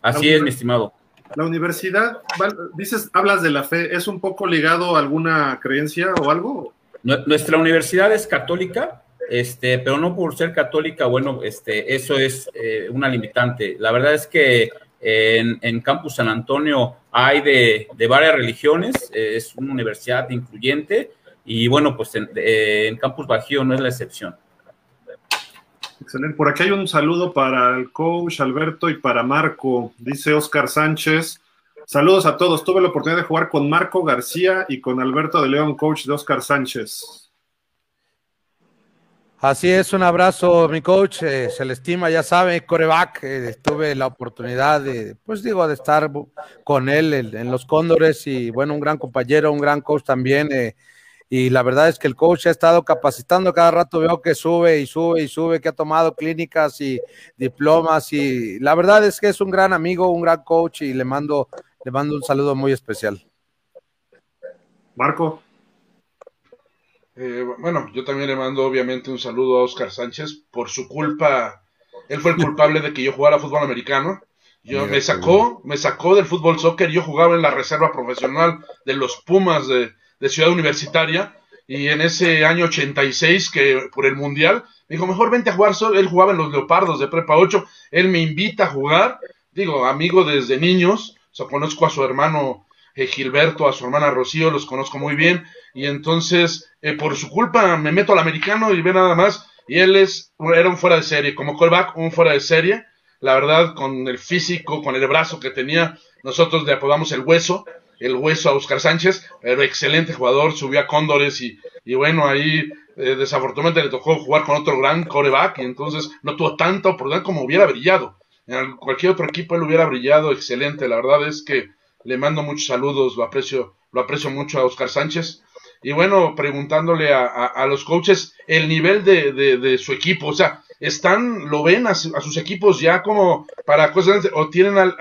Así es, mi estimado.
La universidad, dices, hablas de la fe, ¿es un poco ligado a alguna creencia o algo?
Nuestra universidad es católica, este, pero no por ser católica, bueno, este, eso es eh, una limitante. La verdad es que en, en, Campus San Antonio hay de, de varias religiones, es una universidad incluyente, y bueno, pues en, en, Campus Bajío no es la excepción.
Excelente. Por aquí hay un saludo para el coach Alberto y para Marco. Dice Oscar Sánchez. Saludos a todos. Tuve la oportunidad de jugar con Marco García y con Alberto de León, coach de Oscar Sánchez.
Así es, un abrazo, mi coach. Eh, se le estima, ya sabe, coreback. Eh, tuve la oportunidad de, pues digo, de estar con él en, en, los Cóndores y bueno, un gran compañero, un gran coach también. Eh, y la verdad es que el coach ha estado capacitando cada rato, veo que sube y sube y sube, que ha tomado clínicas y diplomas y la verdad es que es un gran amigo, un gran coach y le mando, le mando un saludo muy especial.
Marco.
Eh, bueno, yo también le mando obviamente un saludo a Oscar Sánchez por su culpa. Él fue el culpable de que yo jugara fútbol americano. Yo me sacó, me sacó del fútbol soccer, yo jugaba en la reserva profesional de los Pumas de, de Ciudad Universitaria y en ese año 86 que por el Mundial me dijo, mejor vente a jugar solo, él jugaba en los Leopardos de Prepa 8, él me invita a jugar, digo, amigo desde niños, o conozco a su hermano eh, Gilberto, a su hermana Rocío, los conozco muy bien, y entonces, eh, por su culpa, me meto al americano y ve nada más, y él es, era un fuera de serie, como callback, un fuera de serie, la verdad, con el físico, con el brazo que tenía, nosotros le apodamos el hueso, el hueso a Oscar Sánchez, pero excelente jugador, subió a Cóndores y, y bueno, ahí eh, desafortunadamente le tocó jugar con otro gran coreback y entonces no tuvo tanta oportunidad como hubiera brillado. En cualquier otro equipo él hubiera brillado excelente. La verdad es que le mando muchos saludos, lo aprecio, lo aprecio mucho a Oscar Sánchez. Y bueno, preguntándole a, a, los coaches el nivel de, de, su equipo, o sea, están, lo ven a, sus equipos ya como para cosas, o tienen al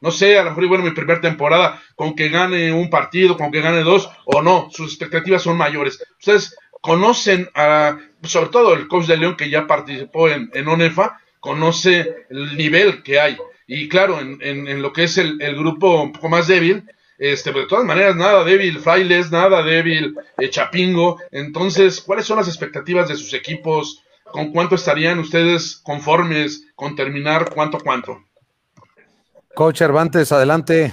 no sé, a lo mejor, bueno, mi primera temporada, con que gane un partido, con que gane dos, o no, sus expectativas son mayores. Ustedes conocen a, sobre todo el coach de León que ya participó en, en ONEFA, conoce el nivel que hay. Y claro, en, en, lo que es el, el, grupo un poco más débil, este, pero de todas maneras, nada débil Frailes, nada débil eh, Chapingo. Entonces, ¿cuáles son las expectativas de sus equipos? ¿Con cuánto estarían ustedes conformes con terminar? ¿Cuánto, cuánto?
Coach Cervantes, adelante.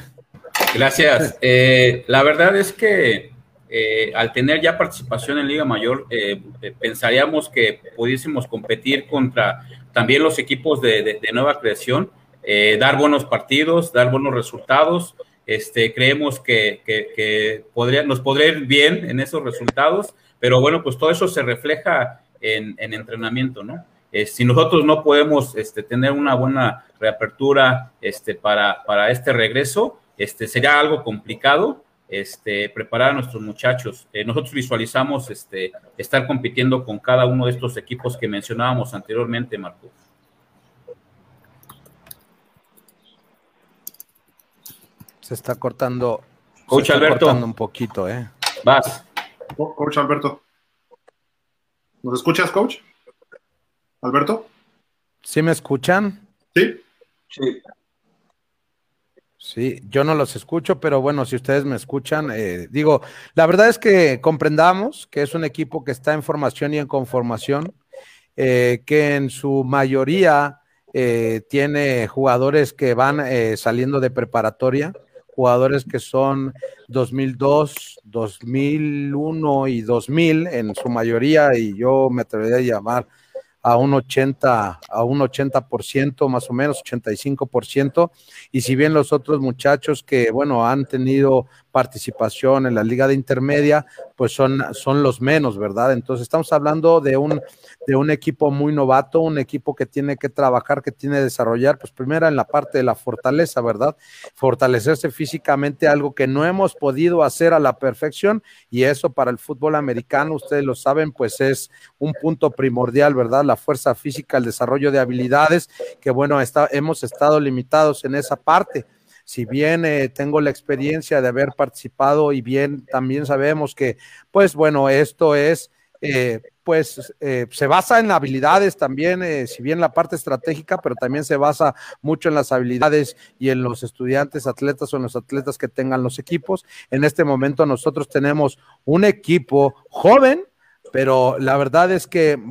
Gracias. Eh, la verdad es que eh, al tener ya participación en Liga Mayor, eh, eh, pensaríamos que pudiésemos competir contra también los equipos de, nueva creación, eh, dar buenos partidos, dar buenos resultados. Este, creemos que, que, que podría, nos podría ir bien en esos resultados, pero bueno, pues todo eso se refleja en, en entrenamiento, ¿no? Eh, si nosotros no podemos este, tener una buena reapertura este, para, para este regreso, este, sería algo complicado este, preparar a nuestros muchachos. Eh, nosotros visualizamos este, estar compitiendo con cada uno de estos equipos que mencionábamos anteriormente, Marco.
Se está cortando.
Coach
se está
Alberto.
cortando un poquito, ¿eh?
Vas.
Coach Alberto. ¿Nos escuchas, coach? Alberto.
¿Sí me escuchan?
Sí.
Sí.
Sí, yo no los escucho, pero bueno, si ustedes me escuchan, eh, digo, la verdad es que comprendamos que es un equipo que está en formación y en conformación, eh, que en su mayoría eh, tiene jugadores que van eh, saliendo de preparatoria, jugadores que son 2002, 2001 y 2000 en su mayoría, y yo me atrevería a llamar a un 80, a un 80% más o menos, 85%, y si bien los otros muchachos que, bueno, han tenido participación en la liga de intermedia, pues son, son los menos, ¿verdad? Entonces estamos hablando de un, de un equipo muy novato, un equipo que tiene que trabajar, que tiene que desarrollar, pues primero en la parte de la fortaleza, ¿verdad? Fortalecerse físicamente, algo que no hemos podido hacer a la perfección, y eso para el fútbol americano, ustedes lo saben, pues es un punto primordial, ¿verdad? La fuerza física, el desarrollo de habilidades, que bueno, está, hemos estado limitados en esa parte si bien eh, tengo la experiencia de haber participado y bien también sabemos que, pues bueno, esto es, eh, pues eh, se basa en habilidades también, eh, si bien la parte estratégica, pero también se basa mucho en las habilidades y en los estudiantes, atletas o en los atletas que tengan los equipos. En este momento nosotros tenemos un equipo joven, pero la verdad es que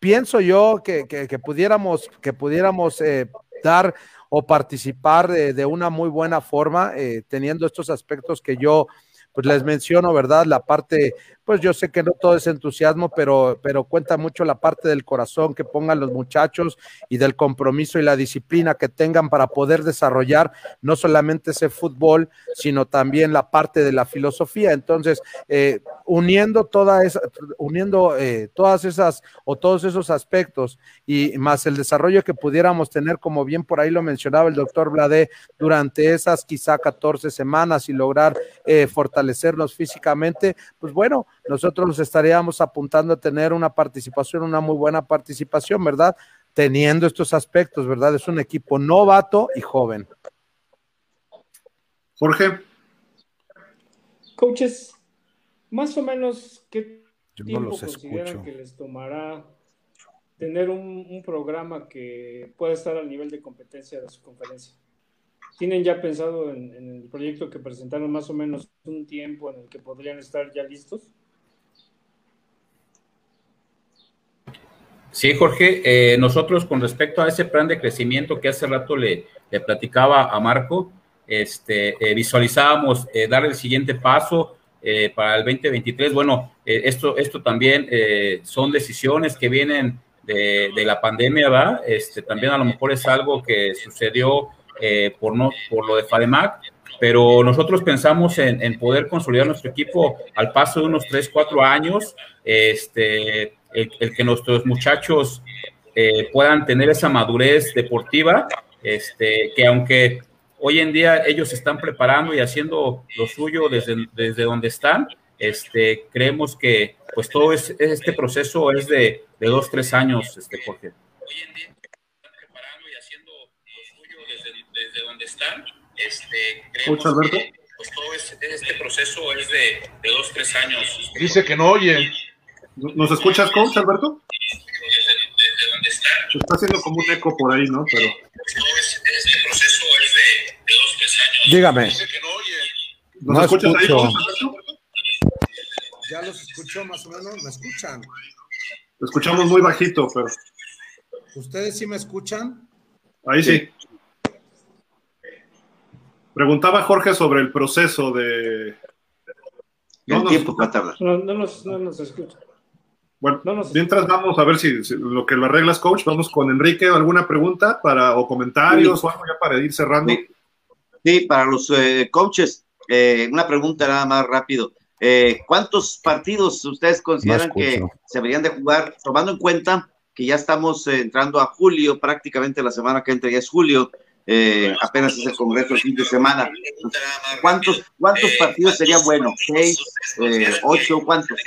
pienso yo que, que, que pudiéramos, que pudiéramos eh, dar o participar de, una muy buena forma, eh, teniendo estos aspectos que yo pues les menciono, ¿verdad? La parte, pues yo sé que no todo es entusiasmo, pero, pero cuenta mucho la parte del corazón que pongan los muchachos y del compromiso y la disciplina que tengan para poder desarrollar no solamente ese fútbol, sino también la parte de la filosofía. Entonces, eh, uniendo toda esa, uniendo eh, todas esas o todos esos aspectos y más el desarrollo que pudiéramos tener, como bien por ahí lo mencionaba el doctor Bladé, durante esas quizá 14 semanas y lograr eh, fortalecernos físicamente, pues bueno, nosotros estaríamos apuntando a tener una participación, una muy buena participación, ¿verdad? Teniendo estos aspectos, ¿verdad? Es un equipo novato y joven.
Jorge.
Coaches, más o menos, ¿qué
Yo no
tiempo
los
consideran
escucho.
que les tomará tener un, un programa que pueda estar al nivel de competencia de su conferencia? ¿Tienen ya pensado en, en, el proyecto que presentaron más o menos un tiempo en el que podrían estar ya listos?
Sí, Jorge, eh, nosotros con respecto a ese plan de crecimiento que hace rato le, platicaba a Marco, este, eh, visualizábamos eh, dar el siguiente paso para el 2023. Bueno, esto, esto también son decisiones que vienen de, de, la pandemia, ¿verdad? Este, también a lo mejor es algo que sucedió por, no, por lo de FADEMAC, pero nosotros pensamos en, en, poder consolidar nuestro equipo al paso de unos 3, 4 años, este, el, el que nuestros muchachos puedan tener esa madurez deportiva, este, que aunque hoy en día ellos están preparando y haciendo lo suyo desde, desde donde están. Este, creemos que pues todo es, este proceso es de, de dos, tres años, este, Jorge. Hoy en día están preparando y haciendo lo suyo desde, desde donde están. Este, creemos
Alberto?
que pues todo es, este proceso es de, de dos, tres años.
Dice que no oye.
¿Nos escuchas, coach, Alberto?
Desde, desde donde están.
Se está haciendo como un eco por ahí, ¿no? Pero...
Todo es, este proceso es de, de dos, tres años.
Dígame.
¿Nos
No
escuchas ahí,
escucho.
coach, Alberto?
Ya los escucho más o menos, ¿me escuchan?
Te escuchamos muy bajito, pero
¿Ustedes sí me escuchan?
ahí sí. Preguntaba Jorge sobre el proceso de...
El
No nos-
tiempo para
no, nos, no nos escucha.
Bueno,
No
mientras vamos a ver si, si lo que lo arreglas, coach, vamos con Enrique. ¿Alguna pregunta para o comentarios o algo ya para ir cerrando?
Sí. Sí, para los eh, coaches, eh, una pregunta nada más rápido. Eh, ¿Cuántos partidos ustedes consideran que se deberían de jugar, tomando en cuenta que ya estamos eh, entrando a julio, prácticamente la semana que entra ya es julio, eh, apenas es el Congreso el fin de semana. ¿Cuántos, cuántos partidos sería bueno? ¿Seis? Eh, ¿Ocho? ¿Cuántos?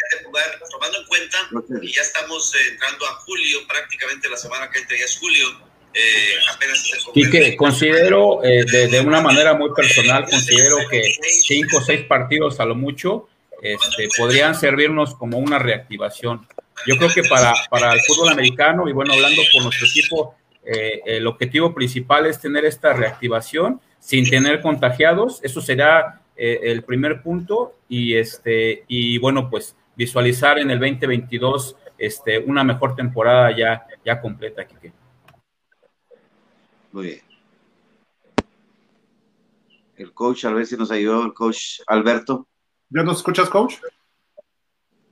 Tomando en cuenta que ya estamos eh, entrando a julio, prácticamente la semana que entra ya es julio. Eh, apenas es el y que considero eh, de, de, una manera muy personal, considero que cinco o seis partidos a lo mucho este, podrían servirnos como una reactivación. Yo creo que para, para el fútbol americano, y bueno, hablando por nuestro equipo, eh, el objetivo principal es tener esta reactivación sin tener contagiados. Eso será eh, el primer punto. Y, este, y bueno, pues visualizar en el 2022 este, una mejor temporada ya, ya completa, Kike.
Muy bien. El coach, a ver si nos ayudó el coach Alberto.
¿Ya nos escuchas, coach?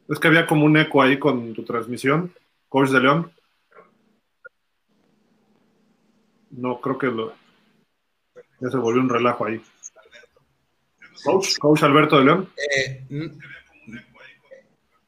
Es que había como un eco ahí con tu transmisión, coach de León. No, creo que lo... ya se volvió un relajo ahí. Coach, coach Alberto de León.
Eh,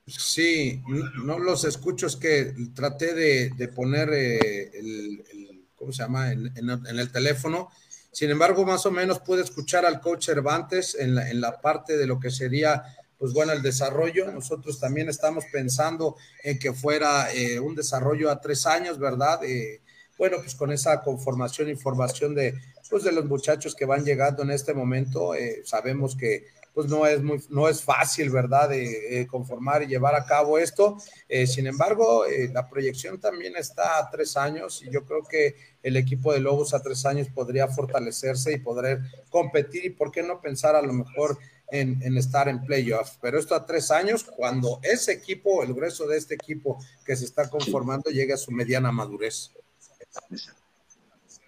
sí, no los escucho, es que traté de, de poner eh, el, el- ¿cómo se llama? En, en- en el teléfono. Sin embargo, más o menos pude escuchar al coach Cervantes en la, en la parte de lo que sería, pues bueno, el desarrollo. Nosotros también estamos pensando en que fuera eh, un desarrollo a tres años, ¿verdad? Eh, bueno, pues con esa conformación y formación de, pues de los muchachos que van llegando en este momento, eh, sabemos que pues no es muy, no es fácil, ¿verdad?, de eh, conformar y llevar a cabo esto. Eh, sin embargo, eh, la proyección también está a tres años y yo creo que el equipo de Lobos a tres años podría fortalecerse y poder competir y por qué no pensar a lo mejor en, en estar en playoffs. Pero esto a tres años, cuando ese equipo, el grueso de este equipo que se está conformando llegue a su mediana madurez.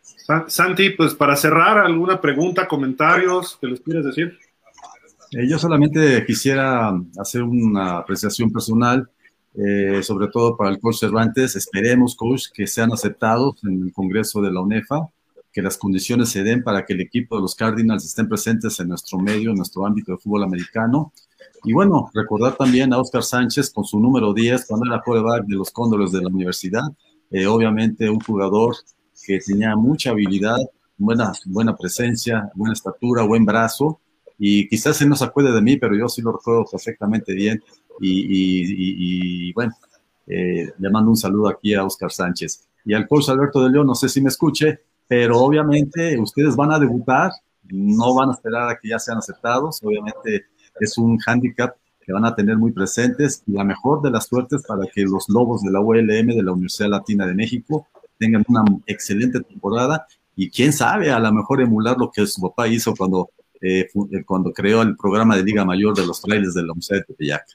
Sa- Santi, pues para cerrar, ¿alguna pregunta, comentarios que les quieres decir?
Eh, yo solamente quisiera hacer una apreciación personal, eh, sobre todo para el coach Cervantes. Esperemos, coach, que sean aceptados en el Congreso de la UNEFA, que las condiciones se den para que el equipo de los Cardinals estén presentes en nuestro medio, en nuestro ámbito de fútbol americano. Y bueno, recordar también a Oscar Sánchez con su número 10, cuando era quarterback de los Cóndores de la universidad. Eh, obviamente un jugador que tenía mucha habilidad, buena, buena presencia, buena estatura, buen brazo y quizás él no se acuerde de mí, pero yo sí lo recuerdo perfectamente bien. Y, bueno, eh, le mando un saludo aquí a Oscar Sánchez. Y al coach Alberto de León, no sé si me escuche, pero obviamente ustedes van a debutar, no van a esperar a que ya sean aceptados, obviamente es un hándicap que van a tener muy presentes y la mejor de las suertes para que los Lobos de la ULM de la Universidad Latina de México tengan una excelente temporada y quién sabe, a lo mejor emular lo que su papá hizo cuando, eh, eh, cuando creó el programa de Liga Mayor de los trailers del OMSET de Tepeyac.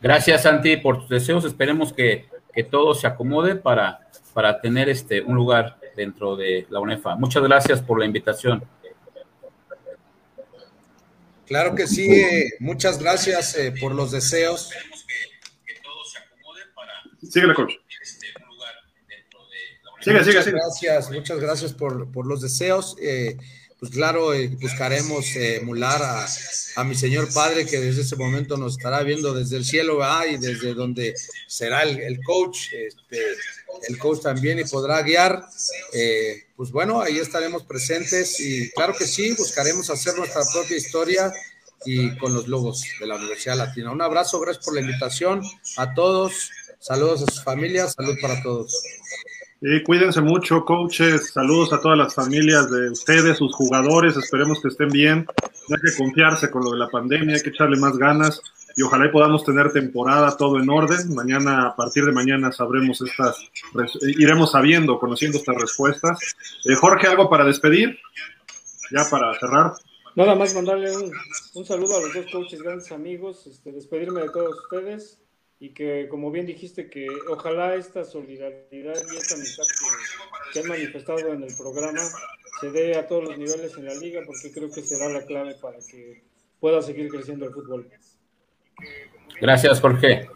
Gracias, Santi, por tus deseos. Esperemos que, que todo se acomode para, para tener este, un lugar dentro de la UNEFA. Muchas gracias por la invitación.
Claro que sí, eh, muchas gracias eh, por los deseos.
Síguele, coach.
Sigue, sigue, sigue. Gracias, muchas gracias por, por los deseos. Eh, pues claro, eh, buscaremos eh, emular a, mi Señor Padre, que desde ese momento nos estará viendo desde el cielo y desde donde será el, el coach, este, el coach también y podrá guiar. Eh, pues bueno, ahí estaremos presentes y claro que sí, buscaremos hacer nuestra propia historia y con los logos de la Universidad Latina. Un abrazo, gracias por la invitación a todos, saludos a sus familias, salud para todos.
Y cuídense mucho, coaches. Saludos a todas las familias de ustedes, sus jugadores. Esperemos que estén bien. No hay que confiarse con lo de la pandemia, hay que echarle más ganas y ojalá podamos tener temporada todo en orden. Mañana, a partir de mañana, sabremos estas, iremos sabiendo, conociendo estas respuestas. Eh, Jorge, ¿algo para despedir? Ya para cerrar.
Nada más mandarle un, un, saludo a los dos coaches, grandes amigos, este, despedirme de todos ustedes y que, como bien dijiste, que ojalá esta solidaridad y esta amistad que, que han manifestado en el programa se dé a todos los niveles en la liga, porque creo que será la clave para que pueda seguir creciendo el fútbol.
Gracias, Jorge.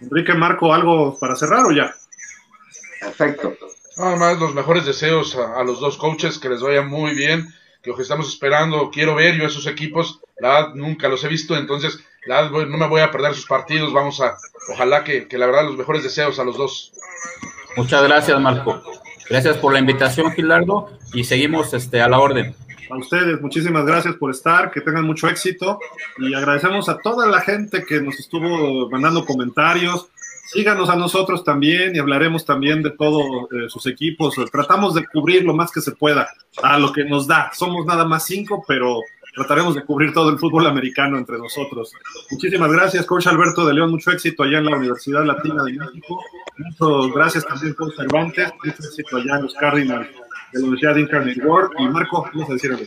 Enrique Marco, ¿algo para cerrar o ya?
Perfecto. Nada más los mejores deseos a, a, los dos coaches, que les vaya muy bien, que lo que estamos esperando, quiero ver yo esos equipos, la verdad nunca los he visto, entonces la verdad no me voy a perder sus partidos, vamos a, ojalá que, que la verdad los mejores deseos a los dos.
Muchas gracias, Marco. Gracias por la invitación, Gilardo, y seguimos este, a la orden.
A ustedes, muchísimas gracias por estar, que tengan mucho éxito y agradecemos a toda la gente que nos estuvo mandando comentarios. Síganos a nosotros también y hablaremos también de todos eh, sus equipos. Tratamos de cubrir lo más que se pueda a lo que nos da. Somos nada más cinco, pero trataremos de cubrir todo el fútbol americano entre nosotros. Muchísimas gracias, coach Alberto de León, mucho éxito allá en la Universidad Latina de México. Muchas gracias también, coach Cervantes, mucho éxito allá en los Cardinals de la Universidad de Incarnate World. Y Marco, vamos a decir algo.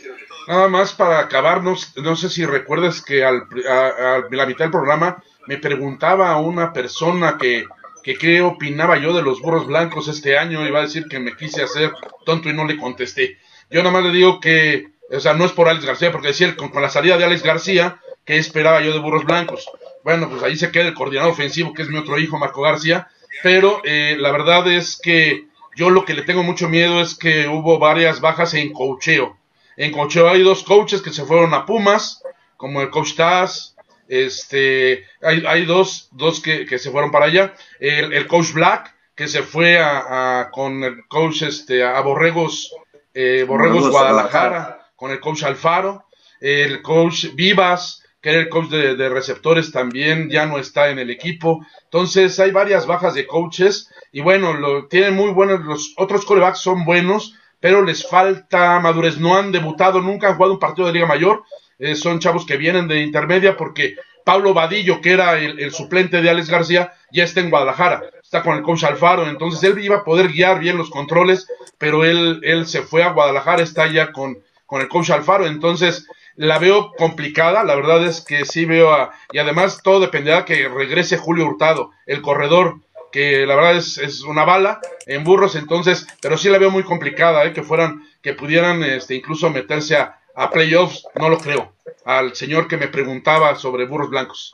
Nada más para acabar, no, no sé si recuerdas que al, a, a, la mitad del programa me preguntaba a una persona que, que qué opinaba yo de los burros blancos este año, iba a decir que me quise hacer tonto y no le contesté. Yo nada más le digo que, o sea, no es por Alex García, porque decía con, con la salida de Alex García, ¿qué esperaba yo de burros blancos? Bueno, pues ahí se queda el coordinador ofensivo, que es mi otro hijo, Marco García, pero eh, la verdad es que yo lo que le tengo mucho miedo es que hubo varias bajas en cocheo. En cocheo hay dos coaches que se fueron a Pumas, como el coach Taz, este, hay, hay dos, dos que, que, se fueron para allá. El, el coach Black, que se fue a, a, con el coach este, a Borregos, eh, Borregos Guadalajara, con el coach Alfaro. El coach Vivas, que era el coach de, de, receptores, también ya no está en el equipo. Entonces hay varias bajas de coaches. Y bueno, lo, tienen muy buenos, los otros corebacks son buenos, pero les falta madurez. No han debutado, nunca han jugado un partido de Liga Mayor eh, son chavos que vienen de intermedia porque Pablo Vadillo, que era el, suplente de Alex García, ya está en Guadalajara, está con el coach Alfaro, entonces él iba a poder guiar bien los controles, pero él, él se fue a Guadalajara, está ya con, con el coach Alfaro, entonces la veo complicada, la verdad es que sí veo a, y además todo dependerá que regrese Julio Hurtado, el corredor, que la verdad es, es una bala en burros, entonces, pero sí la veo muy complicada, eh, que fueran, que pudieran este, incluso meterse a, a playoffs, no lo creo. Al señor que me preguntaba sobre burros blancos.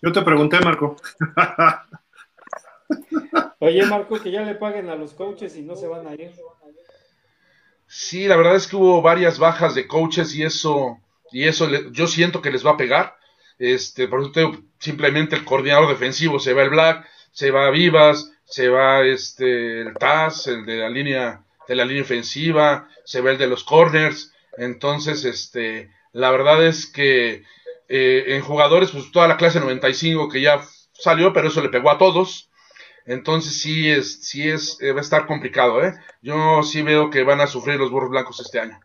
Yo te pregunté, Marco.
Oye, Marco, que ya le paguen a los coaches y no se van a ir.
Sí, la verdad es que hubo varias bajas de coaches y eso, y eso le, yo siento que les va a pegar. Este, por eso tengo, simplemente el coordinador defensivo se va el Black, se va Vivas, se va este el Taz, el de la línea de la línea ofensiva, se va el de los corners, entonces, este, la verdad es que eh, en jugadores, pues toda la clase 95 que ya salió, pero eso le pegó a todos. Entonces sí es, sí es, eh, va a estar complicado, ¿eh? Yo sí veo que van a sufrir los burros blancos este año.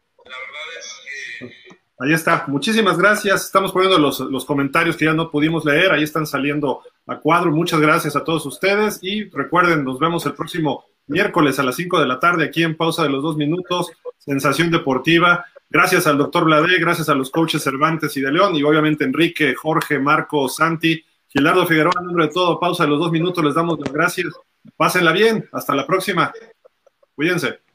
Ahí está, muchísimas gracias. Estamos poniendo los, los comentarios que ya no pudimos leer, ahí están saliendo a cuadro. Muchas gracias a todos ustedes y recuerden, nos vemos el próximo miércoles a las 5 de la tarde aquí en Pausa de los Dos Minutos, Sensación Deportiva. Gracias al doctor Bladé, gracias a los coaches Cervantes y de León, y obviamente Enrique, Jorge, Marco, Santi, Gilardo Figueroa, en nombre de todo, pausa de los dos minutos, les damos las gracias. Pásenla bien, hasta la próxima. Cuídense.